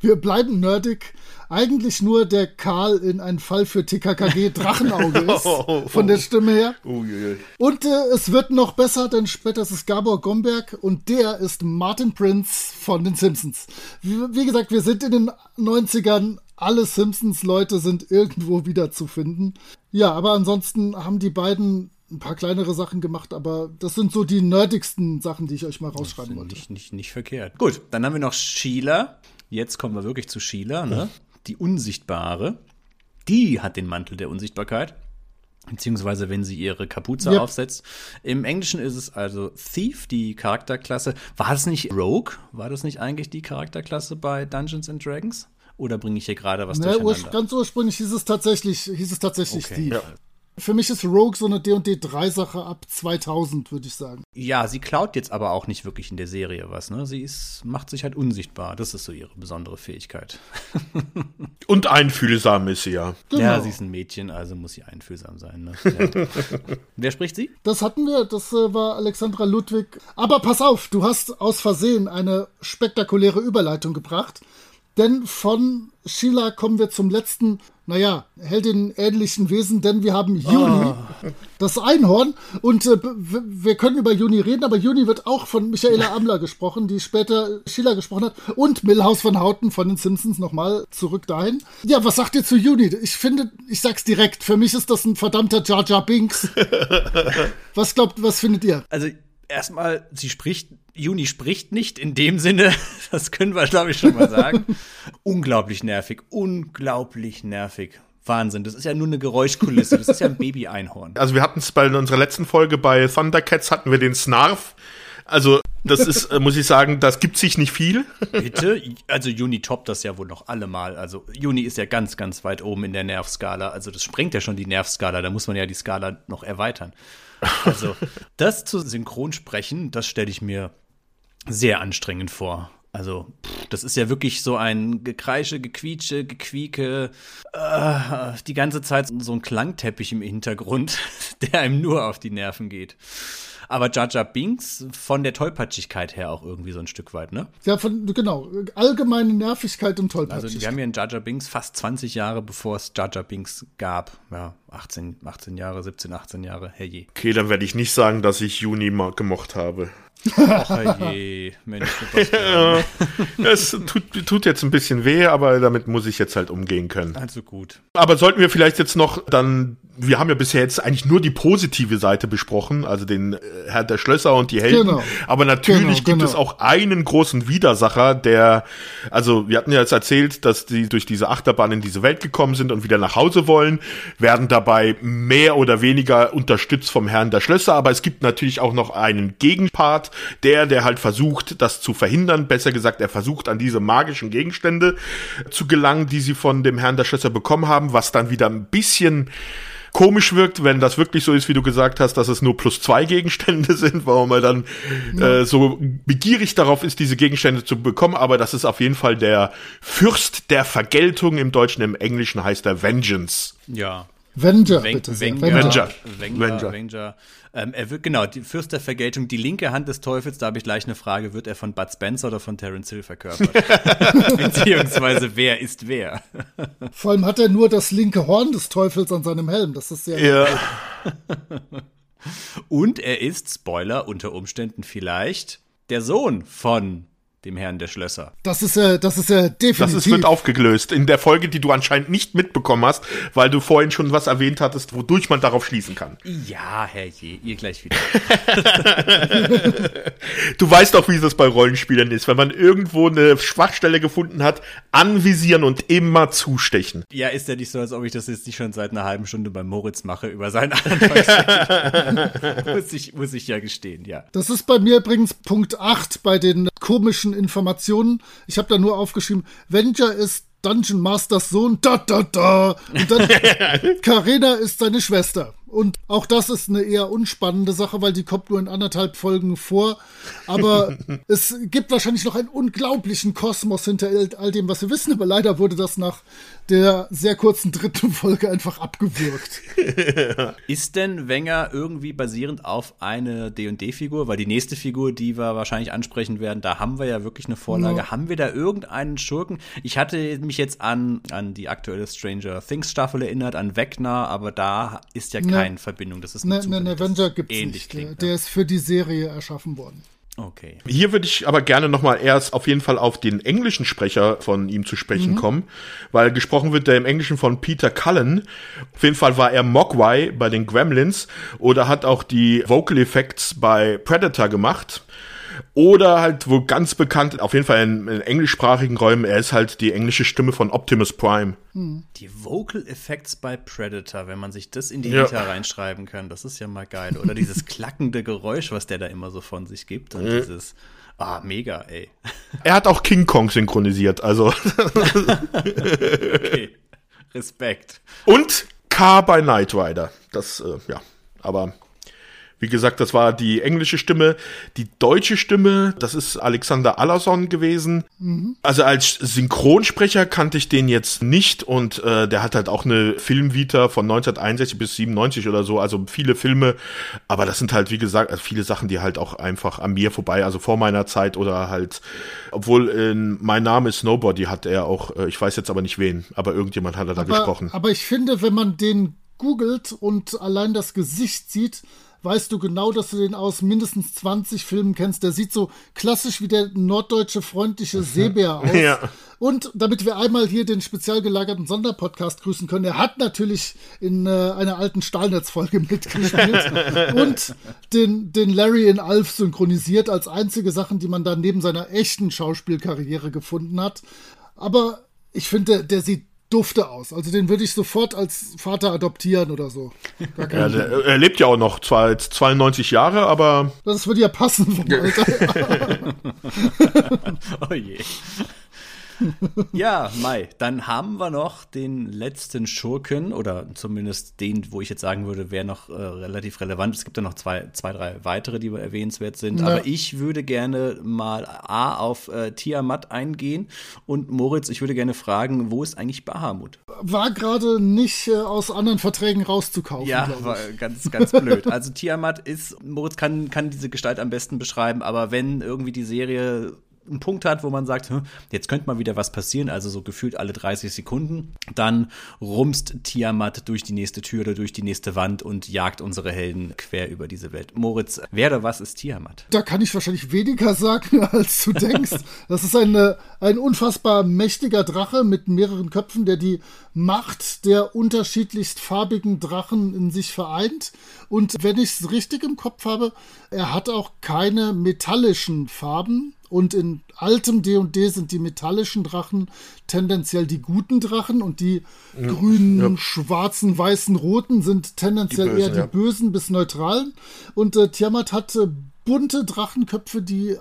wir bleiben nerdig, eigentlich nur der Karl in ein Fall für TKKG Drachenauge ist, von der Stimme her. Und äh, es wird noch besser, denn später ist es Gabor Gomberg und der ist Martin Prince von den Simpsons. Wie, wie gesagt, wir sind in den 90ern, alle Simpsons-Leute sind irgendwo wieder zu finden. Ja, aber ansonsten haben die beiden ein paar kleinere Sachen gemacht, aber das sind so die nerdigsten Sachen, die ich euch mal rausschreiben wollte. Nicht, nicht, nicht verkehrt. Gut, dann haben wir noch Sheila. Jetzt kommen wir wirklich zu Sheila, ne? Die Unsichtbare. Die hat den Mantel der Unsichtbarkeit. Beziehungsweise, wenn sie ihre Kapuze yep. aufsetzt. Im Englischen ist es also Thief, die Charakterklasse. War das nicht Rogue? War das nicht eigentlich die Charakterklasse bei Dungeons and Dragons? Oder bringe ich hier gerade was ne, durcheinander? Ganz ursprünglich hieß es tatsächlich, hieß es tatsächlich okay. Thief. Ja. Für mich ist Rogue so eine D&D 3 Sache ab 2000, würde ich sagen. Ja, sie klaut jetzt aber auch nicht wirklich in der Serie was, ne? Sie ist, macht sich halt unsichtbar. Das ist so ihre besondere Fähigkeit. Und einfühlsam ist sie ja. Genau. Ja, sie ist ein Mädchen, also muss sie einfühlsam sein. Ne? Ja. Wer spricht sie? Das hatten wir, das äh, war Alexandra Ludwig. Aber pass auf, du hast aus Versehen eine spektakuläre Überleitung gebracht. Denn von Sheila kommen wir zum letzten, naja, Heldin-ähnlichen Wesen, denn wir haben Juni, oh. das Einhorn. Und äh, wir können über Juni reden, aber Juni wird auch von Michaela Amler gesprochen, die später Sheila gesprochen hat. Und Milhouse van Houten von den Simpsons nochmal zurück dahin. Ja, was sagt ihr zu Juni? Ich finde, ich sag's direkt, für mich ist das ein verdammter Jar Jar Binks. was glaubt, was findet ihr? Also erstmal, sie spricht, Juni spricht nicht in dem Sinne, das können wir, glaube ich, schon mal sagen. unglaublich nervig, unglaublich nervig. Wahnsinn, das ist ja nur eine Geräuschkulisse, das ist ja ein Baby-Einhorn. Also wir hatten es bei unserer letzten Folge bei Thundercats, hatten wir den Snarf. Also das ist, äh, muss ich sagen, das gibt sich nicht viel. Bitte? Also Juni toppt das ja wohl noch allemal. Also Juni ist ja ganz, ganz weit oben in der Nervskala. Also das sprengt ja schon die Nervskala, da muss man ja die Skala noch erweitern. Also, das zu synchron sprechen, das stelle ich mir sehr anstrengend vor. Also, pff, das ist ja wirklich so ein Gekreische, Gequietsche, Gequieke, äh, die ganze Zeit so ein Klangteppich im Hintergrund, der einem nur auf die Nerven geht aber Jar Binks von der Tollpatschigkeit her auch irgendwie so ein Stück weit, ne? Ja, von, genau. Allgemeine Nervigkeit und Tollpatschigkeit. Also wir haben ja in Jar Jar Binks fast 20 Jahre, bevor es Jar Binks gab. Ja, 18, 18 Jahre, 17, 18 Jahre, herrje. Okay, dann werde ich nicht sagen, dass ich Juni mal gemocht habe. Ach je, Mensch. Es tut, tut jetzt ein bisschen weh, aber damit muss ich jetzt halt umgehen können. Also gut. Aber sollten wir vielleicht jetzt noch dann, wir haben ja bisher jetzt eigentlich nur die positive Seite besprochen, also den äh, Herr der Schlösser und die Helden. Genau. Aber natürlich genau, gibt genau. es auch einen großen Widersacher, der, also wir hatten ja jetzt erzählt, dass die durch diese Achterbahn in diese Welt gekommen sind und wieder nach Hause wollen, werden dabei mehr oder weniger unterstützt vom Herrn der Schlösser, aber es gibt natürlich auch noch einen Gegenpart, der, der halt versucht, das zu verhindern. Besser gesagt, er versucht an diese magischen Gegenstände zu gelangen, die sie von dem Herrn der Schlösser bekommen haben, was dann wieder ein bisschen komisch wirkt, wenn das wirklich so ist, wie du gesagt hast, dass es nur plus zwei Gegenstände sind, warum er dann ja. äh, so begierig darauf ist, diese Gegenstände zu bekommen. Aber das ist auf jeden Fall der Fürst der Vergeltung im Deutschen, im Englischen heißt er Vengeance. Ja. Venger, Ven bitte sehr. Venger. Venger. Venger. Venger. Ähm, er wird, genau, die Fürst der Vergeltung, die linke Hand des Teufels, da habe ich gleich eine Frage, wird er von Bud Spencer oder von Terence Hill verkörpert? Beziehungsweise, wer ist wer? Vor allem hat er nur das linke Horn des Teufels an seinem Helm, das ist sehr... Ja. Und er ist, Spoiler, unter Umständen vielleicht der Sohn von dem Herrn der Schlösser. Das ist äh, das ist äh, definitiv. Das ist, wird aufgelöst in der Folge, die du anscheinend nicht mitbekommen hast, weil du vorhin schon was erwähnt hattest, wodurch man darauf schließen kann. Ja, Herr Je, ihr gleich wieder. du weißt auch, wie das bei Rollenspielern ist, wenn man irgendwo eine Schwachstelle gefunden hat, anvisieren und immer zustechen. Ja, ist ja nicht so, als ob ich das jetzt nicht schon seit einer halben Stunde bei Moritz mache über seinen anderen muss ich muss ich ja gestehen, ja. Das ist bei mir übrigens Punkt 8 bei den komischen Informationen. Ich habe da nur aufgeschrieben, Venger ist Dungeon Masters Sohn, da da da. Und dann Karina ist seine Schwester. Und auch das ist eine eher unspannende Sache, weil die kommt nur in anderthalb Folgen vor. Aber es gibt wahrscheinlich noch einen unglaublichen Kosmos hinter all dem, was wir wissen. Aber leider wurde das nach der sehr kurzen dritten Folge einfach abgewürgt. Ist denn Wenger irgendwie basierend auf eine D&D-Figur? Weil die nächste Figur, die wir wahrscheinlich ansprechen werden, da haben wir ja wirklich eine Vorlage. Ja. Haben wir da irgendeinen Schurken? Ich hatte mich jetzt an, an die aktuelle Stranger Things Staffel erinnert, an Wegner, aber da ist ja kein keine Verbindung. Das ist ne, ne, ne Avenger gibt es nicht. Klingt, der ja. ist für die Serie erschaffen worden. Okay. Hier würde ich aber gerne nochmal erst auf jeden Fall auf den englischen Sprecher von ihm zu sprechen mhm. kommen, weil gesprochen wird der im Englischen von Peter Cullen. Auf jeden Fall war er Mogwai bei den Gremlins oder hat auch die Vocal Effects bei Predator gemacht. Oder halt wo ganz bekannt, auf jeden Fall in, in englischsprachigen Räumen, er ist halt die englische Stimme von Optimus Prime. Hm. Die Vocal Effects bei Predator, wenn man sich das in die ja. Vita reinschreiben kann, das ist ja mal geil. Oder dieses klackende Geräusch, was der da immer so von sich gibt. Und mhm. dieses, ah, mega, ey. Er hat auch King Kong synchronisiert, also. okay. Respekt. Und K bei Knight Rider. Das, äh, ja, aber wie gesagt, das war die englische Stimme. Die deutsche Stimme, das ist Alexander Allerson gewesen. Mhm. Also als Synchronsprecher kannte ich den jetzt nicht und äh, der hat halt auch eine Filmvita von 1961 bis 97 oder so, also viele Filme. Aber das sind halt, wie gesagt, also viele Sachen, die halt auch einfach an mir vorbei, also vor meiner Zeit oder halt, obwohl in Mein Name ist Nobody hat er auch, äh, ich weiß jetzt aber nicht wen, aber irgendjemand hat er da aber, gesprochen. Aber ich finde, wenn man den googelt und allein das Gesicht sieht, weißt du genau, dass du den aus mindestens 20 Filmen kennst. Der sieht so klassisch wie der norddeutsche freundliche Seebär aus. Ja. Und damit wir einmal hier den spezial gelagerten Sonderpodcast grüßen können, er hat natürlich in äh, einer alten Stahlnetzfolge mitgespielt und den, den Larry in Alf synchronisiert als einzige Sachen, die man da neben seiner echten Schauspielkarriere gefunden hat. Aber ich finde, der, der sieht dufte aus. Also den würde ich sofort als Vater adoptieren oder so. Ja, der, er lebt ja auch noch, zwar jetzt 92 Jahre, aber. Das würde ja passen vom Alter. oh je. ja, Mai, dann haben wir noch den letzten Schurken oder zumindest den, wo ich jetzt sagen würde, wäre noch äh, relativ relevant. Es gibt ja noch zwei, zwei, drei weitere, die erwähnenswert sind. Ja. Aber ich würde gerne mal A auf äh, Tiamat eingehen und Moritz, ich würde gerne fragen, wo ist eigentlich Bahamut? War gerade nicht äh, aus anderen Verträgen rauszukaufen. Ja, war ganz, ganz blöd. Also Tiamat ist, Moritz kann, kann diese Gestalt am besten beschreiben, aber wenn irgendwie die Serie einen Punkt hat, wo man sagt, jetzt könnte mal wieder was passieren, also so gefühlt alle 30 Sekunden, dann rumst Tiamat durch die nächste Tür oder durch die nächste Wand und jagt unsere Helden quer über diese Welt. Moritz, wer oder was ist Tiamat? Da kann ich wahrscheinlich weniger sagen, als du denkst. Das ist eine, ein unfassbar mächtiger Drache mit mehreren Köpfen, der die Macht der unterschiedlichst farbigen Drachen in sich vereint. Und wenn ich es richtig im Kopf habe, er hat auch keine metallischen Farben. Und in altem D&D sind die metallischen Drachen tendenziell die guten Drachen und die ja, grünen, ja. schwarzen, weißen, roten sind tendenziell die bösen, eher die ja. bösen bis neutralen. Und äh, Tiamat hat äh, bunte Drachenköpfe, die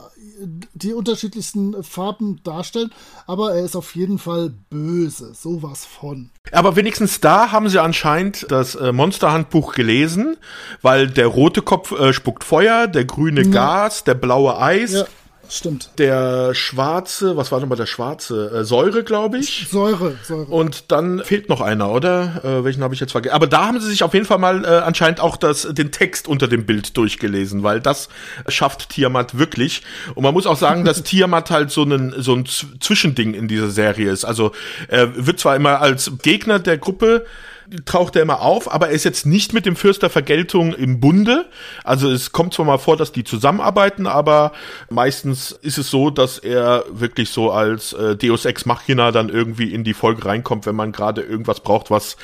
die unterschiedlichsten Farben darstellen, aber er ist auf jeden Fall böse, sowas von. Aber wenigstens da haben sie anscheinend das äh, Monsterhandbuch gelesen, weil der rote Kopf äh, spuckt Feuer, der grüne Gas, der blaue Eis. Ja. Stimmt. Der schwarze, was war nochmal der schwarze? Äh, Säure, glaube ich. Säure, Säure. Und dann fehlt noch einer, oder? Äh, welchen habe ich jetzt vergessen? Aber da haben sie sich auf jeden Fall mal äh, anscheinend auch das, den Text unter dem Bild durchgelesen, weil das schafft Tiamat wirklich. Und man muss auch sagen, dass Tiamat halt so ein, so ein Zwischending in dieser Serie ist. Also er wird zwar immer als Gegner der Gruppe taucht er immer auf, aber er ist jetzt nicht mit dem Fürst der Vergeltung im Bunde. Also es kommt zwar mal vor, dass die zusammenarbeiten, aber meistens ist es so, dass er wirklich so als äh, Deus Ex Machina dann irgendwie in die Folge reinkommt, wenn man gerade irgendwas braucht, was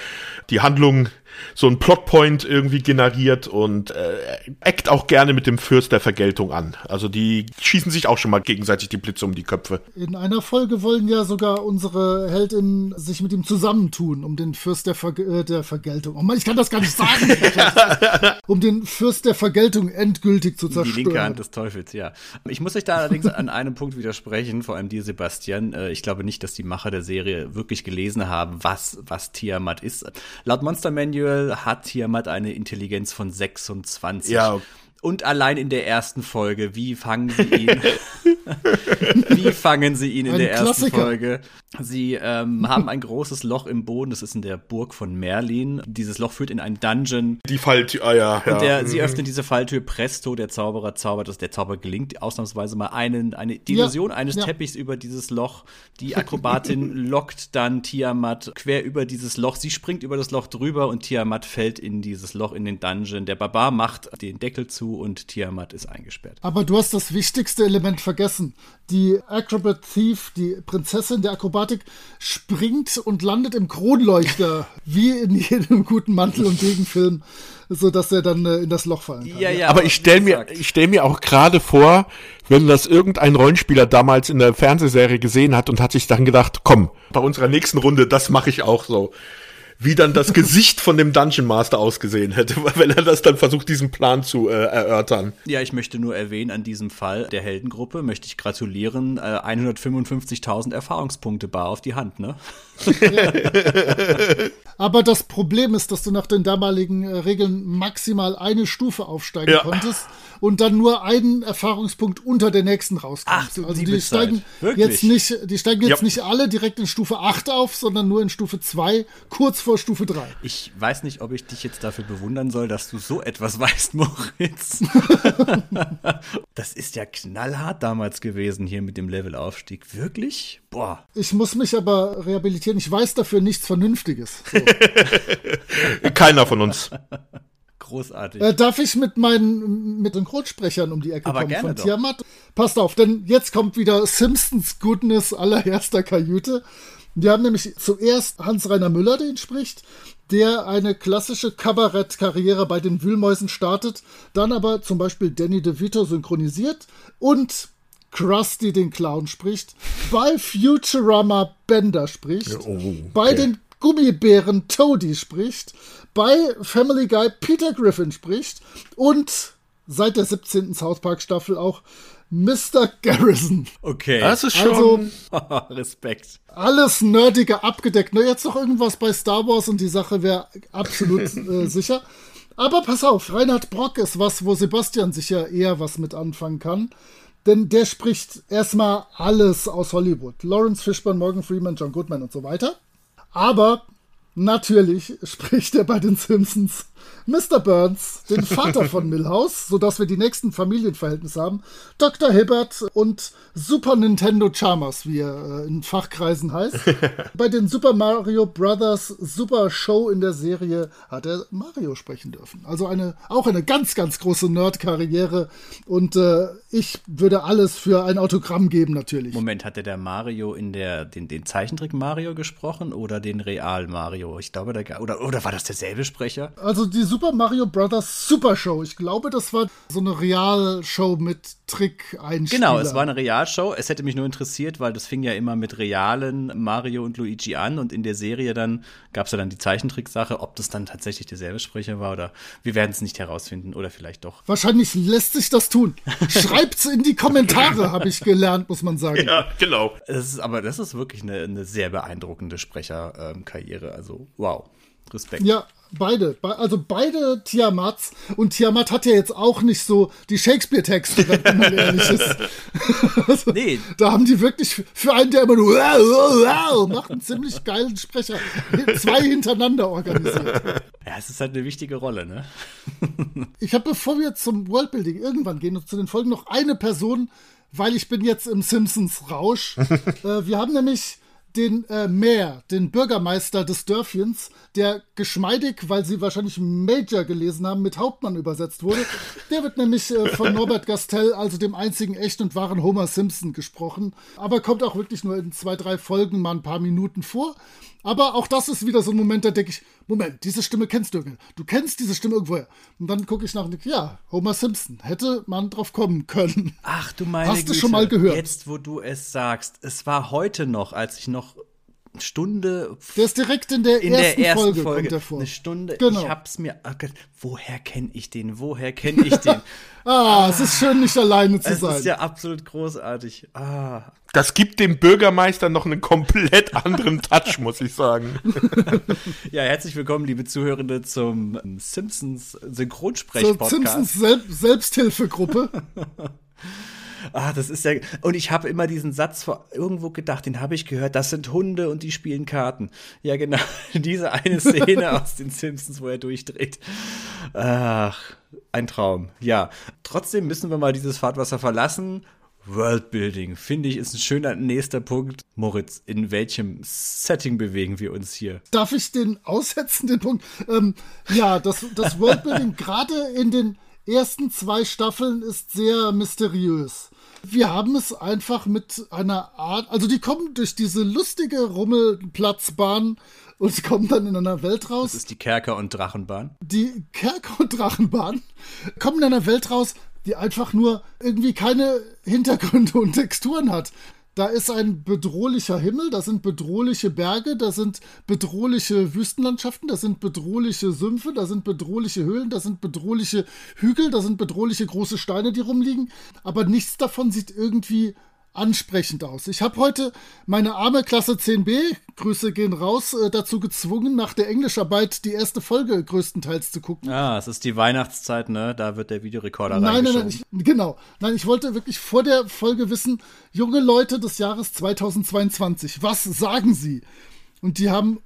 die Handlung so ein Plotpoint irgendwie generiert und äh, eckt auch gerne mit dem Fürst der Vergeltung an. Also die schießen sich auch schon mal gegenseitig die Blitze um die Köpfe. In einer Folge wollen ja sogar unsere Heldinnen sich mit ihm zusammentun, um den Fürst der, Ver äh, der Vergeltung. Oh Mann, ich kann das gar nicht sagen. um den Fürst der Vergeltung endgültig zu zerstören. Die linke Hand des Teufels, ja. Ich muss euch da allerdings an einem Punkt widersprechen, vor allem dir, Sebastian. Äh, ich glaube nicht, dass die Macher der Serie wirklich gelesen haben, was, was Tiamat ist. Laut Monster Manual Manual hat Tiamat eine Intelligenz von 26. Ja. Und allein in der ersten Folge, wie fangen sie ihn? wie fangen sie ihn in Ein der ersten Klassiker. Folge? Sie ähm, haben ein großes Loch im Boden, das ist in der Burg von Merlin. Dieses Loch führt in einen Dungeon. Die Falltür, ah ja, ja. Und der, mhm. sie öffnen diese Falltür, presto, der Zauberer zaubert, dass der Zauber gelingt ausnahmsweise mal einen, eine, die Illusion ja, eines ja. Teppichs über dieses Loch. Die Akrobatin lockt dann Tiamat quer über dieses Loch. Sie springt über das Loch drüber und Tiamat fällt in dieses Loch in den Dungeon. Der Barbar macht den Deckel zu und Tiamat ist eingesperrt. Aber du hast das wichtigste Element vergessen. Die Acrobat Thief, die Prinzessin der Akrobatik, springt und landet im Kronleuchter, wie in jedem guten Mantel- und Degenfilm, so dass er dann äh, in das Loch fallen kann. Ja, ja, aber ich stelle mir, ich stell mir auch gerade vor, wenn das irgendein Rollenspieler damals in der Fernsehserie gesehen hat und hat sich dann gedacht, komm, bei unserer nächsten Runde, das mache ich auch so wie dann das Gesicht von dem Dungeon Master ausgesehen hätte, wenn er das dann versucht, diesen Plan zu äh, erörtern. Ja, ich möchte nur erwähnen, an diesem Fall der Heldengruppe möchte ich gratulieren. Äh, 155.000 Erfahrungspunkte bar auf die Hand, ne? Aber das Problem ist, dass du nach den damaligen äh, Regeln maximal eine Stufe aufsteigen ja. konntest und dann nur einen Erfahrungspunkt unter der nächsten rauskommst. Ach, also die steigen Wirklich? jetzt nicht, die steigen jetzt ja. nicht alle direkt in Stufe 8 auf, sondern nur in Stufe 2, kurz vor Stufe 3. Ich weiß nicht, ob ich dich jetzt dafür bewundern soll, dass du so etwas weißt, Moritz. das ist ja knallhart damals gewesen hier mit dem Levelaufstieg. Wirklich? Boah. Ich muss mich aber rehabilitieren. Ich weiß dafür nichts Vernünftiges. So. Keiner von uns. Großartig. Äh, darf ich mit meinen mit Synchronsprechern um die Ecke Aber kommen gerne von doch. Tiamat? Passt auf, denn jetzt kommt wieder Simpsons Goodness allererster Kajüte. Wir haben nämlich zuerst Hans-Rainer Müller, den spricht, der eine klassische Kabarettkarriere bei den Wühlmäusen startet, dann aber zum Beispiel Danny DeVito synchronisiert und Krusty den Clown spricht, bei Futurama Bender spricht, oh, okay. bei den Gummibären Toady spricht, bei Family Guy Peter Griffin spricht und seit der 17. South Park Staffel auch Mr. Garrison. Okay. Das ist schon also, Respekt. Alles Nerdige abgedeckt. Nur jetzt noch irgendwas bei Star Wars und die Sache wäre absolut äh, sicher. Aber pass auf, Reinhard Brock ist was, wo Sebastian sicher eher was mit anfangen kann. Denn der spricht erstmal alles aus Hollywood. Lawrence Fishburne, Morgan Freeman, John Goodman und so weiter. Aber Natürlich spricht er bei den Simpsons Mr. Burns, den Vater von Milhouse, sodass wir die nächsten Familienverhältnisse haben, Dr. Hibbert und Super Nintendo Chalmers, wie er äh, in Fachkreisen heißt. Bei den Super Mario Brothers Super Show in der Serie hat er Mario sprechen dürfen. Also eine, auch eine ganz, ganz große Nerd-Karriere und äh, ich würde alles für ein Autogramm geben, natürlich. Moment, hat der Mario in der, den, den Zeichentrick Mario gesprochen oder den Real Mario? Ich glaube, da, oder, oder war das derselbe Sprecher? Also die Super Mario Bros. Super Show. Ich glaube, das war so eine Realshow mit Trick-Einspielern. Genau, es war eine Realshow. Es hätte mich nur interessiert, weil das fing ja immer mit realen Mario und Luigi an und in der Serie dann gab es ja dann die Zeichentricksache, ob das dann tatsächlich derselbe Sprecher war oder wir werden es nicht herausfinden oder vielleicht doch. Wahrscheinlich lässt sich das tun. Schreibt's in die Kommentare, habe ich gelernt, muss man sagen. Ja, genau. Das ist, aber das ist wirklich eine, eine sehr beeindruckende Sprecherkarriere. Also wow. Respekt. Ja, beide. Also beide Tiamats. Und Tiamat hat ja jetzt auch nicht so die Shakespeare-Texte, wenn man ehrlich ist. also, nee. Da haben die wirklich für einen, der immer nur macht einen ziemlich geilen Sprecher, zwei hintereinander organisiert. Ja, es ist halt eine wichtige Rolle, ne? ich habe, bevor wir zum Worldbuilding irgendwann gehen und zu den Folgen, noch eine Person, weil ich bin jetzt im Simpsons-Rausch. äh, wir haben nämlich den äh, Mayor, den Bürgermeister des Dörfchens, der geschmeidig, weil sie wahrscheinlich Major gelesen haben, mit Hauptmann übersetzt wurde. Der wird nämlich äh, von Norbert Gastel, also dem einzigen echten und wahren Homer Simpson, gesprochen. Aber kommt auch wirklich nur in zwei, drei Folgen mal ein paar Minuten vor. Aber auch das ist wieder so ein Moment, da denke ich, Moment, diese Stimme kennst du. Du kennst diese Stimme irgendwoher. Und dann gucke ich nach und denke, ja, Homer Simpson. Hätte man drauf kommen können. Ach du meine Hast du schon mal gehört? Jetzt, wo du es sagst. Es war heute noch, als ich noch Stunde. Der ist direkt in der, in ersten, der ersten Folge, Folge. Kommt der vor. Eine Stunde. Genau. Ich hab's mir. Oh woher kenne ich den? Woher kenne ich den? ah, es ist schön, nicht alleine zu es sein. Das ist ja absolut großartig. Ah. Das gibt dem Bürgermeister noch einen komplett anderen Touch, muss ich sagen. ja, herzlich willkommen, liebe Zuhörende, zum Simpsons Synchronsprech-Podcast. Simpsons Sel Selbsthilfegruppe. Ah, das ist ja. Und ich habe immer diesen Satz vor irgendwo gedacht, den habe ich gehört, das sind Hunde und die spielen Karten. Ja, genau. Diese eine Szene aus den Simpsons, wo er durchdreht. Ach, ein Traum. Ja. Trotzdem müssen wir mal dieses Fahrtwasser verlassen. Worldbuilding, finde ich, ist ein schöner nächster Punkt. Moritz, in welchem Setting bewegen wir uns hier? Darf ich den aussetzen, den Punkt? Ähm, ja, das, das Worldbuilding gerade in den ersten zwei Staffeln ist sehr mysteriös. Wir haben es einfach mit einer Art, also die kommen durch diese lustige Rummelplatzbahn und kommen dann in einer Welt raus. Das ist die Kerker- und Drachenbahn. Die Kerker- und Drachenbahn kommen in einer Welt raus, die einfach nur irgendwie keine Hintergründe und Texturen hat. Da ist ein bedrohlicher Himmel, da sind bedrohliche Berge, da sind bedrohliche Wüstenlandschaften, da sind bedrohliche Sümpfe, da sind bedrohliche Höhlen, da sind bedrohliche Hügel, da sind bedrohliche große Steine, die rumliegen. Aber nichts davon sieht irgendwie ansprechend aus. Ich habe heute meine arme Klasse 10b, Grüße gehen raus, äh, dazu gezwungen, nach der Englischarbeit die erste Folge größtenteils zu gucken. Ah, es ist die Weihnachtszeit, ne? Da wird der Videorekorder Nein, nein, nein, ich, genau. Nein, ich wollte wirklich vor der Folge wissen, junge Leute des Jahres 2022, was sagen sie? Und die haben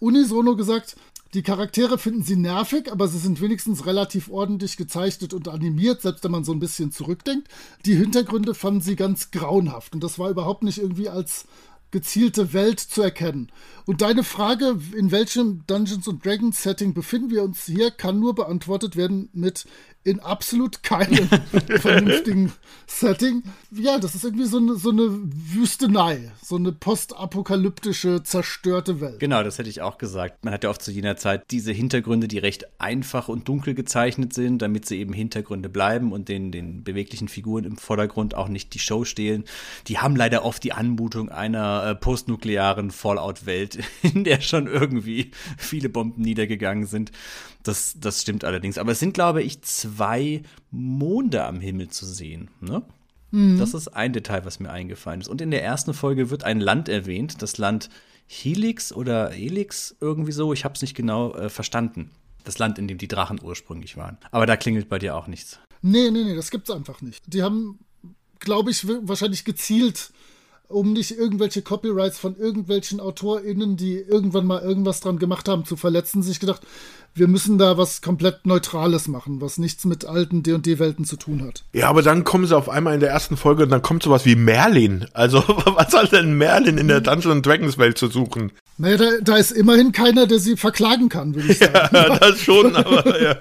unisono gesagt, die Charaktere finden sie nervig, aber sie sind wenigstens relativ ordentlich gezeichnet und animiert, selbst wenn man so ein bisschen zurückdenkt. Die Hintergründe fanden sie ganz grauenhaft und das war überhaupt nicht irgendwie als gezielte Welt zu erkennen. Und deine Frage, in welchem Dungeons Dragons Setting befinden wir uns hier, kann nur beantwortet werden mit in absolut keinem vernünftigen Setting. Ja, das ist irgendwie so eine, so eine Wüstenei, so eine postapokalyptische, zerstörte Welt. Genau, das hätte ich auch gesagt. Man hat ja oft zu jener Zeit diese Hintergründe, die recht einfach und dunkel gezeichnet sind, damit sie eben Hintergründe bleiben und den, den beweglichen Figuren im Vordergrund auch nicht die Show stehlen. Die haben leider oft die Anmutung einer äh, postnuklearen Fallout-Welt, in der schon irgendwie viele Bomben niedergegangen sind. Das, das stimmt allerdings. Aber es sind, glaube ich, zwei Monde am Himmel zu sehen. Ne? Mhm. Das ist ein Detail, was mir eingefallen ist. Und in der ersten Folge wird ein Land erwähnt, das Land Helix oder Helix, irgendwie so. Ich habe es nicht genau äh, verstanden. Das Land, in dem die Drachen ursprünglich waren. Aber da klingelt bei dir auch nichts. Nee, nee, nee, das gibt's einfach nicht. Die haben, glaube ich, wahrscheinlich gezielt um nicht irgendwelche Copyrights von irgendwelchen AutorInnen, die irgendwann mal irgendwas dran gemacht haben, zu verletzen, sich gedacht, wir müssen da was komplett Neutrales machen, was nichts mit alten D&D-Welten zu tun hat. Ja, aber dann kommen sie auf einmal in der ersten Folge und dann kommt sowas wie Merlin. Also, was soll denn Merlin in der Dungeons Dragons Welt zu suchen? Naja, da, da ist immerhin keiner, der sie verklagen kann, würde ich sagen. Ja, das schon, aber, ja.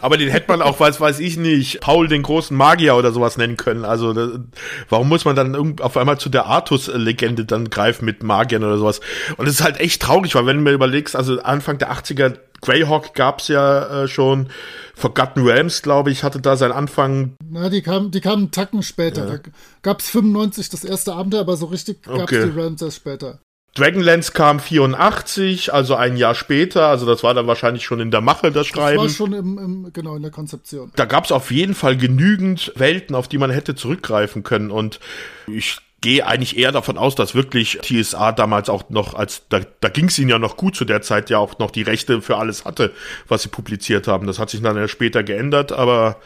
aber den hätte man auch, weiß, weiß ich nicht, Paul den großen Magier oder sowas nennen können. Also, das, warum muss man dann auf einmal zu der Artus-Legende dann greifen mit Magiern oder sowas? Und es ist halt echt traurig, weil wenn du mir überlegst, also Anfang der 80er Greyhawk gab's ja äh, schon. Forgotten Realms, glaube ich, hatte da seinen Anfang. Na, die kamen die kam einen Tacken später. Ja. Da gab's 95 das erste Abenteuer, aber so richtig gab's okay. die Realms erst später. Dragonlance kam 84, also ein Jahr später, also das war dann wahrscheinlich schon in der Mache, das Schreiben. Das war schon im, im genau in der Konzeption. Da gab es auf jeden Fall genügend Welten, auf die man hätte zurückgreifen können und ich gehe eigentlich eher davon aus, dass wirklich TSA damals auch noch als, da, da ging es ihnen ja noch gut zu der Zeit ja auch noch die Rechte für alles hatte, was sie publiziert haben. Das hat sich dann ja später geändert, aber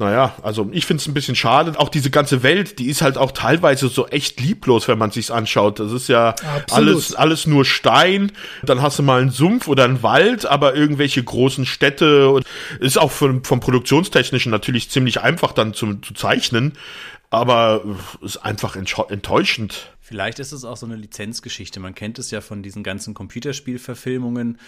naja, also ich finde es ein bisschen schade. Auch diese ganze Welt, die ist halt auch teilweise so echt lieblos, wenn man sich's anschaut. Das ist ja alles, alles nur Stein. Dann hast du mal einen Sumpf oder einen Wald, aber irgendwelche großen Städte. Und ist auch vom, vom Produktionstechnischen natürlich ziemlich einfach dann zu, zu zeichnen aber ist einfach enttäuschend. Vielleicht ist es auch so eine Lizenzgeschichte. Man kennt es ja von diesen ganzen Computerspielverfilmungen.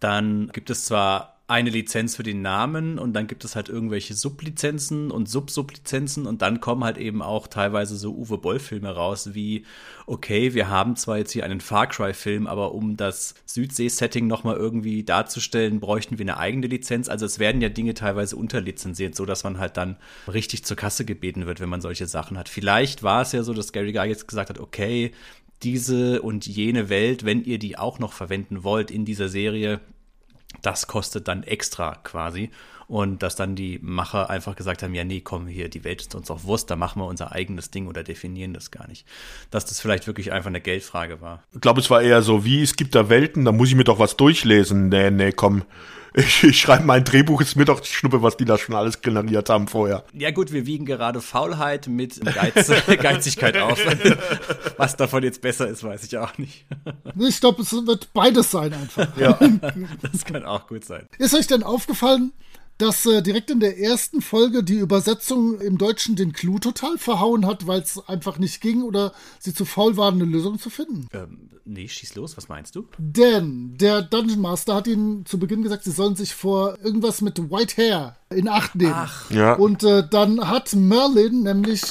Dann gibt es zwar eine Lizenz für den Namen und dann gibt es halt irgendwelche Sublizenzen und Sub-Sublizenzen und dann kommen halt eben auch teilweise so Uwe Boll-Filme raus wie, okay, wir haben zwar jetzt hier einen Far Cry-Film, aber um das Südsee-Setting nochmal irgendwie darzustellen, bräuchten wir eine eigene Lizenz. Also es werden ja Dinge teilweise unterlizenziert, so dass man halt dann richtig zur Kasse gebeten wird, wenn man solche Sachen hat. Vielleicht war es ja so, dass Gary Guy jetzt gesagt hat, okay, diese und jene Welt, wenn ihr die auch noch verwenden wollt in dieser Serie, das kostet dann extra quasi. Und dass dann die Macher einfach gesagt haben, ja, nee, komm, hier, die Welt ist uns auch Wurst, da machen wir unser eigenes Ding oder definieren das gar nicht. Dass das vielleicht wirklich einfach eine Geldfrage war. Ich glaube, es war eher so, wie, es gibt da Welten, da muss ich mir doch was durchlesen. Nee, nee, komm, ich, ich schreibe mein Drehbuch, ist mir doch Schnuppe, was die da schon alles generiert haben vorher. Ja gut, wir wiegen gerade Faulheit mit Geiz, Geizigkeit auf. was davon jetzt besser ist, weiß ich auch nicht. Ich glaube, es wird beides sein einfach. Ja, das kann auch gut sein. Ist euch denn aufgefallen, dass äh, direkt in der ersten Folge die Übersetzung im Deutschen den Clou total verhauen hat, weil es einfach nicht ging oder sie zu faul waren, eine Lösung zu finden. Ähm, nee, schieß los, was meinst du? Denn der Dungeon Master hat ihnen zu Beginn gesagt, sie sollen sich vor irgendwas mit White Hair in Acht nehmen. Ach. Ja. Und äh, dann hat Merlin nämlich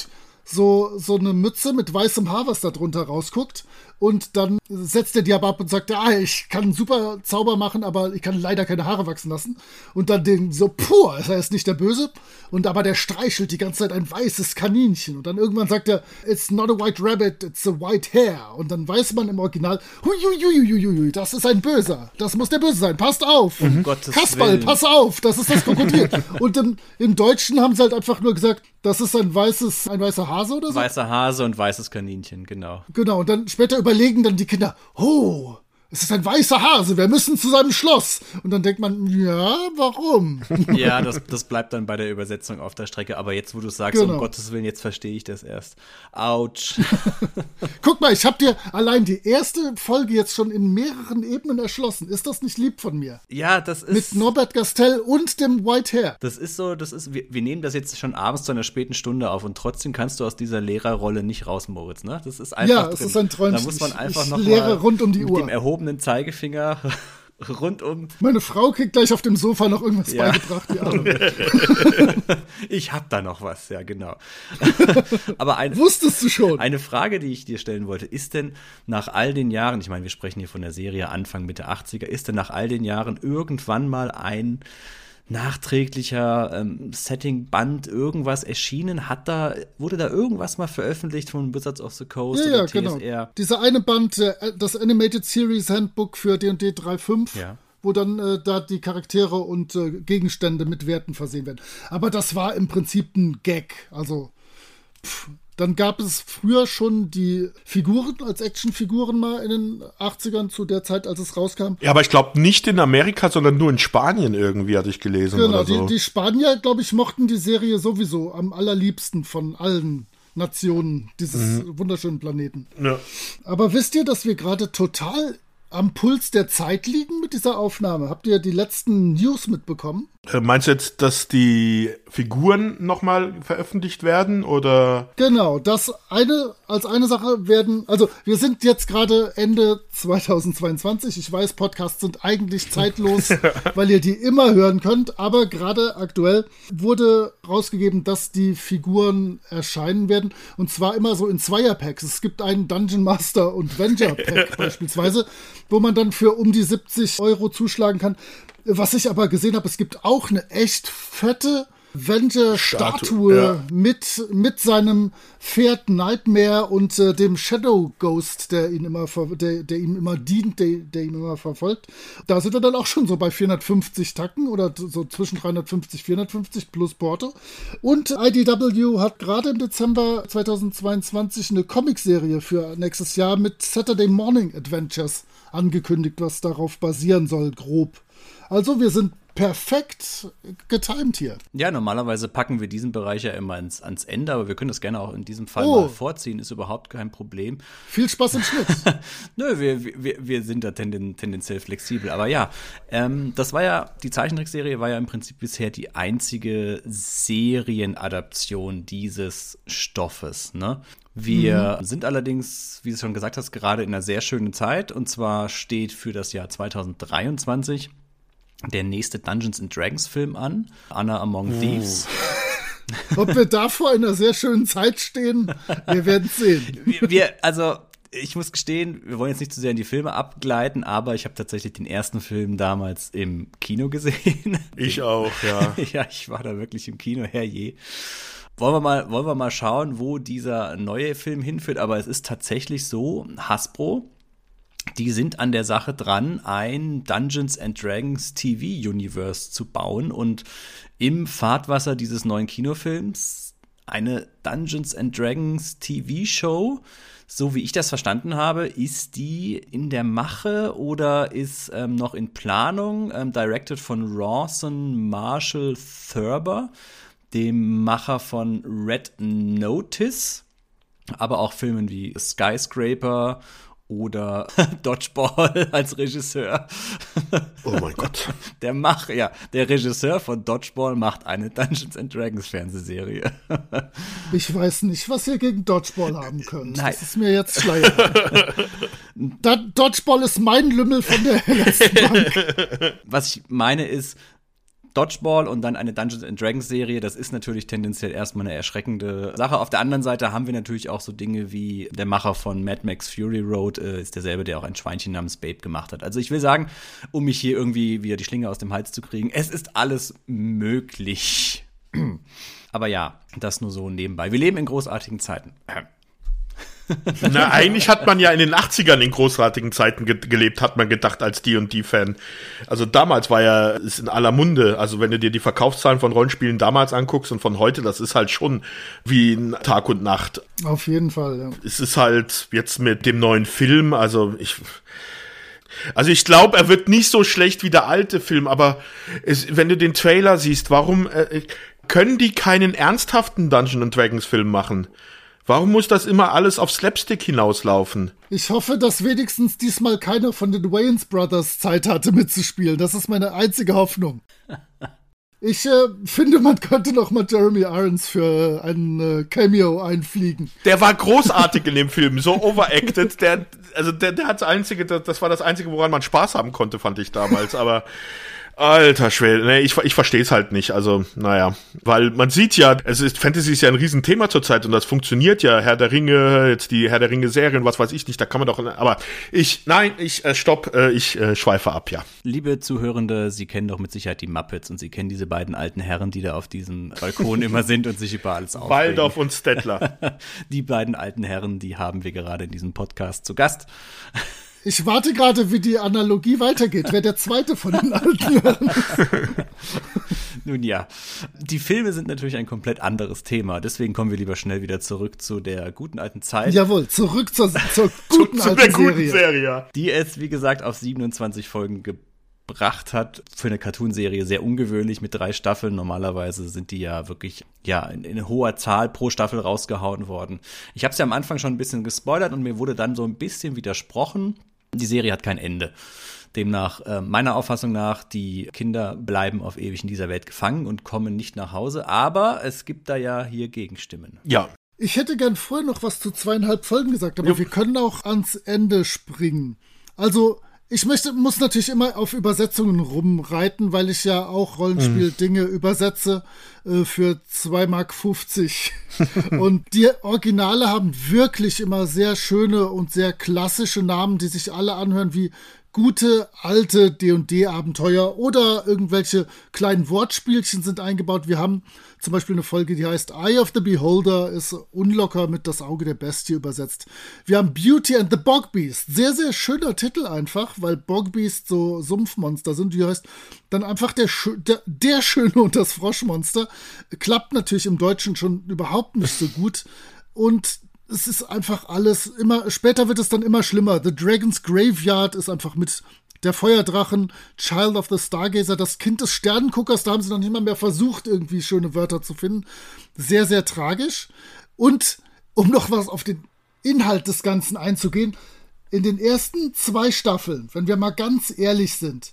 so, so eine Mütze mit weißem Haar, was da drunter rausguckt. Und dann setzt der Diab ab und sagt, ah, ich kann super Zauber machen, aber ich kann leider keine Haare wachsen lassen. Und dann den so, puh, er ist nicht der Böse. Und aber der streichelt die ganze Zeit ein weißes Kaninchen. Und dann irgendwann sagt er, it's not a white rabbit, it's a white hair. Und dann weiß man im Original, hui, das ist ein Böser. Das muss der Böse sein. Passt auf. Um Kasperl, pass auf, das ist das Krokodil. und im, im Deutschen haben sie halt einfach nur gesagt, das ist ein weißes, ein weißer Hase oder so? Weißer Hase und weißes Kaninchen, genau. Genau, und dann später überlegen dann die Kinder, oh, es ist ein weißer Hase, wir müssen zu seinem Schloss. Und dann denkt man, ja, warum? Ja, das, das bleibt dann bei der Übersetzung auf der Strecke. Aber jetzt, wo du sagst, genau. um Gottes Willen, jetzt verstehe ich das erst. Autsch. Guck mal, ich habe dir allein die erste Folge jetzt schon in mehreren Ebenen erschlossen. Ist das nicht lieb von mir? Ja, das ist. Mit Norbert Gastel und dem White Hair. Das ist so, das ist, wir, wir nehmen das jetzt schon abends zu einer späten Stunde auf und trotzdem kannst du aus dieser Lehrerrolle nicht raus, Moritz, ne? Das ist einfach. Ja, es ist ein Träumchen. Da muss man einfach ich, ich noch lehre rund um die Uhr. Dem erhobenen Zeigefinger rundum. Meine Frau kriegt gleich auf dem Sofa noch irgendwas ja. beigebracht. Die ich hab da noch was, ja genau. Aber ein, wusstest du schon? Eine Frage, die ich dir stellen wollte, ist denn nach all den Jahren, ich meine, wir sprechen hier von der Serie Anfang Mitte 80er, ist denn nach all den Jahren irgendwann mal ein nachträglicher ähm, Setting-Band irgendwas erschienen? Hat da, wurde da irgendwas mal veröffentlicht von Wizards of the Coast ja, oder ja, TSR? Genau. Dieser eine Band, äh, das Animated Series Handbook für D&D 3.5. Ja wo dann äh, da die Charaktere und äh, Gegenstände mit Werten versehen werden. Aber das war im Prinzip ein Gag. Also pff, dann gab es früher schon die Figuren als Actionfiguren mal in den 80ern zu der Zeit, als es rauskam. Ja, aber ich glaube nicht in Amerika, sondern nur in Spanien irgendwie, hatte ich gelesen. Genau, die, so. die Spanier, glaube ich, mochten die Serie sowieso am allerliebsten von allen Nationen dieses mhm. wunderschönen Planeten. Ja. Aber wisst ihr, dass wir gerade total am Puls der Zeit liegen mit dieser Aufnahme? Habt ihr die letzten News mitbekommen? Äh, meinst du jetzt, dass die Figuren nochmal veröffentlicht werden oder? Genau, das eine als eine Sache werden, also wir sind jetzt gerade Ende 2022. Ich weiß, Podcasts sind eigentlich zeitlos, weil ihr die immer hören könnt, aber gerade aktuell wurde rausgegeben, dass die Figuren erscheinen werden und zwar immer so in Zweierpacks. Es gibt einen Dungeon Master und Venger Pack beispielsweise, wo man dann für um die 70 Euro zuschlagen kann. Was ich aber gesehen habe, es gibt auch eine echt fette Avenger-Statue ja. mit, mit seinem Pferd Nightmare und äh, dem Shadow Ghost, der ihn immer, der, der ihm immer dient, der, der ihn immer verfolgt. Da sind wir dann auch schon so bei 450 Tacken oder so zwischen 350, 450 plus Porto. Und IDW hat gerade im Dezember 2022 eine Comicserie für nächstes Jahr mit Saturday Morning Adventures angekündigt, was darauf basieren soll, grob. Also wir sind perfekt getimt hier. Ja, normalerweise packen wir diesen Bereich ja immer ins, ans Ende, aber wir können das gerne auch in diesem Fall oh. mal vorziehen, ist überhaupt kein Problem. Viel Spaß im Schnitt. Nö, wir, wir, wir sind da tenden, tendenziell flexibel. Aber ja, ähm, das war ja, die Zeichentrickserie war ja im Prinzip bisher die einzige Serienadaption dieses Stoffes. Ne? Wir mhm. sind allerdings, wie du schon gesagt hast, gerade in einer sehr schönen Zeit. Und zwar steht für das Jahr 2023 der nächste Dungeons and Dragons Film an, Anna Among uh. Thieves. Ob wir da vor einer sehr schönen Zeit stehen, wir werden sehen. Wir, wir, also ich muss gestehen, wir wollen jetzt nicht zu sehr in die Filme abgleiten, aber ich habe tatsächlich den ersten Film damals im Kino gesehen. Ich auch, ja. ja, ich war da wirklich im Kino, herrje. Wollen wir mal, wollen wir mal schauen, wo dieser neue Film hinführt, aber es ist tatsächlich so, Hasbro die sind an der Sache dran, ein Dungeons and Dragons TV-Universe zu bauen und im Fahrtwasser dieses neuen Kinofilms eine Dungeons and Dragons TV-Show. So wie ich das verstanden habe, ist die in der Mache oder ist ähm, noch in Planung, ähm, directed von Rawson Marshall Thurber, dem Macher von Red Notice, aber auch Filmen wie Skyscraper oder Dodgeball als Regisseur. Oh mein Gott. Der macht, ja, der Regisseur von Dodgeball macht eine Dungeons and Dragons Fernsehserie. Ich weiß nicht, was ihr gegen Dodgeball haben könnt. Nein. Das ist mir jetzt schleier. Dodgeball ist mein Lümmel von der letzten Bank. Was ich meine ist, Dodgeball und dann eine Dungeons and Dragons Serie, das ist natürlich tendenziell erstmal eine erschreckende Sache. Auf der anderen Seite haben wir natürlich auch so Dinge wie der Macher von Mad Max Fury Road äh, ist derselbe, der auch ein Schweinchen namens Babe gemacht hat. Also ich will sagen, um mich hier irgendwie wieder die Schlinge aus dem Hals zu kriegen, es ist alles möglich. Aber ja, das nur so nebenbei. Wir leben in großartigen Zeiten. Na, eigentlich hat man ja in den 80ern in großartigen Zeiten ge gelebt, hat man gedacht als D&D-Fan. Also damals war ja es in aller Munde. Also wenn du dir die Verkaufszahlen von Rollenspielen damals anguckst und von heute, das ist halt schon wie Tag und Nacht. Auf jeden Fall, ja. Es ist halt jetzt mit dem neuen Film, also ich... Also ich glaube, er wird nicht so schlecht wie der alte Film, aber es, wenn du den Trailer siehst, warum äh, können die keinen ernsthaften Dungeon Dragons Film machen? Warum muss das immer alles auf Slapstick hinauslaufen? Ich hoffe, dass wenigstens diesmal keiner von den Wayans Brothers Zeit hatte mitzuspielen. Das ist meine einzige Hoffnung. Ich äh, finde, man könnte noch mal Jeremy Irons für ein äh, Cameo einfliegen. Der war großartig in dem Film, so overacted. Der, also der, der hat das einzige, das war das einzige, woran man Spaß haben konnte, fand ich damals. Aber Alter Schwede, nee, ich, ich verstehe es halt nicht. Also, naja, weil man sieht ja, es ist Fantasy ist ja ein Riesenthema zurzeit und das funktioniert ja. Herr der Ringe, jetzt die Herr der Ringe Serien, was weiß ich nicht, da kann man doch. Aber ich, nein, ich äh, stopp, äh, ich äh, schweife ab, ja. Liebe Zuhörende, Sie kennen doch mit Sicherheit die Muppets und Sie kennen diese beiden alten Herren, die da auf diesem Balkon immer sind und sich über alles aufregen. Waldorf und Stettler. die beiden alten Herren, die haben wir gerade in diesem Podcast zu Gast. Ich warte gerade, wie die Analogie weitergeht, wer der zweite von den alten Nun ja, die Filme sind natürlich ein komplett anderes Thema. Deswegen kommen wir lieber schnell wieder zurück zu der guten alten Zeit. Jawohl, zurück zur, zur guten zu, zu alten guten Serie. Serie. Die es, wie gesagt, auf 27 Folgen gibt gebracht hat. Für eine Cartoonserie sehr ungewöhnlich mit drei Staffeln. Normalerweise sind die ja wirklich ja in, in hoher Zahl pro Staffel rausgehauen worden. Ich habe es ja am Anfang schon ein bisschen gespoilert und mir wurde dann so ein bisschen widersprochen. Die Serie hat kein Ende. Demnach, äh, meiner Auffassung nach, die Kinder bleiben auf ewig in dieser Welt gefangen und kommen nicht nach Hause. Aber es gibt da ja hier Gegenstimmen. Ja. Ich hätte gern vorher noch was zu zweieinhalb Folgen gesagt, aber ja. wir können auch ans Ende springen. Also, ich möchte, muss natürlich immer auf Übersetzungen rumreiten, weil ich ja auch Rollenspiel-Dinge mhm. übersetze äh, für 2,50 Mark. und die Originale haben wirklich immer sehr schöne und sehr klassische Namen, die sich alle anhören wie gute alte D&D-Abenteuer oder irgendwelche kleinen Wortspielchen sind eingebaut. Wir haben zum Beispiel eine Folge, die heißt Eye of the Beholder, ist unlocker mit das Auge der Bestie übersetzt. Wir haben Beauty and the Bog Beast. Sehr, sehr schöner Titel einfach, weil Bog Beast so Sumpfmonster sind. Die heißt dann einfach der, der, der Schöne und das Froschmonster. Klappt natürlich im Deutschen schon überhaupt nicht so gut. Und es ist einfach alles immer, später wird es dann immer schlimmer. The Dragon's Graveyard ist einfach mit der Feuerdrachen, Child of the Stargazer, das Kind des Sternenguckers, da haben sie noch nicht mal mehr versucht, irgendwie schöne Wörter zu finden. Sehr, sehr tragisch. Und um noch was auf den Inhalt des Ganzen einzugehen, in den ersten zwei Staffeln, wenn wir mal ganz ehrlich sind,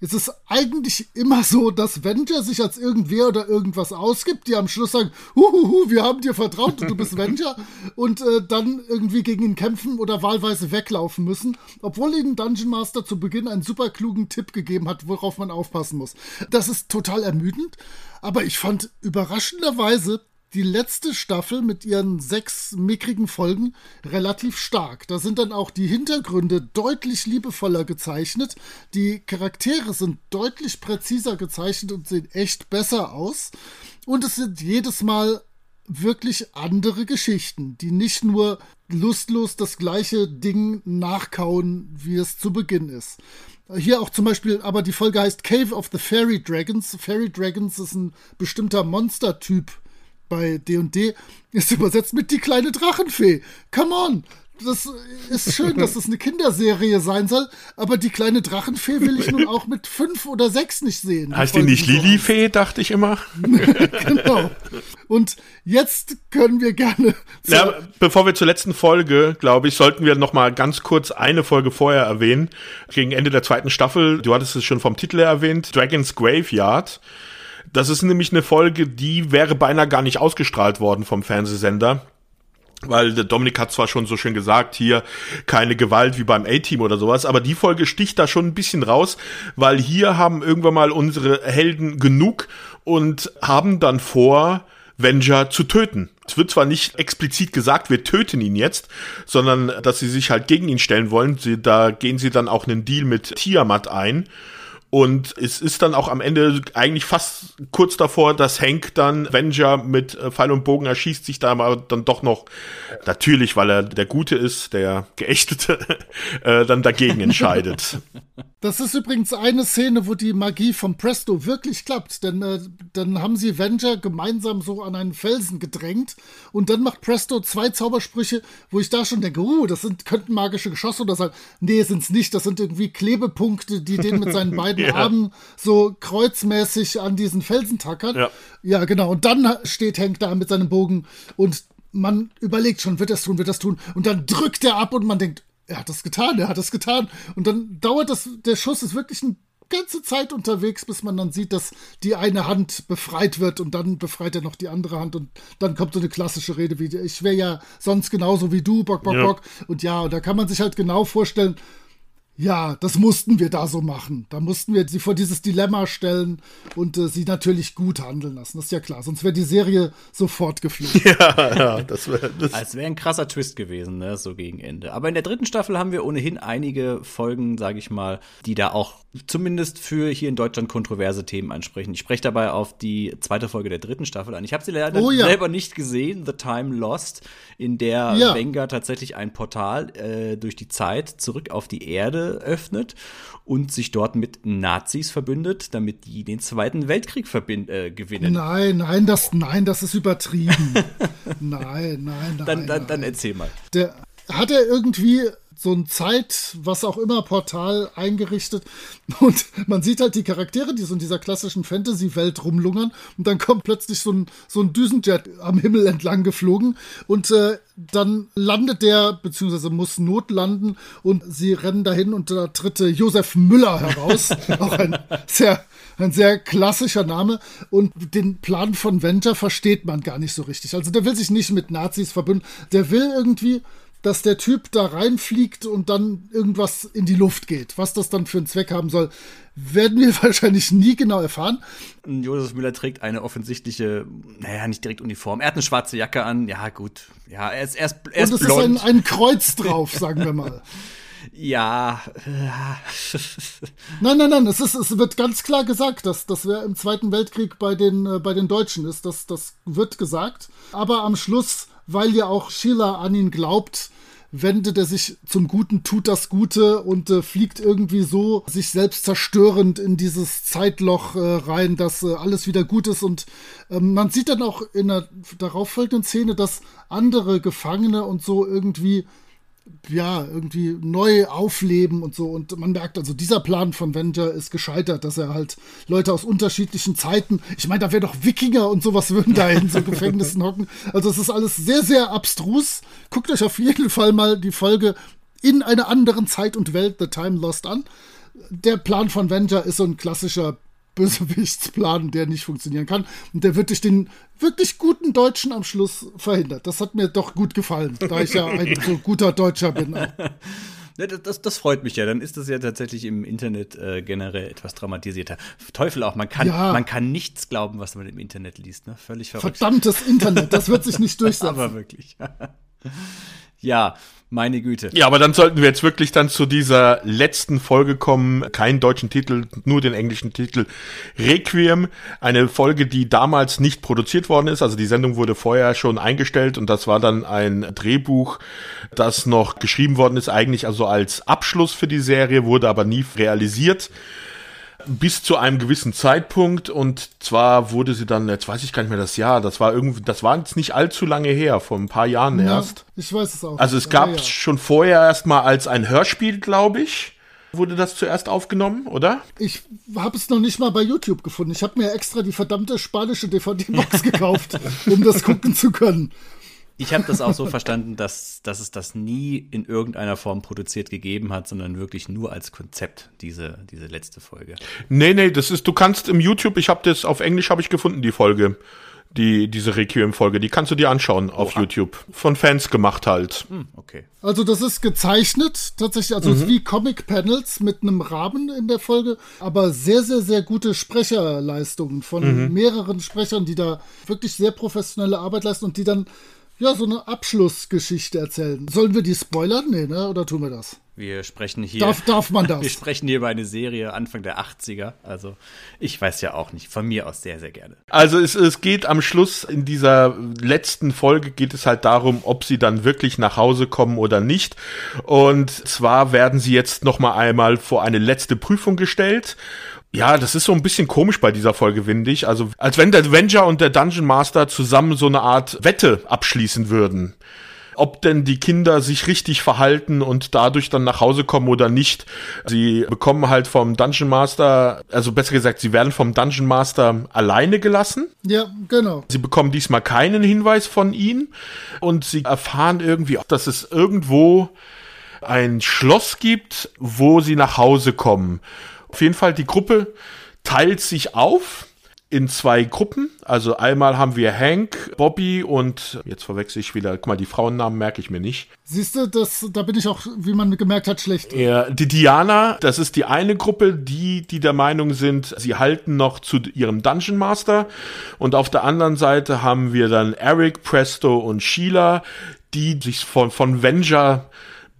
es ist eigentlich immer so, dass Venture sich als irgendwer oder irgendwas ausgibt, die am Schluss sagen, huhuhu, wir haben dir vertraut und du bist Venture und äh, dann irgendwie gegen ihn kämpfen oder wahlweise weglaufen müssen, obwohl ihnen Dungeon Master zu Beginn einen super klugen Tipp gegeben hat, worauf man aufpassen muss. Das ist total ermüdend, aber ich fand überraschenderweise die letzte Staffel mit ihren sechs mickrigen Folgen relativ stark. Da sind dann auch die Hintergründe deutlich liebevoller gezeichnet. Die Charaktere sind deutlich präziser gezeichnet und sehen echt besser aus. Und es sind jedes Mal wirklich andere Geschichten, die nicht nur lustlos das gleiche Ding nachkauen, wie es zu Beginn ist. Hier auch zum Beispiel, aber die Folge heißt Cave of the Fairy Dragons. Fairy Dragons ist ein bestimmter Monstertyp bei D&D ist übersetzt mit die kleine Drachenfee. Come on! Das ist schön, dass das eine Kinderserie sein soll, aber die kleine Drachenfee will ich nun auch mit fünf oder sechs nicht sehen. Heißt die nicht Lilifee, dachte ich immer. genau. Und jetzt können wir gerne. Ja, bevor wir zur letzten Folge, glaube ich, sollten wir noch mal ganz kurz eine Folge vorher erwähnen. Gegen Ende der zweiten Staffel, du hattest es schon vom Titel erwähnt, Dragon's Graveyard. Das ist nämlich eine Folge, die wäre beinahe gar nicht ausgestrahlt worden vom Fernsehsender. Weil der Dominik hat zwar schon so schön gesagt, hier keine Gewalt wie beim A-Team oder sowas, aber die Folge sticht da schon ein bisschen raus, weil hier haben irgendwann mal unsere Helden genug und haben dann vor, Venger zu töten. Es wird zwar nicht explizit gesagt, wir töten ihn jetzt, sondern dass sie sich halt gegen ihn stellen wollen. Sie, da gehen sie dann auch einen Deal mit Tiamat ein und es ist dann auch am Ende eigentlich fast kurz davor, dass Hank dann Venger mit äh, Pfeil und Bogen erschießt, sich da aber dann doch noch, natürlich, weil er der Gute ist, der Geächtete, äh, dann dagegen entscheidet. Das ist übrigens eine Szene, wo die Magie von Presto wirklich klappt, denn äh, dann haben sie Venger gemeinsam so an einen Felsen gedrängt und dann macht Presto zwei Zaubersprüche, wo ich da schon denke, uh, das sind, könnten magische Geschosse oder sein. Nee, sind's nicht, das sind irgendwie Klebepunkte, die den mit seinen beiden ja. Armen so kreuzmäßig an diesen Felsen tackern. Ja. ja, genau. Und dann steht Hank da mit seinem Bogen und man überlegt schon, wird das tun, wird das tun. Und dann drückt er ab und man denkt, er hat das getan, er hat das getan. Und dann dauert das, der Schuss ist wirklich eine ganze Zeit unterwegs, bis man dann sieht, dass die eine Hand befreit wird und dann befreit er noch die andere Hand und dann kommt so eine klassische Rede wie, ich wäre ja sonst genauso wie du, Bock, Bock, ja. Bock. Und ja, und da kann man sich halt genau vorstellen, ja, das mussten wir da so machen. Da mussten wir sie vor dieses Dilemma stellen und äh, sie natürlich gut handeln lassen. Das ist ja klar. Sonst wäre die Serie sofort geflogen. Ja, ja, das wäre. Das wäre ein krasser Twist gewesen, ne, so gegen Ende. Aber in der dritten Staffel haben wir ohnehin einige Folgen, sage ich mal, die da auch zumindest für hier in Deutschland kontroverse Themen ansprechen. Ich spreche dabei auf die zweite Folge der dritten Staffel an. Ich habe sie leider oh, ja. selber nicht gesehen, The Time Lost, in der ja. Wenger tatsächlich ein Portal äh, durch die Zeit zurück auf die Erde öffnet und sich dort mit Nazis verbündet, damit die den Zweiten Weltkrieg äh, gewinnen. Nein, nein, das, nein, das ist übertrieben. nein, nein, nein. Dann, dann, dann erzähl mal. Der, hat er irgendwie so ein Zeit, was auch immer, Portal eingerichtet. Und man sieht halt die Charaktere, die so in dieser klassischen Fantasy-Welt rumlungern. Und dann kommt plötzlich so ein, so ein Düsenjet am Himmel entlang geflogen. Und äh, dann landet der, beziehungsweise muss notlanden. Und sie rennen dahin und da tritt äh, Josef Müller heraus. auch ein sehr ein sehr klassischer Name. Und den Plan von Venture versteht man gar nicht so richtig. Also der will sich nicht mit Nazis verbünden. Der will irgendwie dass der Typ da reinfliegt und dann irgendwas in die Luft geht. Was das dann für einen Zweck haben soll, werden wir wahrscheinlich nie genau erfahren. Josef Müller trägt eine offensichtliche, naja, nicht direkt Uniform. Er hat eine schwarze Jacke an. Ja, gut. Ja, er ist, er ist, er ist Und es blond. ist ein, ein Kreuz drauf, sagen wir mal. ja. Nein, nein, nein, es, ist, es wird ganz klar gesagt, dass das wäre im Zweiten Weltkrieg bei den, äh, bei den Deutschen ist. Das, das wird gesagt. Aber am Schluss weil ja auch Schiller an ihn glaubt, wendet er sich zum Guten, tut das Gute und äh, fliegt irgendwie so sich selbst zerstörend in dieses Zeitloch äh, rein, dass äh, alles wieder gut ist. Und ähm, man sieht dann auch in der darauffolgenden Szene, dass andere Gefangene und so irgendwie ja, irgendwie neu aufleben und so. Und man merkt also, dieser Plan von Venger ist gescheitert, dass er halt Leute aus unterschiedlichen Zeiten, ich meine, da wäre doch Wikinger und sowas würden da in so Gefängnissen hocken. Also es ist alles sehr, sehr abstrus. Guckt euch auf jeden Fall mal die Folge in einer anderen Zeit und Welt, The Time Lost an. Der Plan von Venger ist so ein klassischer Bösewichtsplan, der nicht funktionieren kann. Und der wird durch den wirklich guten Deutschen am Schluss verhindert. Das hat mir doch gut gefallen, da ich ja ein so guter Deutscher bin. Auch. Ja, das, das, freut mich ja. Dann ist das ja tatsächlich im Internet äh, generell etwas dramatisierter. Teufel auch, man kann, ja. man kann nichts glauben, was man im Internet liest. Ne? Völlig verrückt. Verdammtes Internet, das wird sich nicht durchsetzen. Aber wirklich. ja, meine Güte. Ja, aber dann sollten wir jetzt wirklich dann zu dieser letzten Folge kommen. Keinen deutschen Titel, nur den englischen Titel. Requiem. Eine Folge, die damals nicht produziert worden ist. Also die Sendung wurde vorher schon eingestellt und das war dann ein Drehbuch, das noch geschrieben worden ist, eigentlich also als Abschluss für die Serie, wurde aber nie realisiert bis zu einem gewissen Zeitpunkt und zwar wurde sie dann, jetzt weiß ich gar nicht mehr das Jahr, das war irgendwie, das war jetzt nicht allzu lange her, vor ein paar Jahren ja, erst. Ich weiß es auch. Also es gab ja, ja. schon vorher erstmal als ein Hörspiel, glaube ich. Wurde das zuerst aufgenommen, oder? Ich habe es noch nicht mal bei YouTube gefunden. Ich habe mir extra die verdammte spanische DVD-Box gekauft, um das gucken zu können. Ich habe das auch so verstanden, dass, dass es das nie in irgendeiner Form produziert gegeben hat, sondern wirklich nur als Konzept, diese, diese letzte Folge. Nee, nee, das ist, du kannst im YouTube, ich habe das auf Englisch habe ich gefunden, die Folge. Die, diese Requiem-Folge, die kannst du dir anschauen auf Oha. YouTube. Von Fans gemacht halt. Hm, okay. Also das ist gezeichnet, tatsächlich, also mhm. wie Comic-Panels mit einem Rahmen in der Folge, aber sehr, sehr, sehr gute Sprecherleistungen von mhm. mehreren Sprechern, die da wirklich sehr professionelle Arbeit leisten und die dann ja, so eine Abschlussgeschichte erzählen. Sollen wir die spoilern? Nee, ne? Oder tun wir das? Wir sprechen hier. Darf, darf man das? Wir sprechen hier über eine Serie Anfang der 80er. Also, ich weiß ja auch nicht. Von mir aus sehr, sehr gerne. Also, es, es geht am Schluss in dieser letzten Folge geht es halt darum, ob sie dann wirklich nach Hause kommen oder nicht. Und zwar werden sie jetzt noch mal einmal vor eine letzte Prüfung gestellt. Ja, das ist so ein bisschen komisch bei dieser Folge, finde ich. Also, als wenn der Avenger und der Dungeon Master zusammen so eine Art Wette abschließen würden. Ob denn die Kinder sich richtig verhalten und dadurch dann nach Hause kommen oder nicht. Sie bekommen halt vom Dungeon Master, also besser gesagt, sie werden vom Dungeon Master alleine gelassen. Ja, genau. Sie bekommen diesmal keinen Hinweis von ihm und sie erfahren irgendwie, dass es irgendwo ein Schloss gibt, wo sie nach Hause kommen. Auf jeden Fall, die Gruppe teilt sich auf in zwei Gruppen. Also einmal haben wir Hank, Bobby und jetzt verwechsel ich wieder, guck mal, die Frauennamen merke ich mir nicht. Siehst du, das, da bin ich auch, wie man gemerkt hat, schlecht. Ja, die Diana, das ist die eine Gruppe, die, die der Meinung sind, sie halten noch zu ihrem Dungeon Master. Und auf der anderen Seite haben wir dann Eric, Presto und Sheila, die sich von, von Venger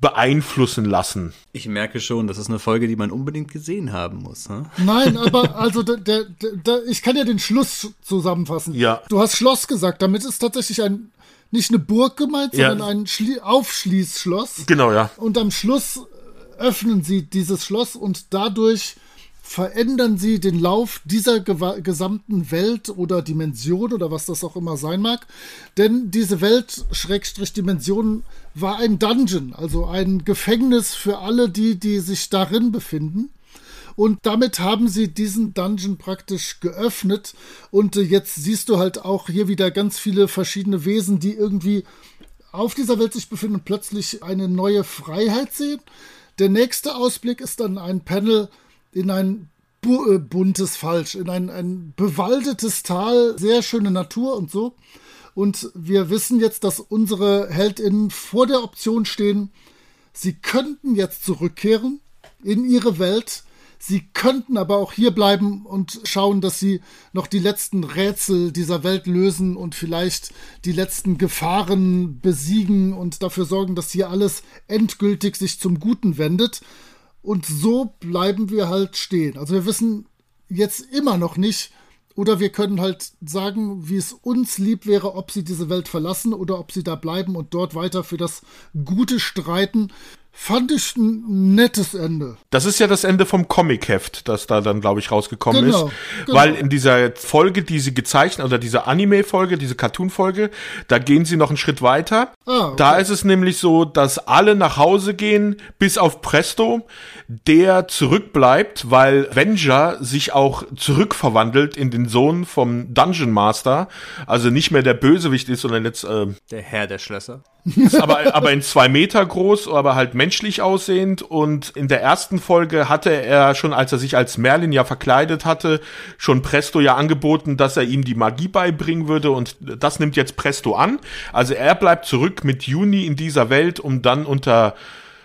beeinflussen lassen. Ich merke schon, das ist eine Folge, die man unbedingt gesehen haben muss. Hm? Nein, aber also der, der, der, ich kann ja den Schluss zusammenfassen. Ja. Du hast Schloss gesagt, damit ist tatsächlich ein nicht eine Burg gemeint, sondern ja. ein Schlie Aufschließschloss. Genau, ja. Und am Schluss öffnen sie dieses Schloss und dadurch verändern sie den Lauf dieser gesamten Welt oder Dimension oder was das auch immer sein mag. Denn diese Welt, Schrägstrich Dimension, war ein Dungeon, also ein Gefängnis für alle die, die sich darin befinden. Und damit haben sie diesen Dungeon praktisch geöffnet. Und äh, jetzt siehst du halt auch hier wieder ganz viele verschiedene Wesen, die irgendwie auf dieser Welt sich befinden und plötzlich eine neue Freiheit sehen. Der nächste Ausblick ist dann ein Panel, in ein bu äh, buntes Falsch, in ein, ein bewaldetes Tal, sehr schöne Natur und so. Und wir wissen jetzt, dass unsere HeldInnen vor der Option stehen, sie könnten jetzt zurückkehren in ihre Welt. Sie könnten aber auch hier bleiben und schauen, dass sie noch die letzten Rätsel dieser Welt lösen und vielleicht die letzten Gefahren besiegen und dafür sorgen, dass hier alles endgültig sich zum Guten wendet. Und so bleiben wir halt stehen. Also wir wissen jetzt immer noch nicht, oder wir können halt sagen, wie es uns lieb wäre, ob sie diese Welt verlassen oder ob sie da bleiben und dort weiter für das Gute streiten. Fand ich ein nettes Ende. Das ist ja das Ende vom Comic-Heft, das da dann, glaube ich, rausgekommen genau, ist. Genau. Weil in dieser Folge, die sie gezeichnet, oder diese Anime-Folge, diese Cartoon-Folge, da gehen sie noch einen Schritt weiter. Ah, okay. Da ist es nämlich so, dass alle nach Hause gehen, bis auf Presto, der zurückbleibt, weil Venger sich auch zurückverwandelt in den Sohn vom Dungeon Master. Also nicht mehr der Bösewicht ist, sondern jetzt äh, der Herr der Schlösser. Ist aber, aber in zwei Meter groß, aber halt menschlich aussehend. Und in der ersten Folge hatte er schon, als er sich als Merlin ja verkleidet hatte, schon Presto ja angeboten, dass er ihm die Magie beibringen würde. Und das nimmt jetzt Presto an. Also er bleibt zurück mit Juni in dieser Welt, um dann unter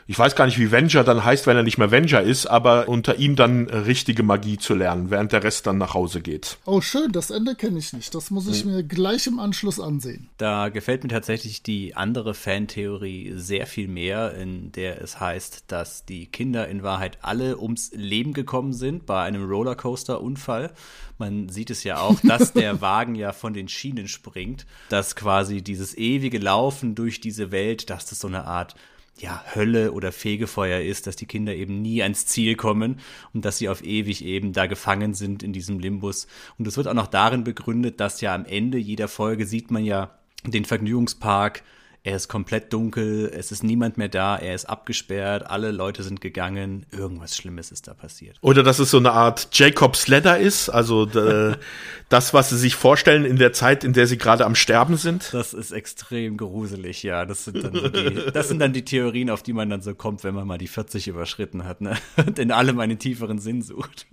ich weiß gar nicht, wie Venger dann heißt, wenn er nicht mehr Venger ist, aber unter ihm dann richtige Magie zu lernen, während der Rest dann nach Hause geht. Oh, schön, das Ende kenne ich nicht. Das muss ich hm. mir gleich im Anschluss ansehen. Da gefällt mir tatsächlich die andere Fantheorie sehr viel mehr, in der es heißt, dass die Kinder in Wahrheit alle ums Leben gekommen sind bei einem Rollercoaster-Unfall. Man sieht es ja auch, dass der Wagen ja von den Schienen springt, dass quasi dieses ewige Laufen durch diese Welt, dass das so eine Art ja, Hölle oder Fegefeuer ist, dass die Kinder eben nie ans Ziel kommen und dass sie auf ewig eben da gefangen sind in diesem Limbus. Und es wird auch noch darin begründet, dass ja am Ende jeder Folge sieht man ja den Vergnügungspark er ist komplett dunkel, es ist niemand mehr da, er ist abgesperrt, alle Leute sind gegangen, irgendwas Schlimmes ist da passiert. Oder dass es so eine Art Jacob's Ladder ist, also äh, das, was sie sich vorstellen in der Zeit, in der sie gerade am Sterben sind. Das ist extrem gruselig, ja. Das sind, dann so die, das sind dann die Theorien, auf die man dann so kommt, wenn man mal die 40 überschritten hat, ne? Und in allem einen tieferen Sinn sucht.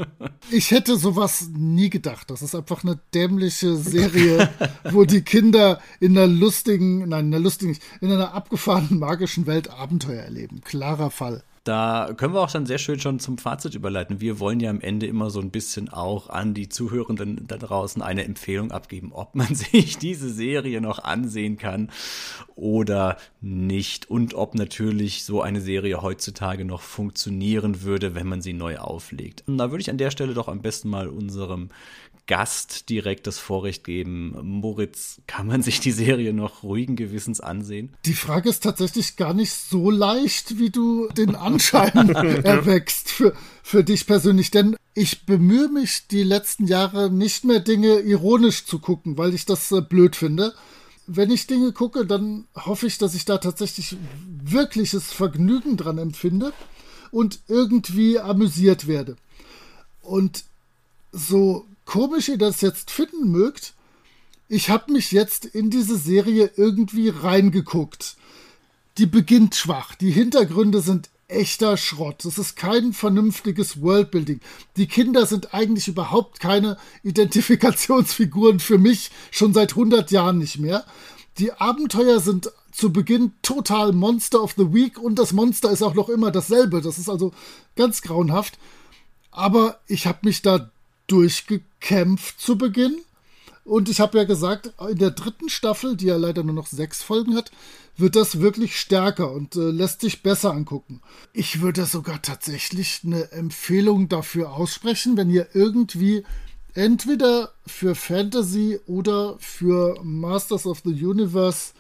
Ich hätte sowas nie gedacht. Das ist einfach eine dämliche Serie, wo die Kinder in einer lustigen, nein, in einer lustigen, in einer abgefahrenen magischen Welt Abenteuer erleben. Klarer Fall. Da können wir auch dann sehr schön schon zum Fazit überleiten. Wir wollen ja am Ende immer so ein bisschen auch an die Zuhörenden da draußen eine Empfehlung abgeben, ob man sich diese Serie noch ansehen kann oder nicht und ob natürlich so eine Serie heutzutage noch funktionieren würde, wenn man sie neu auflegt. Und da würde ich an der Stelle doch am besten mal unserem Gast direkt das Vorrecht geben. Moritz, kann man sich die Serie noch ruhigen Gewissens ansehen? Die Frage ist tatsächlich gar nicht so leicht, wie du den Anschein erwächst für, für dich persönlich. Denn ich bemühe mich die letzten Jahre nicht mehr Dinge ironisch zu gucken, weil ich das äh, blöd finde. Wenn ich Dinge gucke, dann hoffe ich, dass ich da tatsächlich wirkliches Vergnügen dran empfinde und irgendwie amüsiert werde. Und so komisch ihr das jetzt finden mögt, ich habe mich jetzt in diese Serie irgendwie reingeguckt. Die beginnt schwach, die Hintergründe sind echter Schrott. Es ist kein vernünftiges Worldbuilding. Die Kinder sind eigentlich überhaupt keine Identifikationsfiguren für mich, schon seit 100 Jahren nicht mehr. Die Abenteuer sind zu Beginn total Monster of the Week und das Monster ist auch noch immer dasselbe. Das ist also ganz grauenhaft. Aber ich habe mich da durchgekämpft zu Beginn. Und ich habe ja gesagt, in der dritten Staffel, die ja leider nur noch sechs Folgen hat, wird das wirklich stärker und äh, lässt sich besser angucken. Ich würde sogar tatsächlich eine Empfehlung dafür aussprechen, wenn ihr irgendwie entweder für Fantasy oder für Masters of the Universe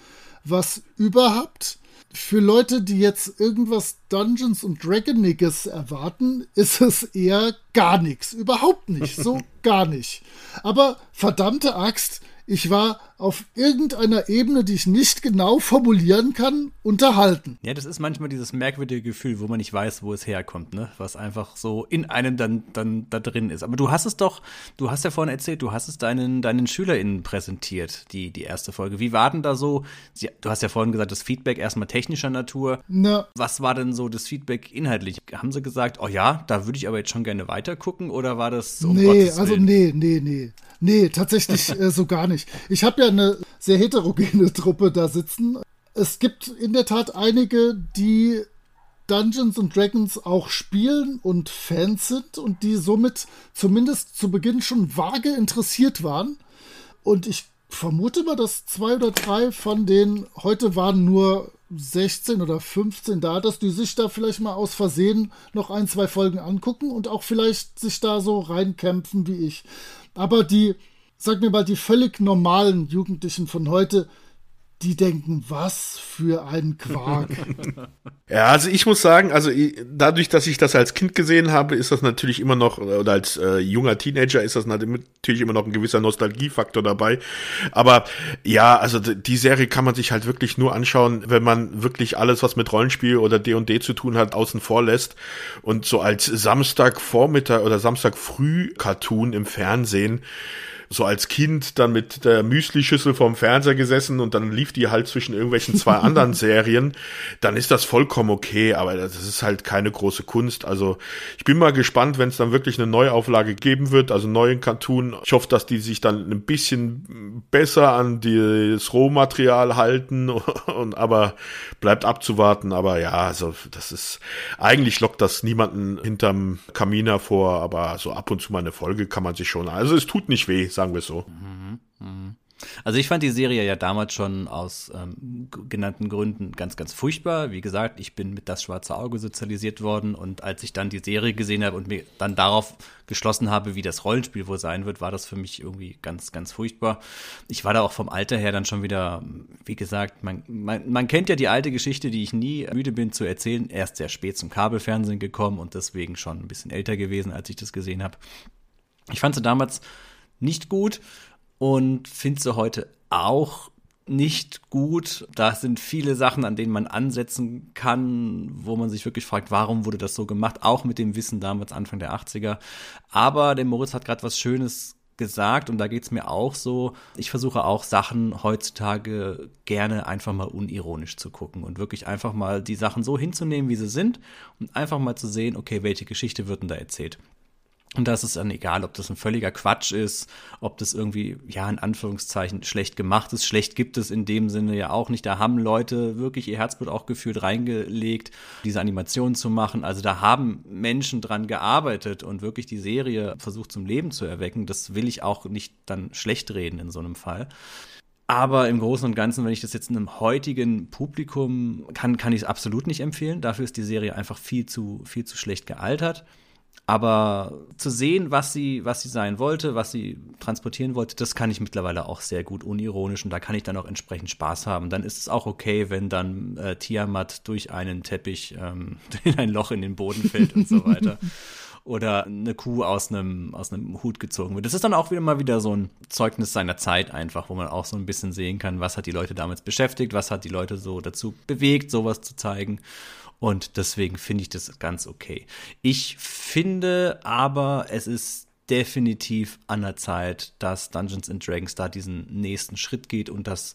was überhaupt, Für Leute, die jetzt irgendwas Dungeons und Dragoniges erwarten, ist es eher gar nichts. Überhaupt nicht. So gar nicht. Aber verdammte Axt, ich war auf irgendeiner Ebene, die ich nicht genau formulieren kann, unterhalten. Ja, das ist manchmal dieses merkwürdige Gefühl, wo man nicht weiß, wo es herkommt, ne? Was einfach so in einem dann, dann da drin ist. Aber du hast es doch, du hast ja vorhin erzählt, du hast es deinen, deinen SchülerInnen präsentiert, die, die erste Folge. Wie war denn da so, du hast ja vorhin gesagt, das Feedback erstmal technischer Natur. Na. Was war denn so das Feedback inhaltlich? Haben sie gesagt, oh ja, da würde ich aber jetzt schon gerne weiter gucken oder war das um Nee, also nee, nee, nee. Nee, tatsächlich äh, so gar nicht. Ich habe ja eine sehr heterogene Truppe da sitzen. Es gibt in der Tat einige, die Dungeons and Dragons auch spielen und Fans sind und die somit zumindest zu Beginn schon vage interessiert waren. Und ich vermute mal, dass zwei oder drei von denen heute waren nur 16 oder 15 da, dass die sich da vielleicht mal aus Versehen noch ein, zwei Folgen angucken und auch vielleicht sich da so reinkämpfen wie ich. Aber die, sag mir mal, die völlig normalen Jugendlichen von heute, die denken, was für ein Quark. ja, also ich muss sagen, also dadurch, dass ich das als Kind gesehen habe, ist das natürlich immer noch, oder als äh, junger Teenager ist das natürlich immer noch ein gewisser Nostalgiefaktor dabei. Aber ja, also die Serie kann man sich halt wirklich nur anschauen, wenn man wirklich alles, was mit Rollenspiel oder D&D zu tun hat, außen vor lässt. Und so als Samstagvormittag oder Samstagfrüh-Cartoon im Fernsehen, so als Kind dann mit der Müsli-Schüssel vorm Fernseher gesessen und dann lief die halt zwischen irgendwelchen zwei anderen Serien, dann ist das vollkommen okay, aber das ist halt keine große Kunst. Also ich bin mal gespannt, wenn es dann wirklich eine Neuauflage geben wird, also neuen Cartoon. Ich hoffe, dass die sich dann ein bisschen besser an das Rohmaterial halten, und, aber bleibt abzuwarten. Aber ja, also das ist, eigentlich lockt das niemanden hinterm Kamin hervor, aber so ab und zu mal eine Folge kann man sich schon, also es tut nicht weh, sagen wir es so. Mhm, mh. Also ich fand die Serie ja damals schon aus ähm, genannten Gründen ganz, ganz furchtbar. Wie gesagt, ich bin mit das schwarze Auge sozialisiert worden und als ich dann die Serie gesehen habe und mir dann darauf geschlossen habe, wie das Rollenspiel wohl sein wird, war das für mich irgendwie ganz, ganz furchtbar. Ich war da auch vom Alter her dann schon wieder, wie gesagt, man, man, man kennt ja die alte Geschichte, die ich nie müde bin zu erzählen, erst sehr spät zum Kabelfernsehen gekommen und deswegen schon ein bisschen älter gewesen, als ich das gesehen habe. Ich fand sie damals nicht gut und finde sie heute auch nicht gut. Da sind viele Sachen, an denen man ansetzen kann, wo man sich wirklich fragt, warum wurde das so gemacht, auch mit dem Wissen damals Anfang der 80er. Aber der Moritz hat gerade was Schönes gesagt und da geht es mir auch so. Ich versuche auch Sachen heutzutage gerne einfach mal unironisch zu gucken und wirklich einfach mal die Sachen so hinzunehmen, wie sie sind und einfach mal zu sehen, okay, welche Geschichte wird denn da erzählt. Und das ist dann egal, ob das ein völliger Quatsch ist, ob das irgendwie, ja, in Anführungszeichen schlecht gemacht ist. Schlecht gibt es in dem Sinne ja auch nicht. Da haben Leute wirklich ihr Herzblut auch gefühlt reingelegt, diese Animation zu machen. Also da haben Menschen dran gearbeitet und wirklich die Serie versucht zum Leben zu erwecken. Das will ich auch nicht dann schlecht reden in so einem Fall. Aber im Großen und Ganzen, wenn ich das jetzt in einem heutigen Publikum kann, kann ich es absolut nicht empfehlen. Dafür ist die Serie einfach viel zu, viel zu schlecht gealtert. Aber zu sehen, was sie, was sie sein wollte, was sie transportieren wollte, das kann ich mittlerweile auch sehr gut unironisch und da kann ich dann auch entsprechend Spaß haben. Dann ist es auch okay, wenn dann äh, Tiamat durch einen Teppich ähm, in ein Loch in den Boden fällt und so weiter. Oder eine Kuh aus einem, aus einem Hut gezogen wird. Das ist dann auch wieder mal wieder so ein Zeugnis seiner Zeit einfach, wo man auch so ein bisschen sehen kann, was hat die Leute damals beschäftigt, was hat die Leute so dazu bewegt, sowas zu zeigen. Und deswegen finde ich das ganz okay. Ich finde aber, es ist definitiv an der Zeit, dass Dungeons and Dragons da diesen nächsten Schritt geht und dass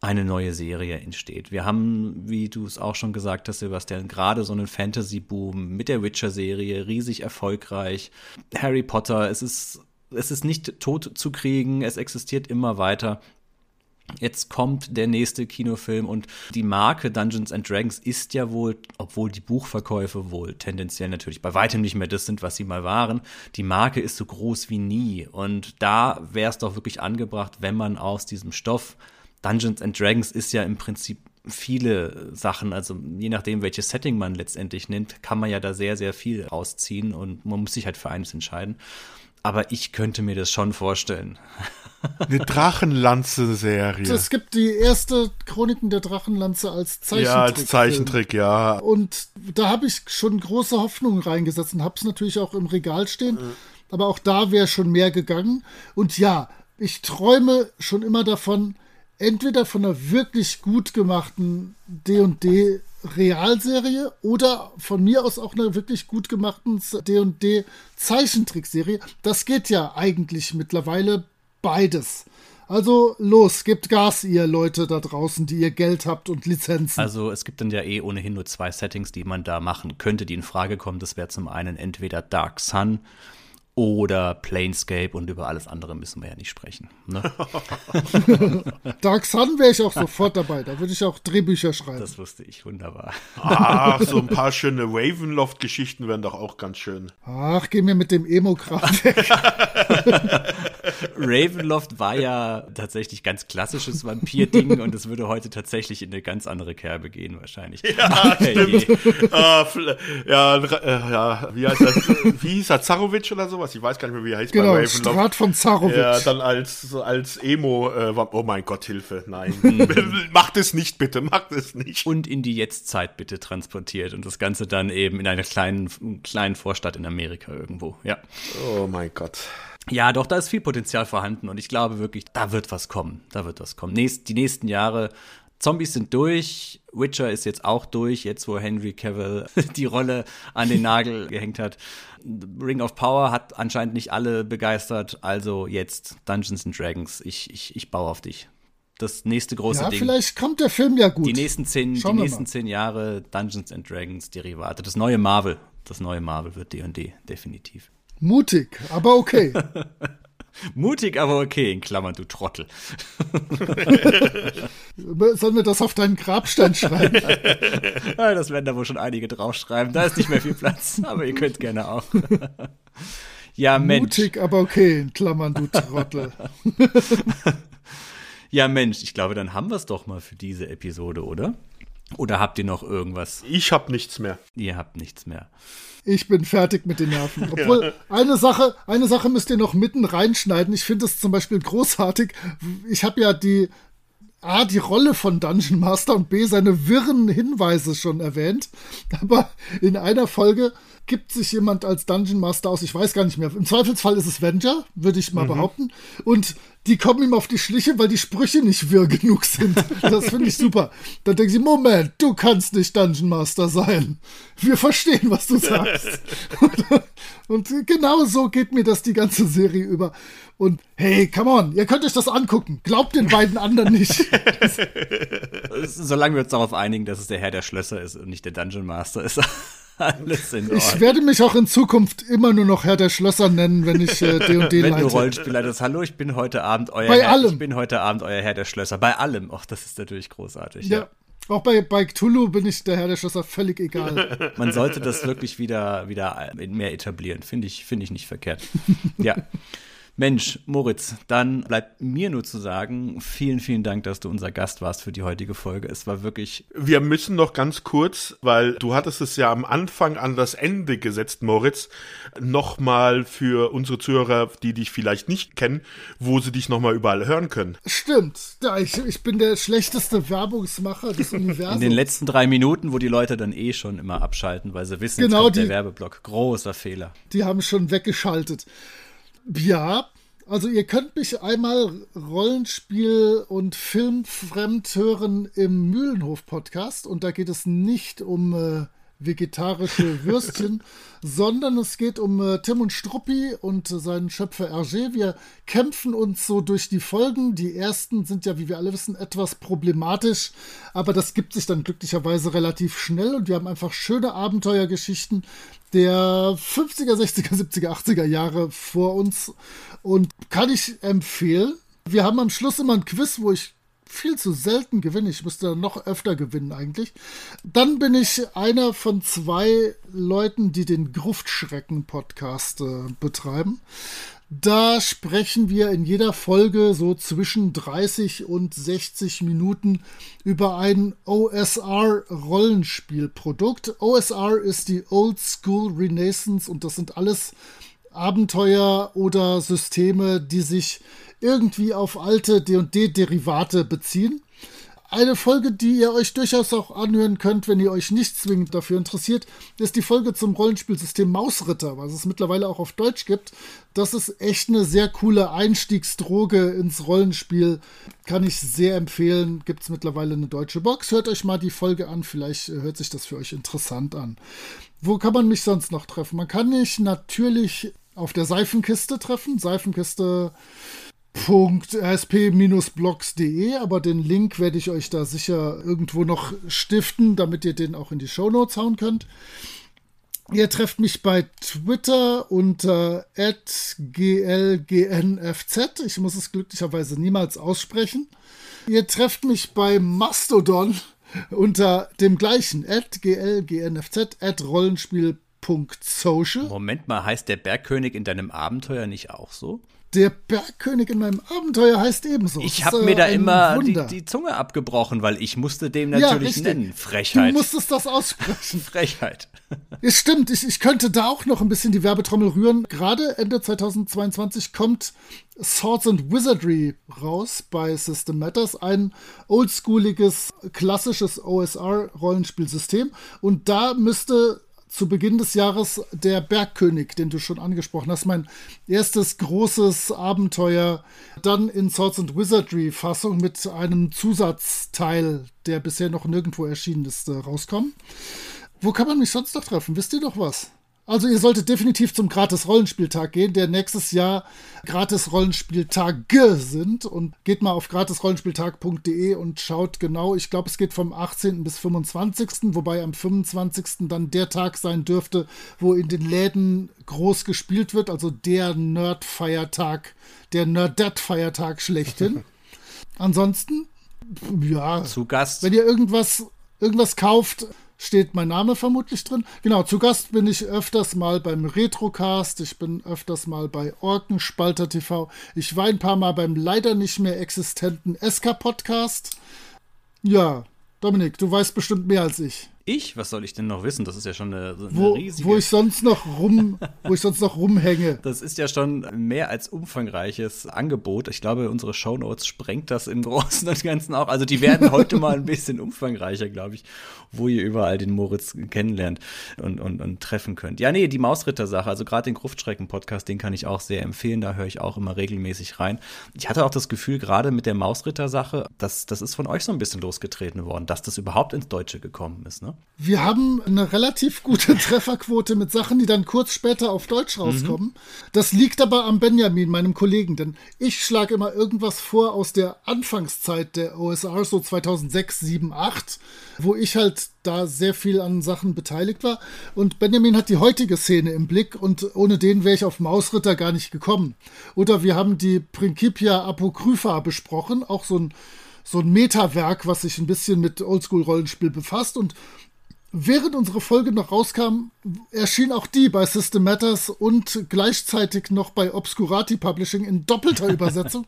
eine neue Serie entsteht. Wir haben, wie du es auch schon gesagt hast, Sebastian, gerade so einen Fantasy-Boom mit der Witcher-Serie, riesig erfolgreich. Harry Potter, es ist, es ist nicht tot zu kriegen, es existiert immer weiter. Jetzt kommt der nächste Kinofilm und die Marke Dungeons and Dragons ist ja wohl, obwohl die Buchverkäufe wohl tendenziell natürlich bei weitem nicht mehr das sind, was sie mal waren, die Marke ist so groß wie nie. Und da wäre es doch wirklich angebracht, wenn man aus diesem Stoff, Dungeons and Dragons ist ja im Prinzip viele Sachen, also je nachdem, welches Setting man letztendlich nimmt, kann man ja da sehr, sehr viel rausziehen und man muss sich halt für eines entscheiden. Aber ich könnte mir das schon vorstellen. Eine Drachenlanze-Serie. Es gibt die erste Chroniken der Drachenlanze als Zeichentrick. Ja, als Zeichentrick, ja. Und da habe ich schon große Hoffnungen reingesetzt und habe es natürlich auch im Regal stehen. Mhm. Aber auch da wäre schon mehr gegangen. Und ja, ich träume schon immer davon, entweder von einer wirklich gut gemachten D&D Realserie oder von mir aus auch einer wirklich gut gemachten D&D Zeichentrickserie. Das geht ja eigentlich mittlerweile beides. Also los, gebt Gas, ihr Leute da draußen, die ihr Geld habt und Lizenzen. Also es gibt dann ja eh ohnehin nur zwei Settings, die man da machen könnte, die in Frage kommen. Das wäre zum einen entweder Dark Sun oder Planescape und über alles andere müssen wir ja nicht sprechen. Ne? Dark Sun wäre ich auch sofort dabei. Da würde ich auch Drehbücher schreiben. Das wusste ich, wunderbar. Ach, so ein paar schöne Ravenloft-Geschichten wären doch auch ganz schön. Ach, geh mir mit dem Emo-Kram weg. Ravenloft war ja tatsächlich ganz klassisches Vampir-Ding und es würde heute tatsächlich in eine ganz andere Kerbe gehen, wahrscheinlich. Ja, stimmt. uh, ja, äh, ja, wie heißt das? Wie hieß er? Zarovic oder sowas? Ich weiß gar nicht mehr, wie er heißt genau, bei Ravenloft. Strat von Zarovic. Ja, dann als, als Emo, äh, oh mein Gott, Hilfe, nein. macht es nicht, bitte, macht es nicht. Und in die Jetztzeit bitte transportiert und das Ganze dann eben in einer kleinen, kleinen Vorstadt in Amerika irgendwo, ja. Oh mein Gott. Ja, doch, da ist viel Potenzial vorhanden und ich glaube wirklich, da wird was kommen. Da wird was kommen. Nächst, die nächsten Jahre, Zombies sind durch, Witcher ist jetzt auch durch, jetzt wo Henry Cavill die Rolle an den Nagel gehängt hat. Ring of Power hat anscheinend nicht alle begeistert, also jetzt Dungeons and Dragons. Ich, ich, ich baue auf dich. Das nächste große ja, Ding. Vielleicht kommt der Film ja gut. Die nächsten zehn, die nächsten zehn Jahre Dungeons and Dragons Derivate. Das neue Marvel. Das neue Marvel wird D&D, definitiv. Mutig, aber okay. Mutig, aber okay, in Klammern, du Trottel. Sollen wir das auf deinen Grabstein schreiben? ja, das werden da wohl schon einige draufschreiben. Da ist nicht mehr viel Platz, aber ihr könnt gerne auch. ja, Mensch. Mutig, aber okay, in Klammern, du Trottel. ja, Mensch, ich glaube, dann haben wir es doch mal für diese Episode, oder? Oder habt ihr noch irgendwas? Ich hab nichts mehr. Ihr habt nichts mehr ich bin fertig mit den Nerven. Obwohl, ja. eine Sache, eine Sache müsst ihr noch mitten reinschneiden. Ich finde es zum Beispiel großartig. Ich habe ja die A, die Rolle von Dungeon Master und B, seine wirren Hinweise schon erwähnt. Aber in einer Folge gibt sich jemand als Dungeon Master aus, ich weiß gar nicht mehr. Im Zweifelsfall ist es Venger, würde ich mal mhm. behaupten. Und die kommen ihm auf die Schliche, weil die Sprüche nicht wirr genug sind. Das finde ich super. Dann denken sie, Moment, du kannst nicht Dungeon Master sein. Wir verstehen, was du sagst. und, und genau so geht mir das die ganze Serie über. Und hey, come on, ihr könnt euch das angucken. Glaubt den beiden anderen nicht. Solange wir uns darauf einigen, dass es der Herr der Schlösser ist und nicht der Dungeon Master ist. Alles in Ordnung. Ich werde mich auch in Zukunft immer nur noch Herr der Schlösser nennen, wenn ich äh, D&D leite. Wenn du Rollenspieler das Hallo, ich bin heute Abend euer bei Herr, allem. ich bin heute Abend euer Herr der Schlösser. Bei allem. Ach, das ist natürlich großartig. Ja. ja. Auch bei, bei Cthulhu bin ich der Herr der Schlösser völlig egal. Man sollte das wirklich wieder, wieder mehr etablieren. Finde ich, finde ich nicht verkehrt. Ja. Mensch, Moritz, dann bleibt mir nur zu sagen, vielen, vielen Dank, dass du unser Gast warst für die heutige Folge. Es war wirklich. Wir müssen noch ganz kurz, weil du hattest es ja am Anfang an das Ende gesetzt, Moritz, nochmal für unsere Zuhörer, die dich vielleicht nicht kennen, wo sie dich nochmal überall hören können. Stimmt. Ja, ich, ich bin der schlechteste Werbungsmacher des Universums. In den letzten drei Minuten, wo die Leute dann eh schon immer abschalten, weil sie wissen, genau, jetzt kommt die, der Werbeblock. Großer Fehler. Die haben schon weggeschaltet. Ja, also ihr könnt mich einmal Rollenspiel und Filmfremd hören im Mühlenhof-Podcast und da geht es nicht um äh, vegetarische Würstchen, sondern es geht um äh, Tim und Struppi und äh, seinen Schöpfer Hergé. Wir kämpfen uns so durch die Folgen. Die ersten sind ja, wie wir alle wissen, etwas problematisch, aber das gibt sich dann glücklicherweise relativ schnell und wir haben einfach schöne Abenteuergeschichten der 50er, 60er, 70er, 80er Jahre vor uns und kann ich empfehlen. Wir haben am Schluss immer ein Quiz, wo ich viel zu selten gewinne. Ich müsste noch öfter gewinnen eigentlich. Dann bin ich einer von zwei Leuten, die den Gruftschrecken-Podcast äh, betreiben. Da sprechen wir in jeder Folge so zwischen 30 und 60 Minuten über ein OSR-Rollenspielprodukt. OSR ist die Old School Renaissance und das sind alles Abenteuer oder Systeme, die sich irgendwie auf alte D&D-Derivate beziehen. Eine Folge, die ihr euch durchaus auch anhören könnt, wenn ihr euch nicht zwingend dafür interessiert, ist die Folge zum Rollenspielsystem Mausritter, was es mittlerweile auch auf Deutsch gibt. Das ist echt eine sehr coole Einstiegsdroge ins Rollenspiel. Kann ich sehr empfehlen. Gibt es mittlerweile eine deutsche Box. Hört euch mal die Folge an. Vielleicht äh, hört sich das für euch interessant an. Wo kann man mich sonst noch treffen? Man kann mich natürlich auf der Seifenkiste treffen. Seifenkiste sp-blogs.de, aber den Link werde ich euch da sicher irgendwo noch stiften, damit ihr den auch in die Shownotes hauen könnt. Ihr trefft mich bei Twitter unter glgnfz. Ich muss es glücklicherweise niemals aussprechen. Ihr trefft mich bei Mastodon unter dem gleichen glgnfz rollenspiel.social. Moment mal, heißt der Bergkönig in deinem Abenteuer nicht auch so? Der Bergkönig in meinem Abenteuer heißt ebenso. Ich habe mir da immer die, die, Zunge abgebrochen, weil ich musste dem natürlich ja, nennen. Frechheit. Du musstest das aussprechen. Frechheit. Es stimmt, ich, ich könnte da auch noch ein bisschen die Werbetrommel rühren. Gerade Ende 2022 kommt Swords and Wizardry raus bei System Matters. Ein oldschooliges, klassisches OSR-Rollenspielsystem. Und da müsste zu Beginn des Jahres der Bergkönig, den du schon angesprochen hast, mein erstes großes Abenteuer, dann in Swords and Wizardry Fassung mit einem Zusatzteil, der bisher noch nirgendwo erschienen ist, äh, rauskommen. Wo kann man mich sonst noch treffen? Wisst ihr doch was? Also ihr solltet definitiv zum Gratis-Rollenspieltag gehen, der nächstes Jahr Gratis-Rollenspieltage sind. Und geht mal auf gratisrollenspieltag.de und schaut genau. Ich glaube, es geht vom 18. bis 25., wobei am 25. dann der Tag sein dürfte, wo in den Läden groß gespielt wird. Also der Nerd-Feiertag, der Nerdet-Feiertag schlechthin. Ansonsten, ja. Zu Gast. Wenn ihr irgendwas, irgendwas kauft, steht mein Name vermutlich drin. Genau, zu Gast bin ich öfters mal beim Retrocast, ich bin öfters mal bei Orkenspalter TV, ich war ein paar Mal beim leider nicht mehr existenten SK-Podcast. Ja, Dominik, du weißt bestimmt mehr als ich. Ich? Was soll ich denn noch wissen? Das ist ja schon eine, eine wo, riesige. Wo ich sonst noch rum, wo ich sonst noch rumhänge. Das ist ja schon mehr als umfangreiches Angebot. Ich glaube, unsere Shownotes sprengt das im Großen und Ganzen auch. Also die werden heute mal ein bisschen umfangreicher, glaube ich, wo ihr überall den Moritz kennenlernt und, und, und treffen könnt. Ja, nee, die Mausritter-Sache, also gerade den Gruftschrecken-Podcast, den kann ich auch sehr empfehlen. Da höre ich auch immer regelmäßig rein. Ich hatte auch das Gefühl, gerade mit der Mausritter-Sache, dass das ist von euch so ein bisschen losgetreten worden, dass das überhaupt ins Deutsche gekommen ist, ne? Wir haben eine relativ gute Trefferquote mit Sachen, die dann kurz später auf Deutsch rauskommen. Mhm. Das liegt aber am Benjamin, meinem Kollegen, denn ich schlage immer irgendwas vor aus der Anfangszeit der OSR, so 2006, 7, 8, wo ich halt da sehr viel an Sachen beteiligt war. Und Benjamin hat die heutige Szene im Blick und ohne den wäre ich auf Mausritter gar nicht gekommen. Oder wir haben die Principia Apocrypha besprochen, auch so ein so ein Metawerk, was sich ein bisschen mit Oldschool-Rollenspiel befasst. Und Während unsere Folge noch rauskam, erschien auch die bei System Matters und gleichzeitig noch bei Obscurati Publishing in doppelter Übersetzung.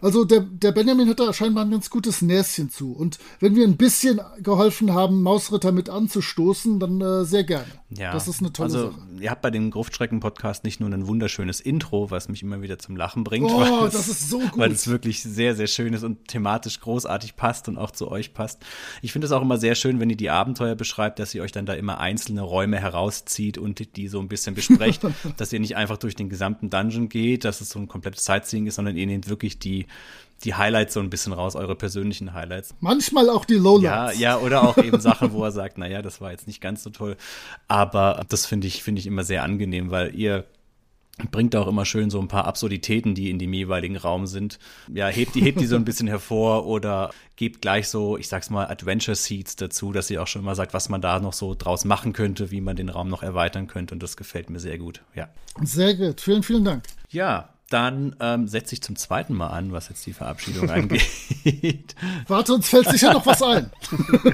Also der, der Benjamin hat da scheinbar ein ganz gutes Näschen zu. Und wenn wir ein bisschen geholfen haben, Mausritter mit anzustoßen, dann äh, sehr gerne. Ja, das ist eine tolle also, Sache. Ihr habt bei dem Gruftschrecken-Podcast nicht nur ein wunderschönes Intro, was mich immer wieder zum Lachen bringt. Oh, das es, ist so gut. Weil es wirklich sehr, sehr schön ist und thematisch großartig passt und auch zu euch passt. Ich finde es auch immer sehr schön, wenn ihr die Abenteuer beschreibt, dass ihr euch dann da immer einzelne Räume herauszieht und die so ein bisschen besprecht. dass ihr nicht einfach durch den gesamten Dungeon geht, dass es so ein komplettes Sightseeing ist, sondern ihr nehmt wirklich die die Highlights so ein bisschen raus, eure persönlichen Highlights. Manchmal auch die Lowlights. Ja, ja, oder auch eben Sachen, wo er sagt, naja, das war jetzt nicht ganz so toll. Aber das finde ich, finde ich immer sehr angenehm, weil ihr bringt auch immer schön so ein paar Absurditäten, die in dem jeweiligen Raum sind. Ja, hebt die, hebt die so ein bisschen hervor oder gebt gleich so, ich sag's mal, Adventure Seeds dazu, dass ihr auch schon mal sagt, was man da noch so draus machen könnte, wie man den Raum noch erweitern könnte. Und das gefällt mir sehr gut. Ja. Sehr gut. Vielen, vielen Dank. Ja, dann ähm, setze ich zum zweiten Mal an, was jetzt die Verabschiedung angeht. Warte, uns fällt sicher noch was ein.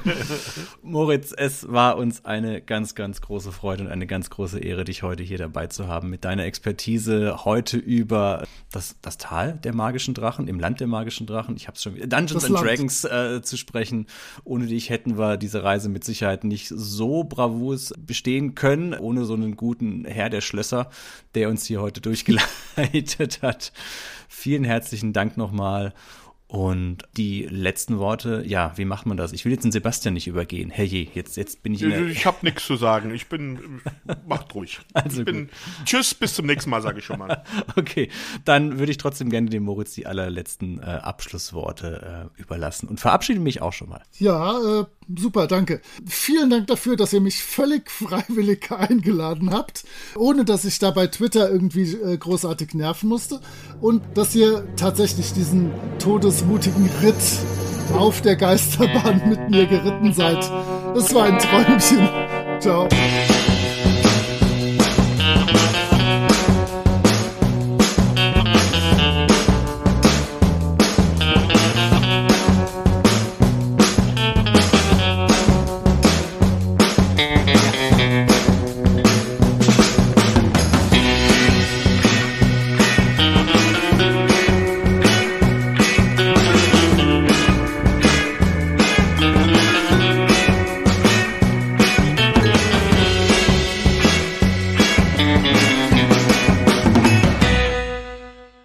Moritz, es war uns eine ganz, ganz große Freude und eine ganz große Ehre, dich heute hier dabei zu haben mit deiner Expertise heute über das, das Tal der magischen Drachen, im Land der magischen Drachen. Ich habe es schon wieder, Dungeons and Dragons äh, zu sprechen. Ohne dich hätten wir diese Reise mit Sicherheit nicht so bravus bestehen können, ohne so einen guten Herr der Schlösser, der uns hier heute durchgeleitet hat. Vielen herzlichen Dank nochmal. Und die letzten Worte, ja, wie macht man das? Ich will jetzt den Sebastian nicht übergehen. Hey je, jetzt, jetzt bin ich in der Ich habe nichts zu sagen. Ich bin, macht ruhig. Also ich bin, tschüss, bis zum nächsten Mal, sage ich schon mal. okay, dann würde ich trotzdem gerne dem Moritz die allerletzten äh, Abschlussworte äh, überlassen und verabschiede mich auch schon mal. Ja, äh, super, danke. Vielen Dank dafür, dass ihr mich völlig freiwillig eingeladen habt, ohne dass ich da bei Twitter irgendwie äh, großartig nerven musste und dass ihr tatsächlich diesen todesmutigen Ritt auf der Geisterbahn mit mir geritten seid. Das war ein Träumchen. Ciao.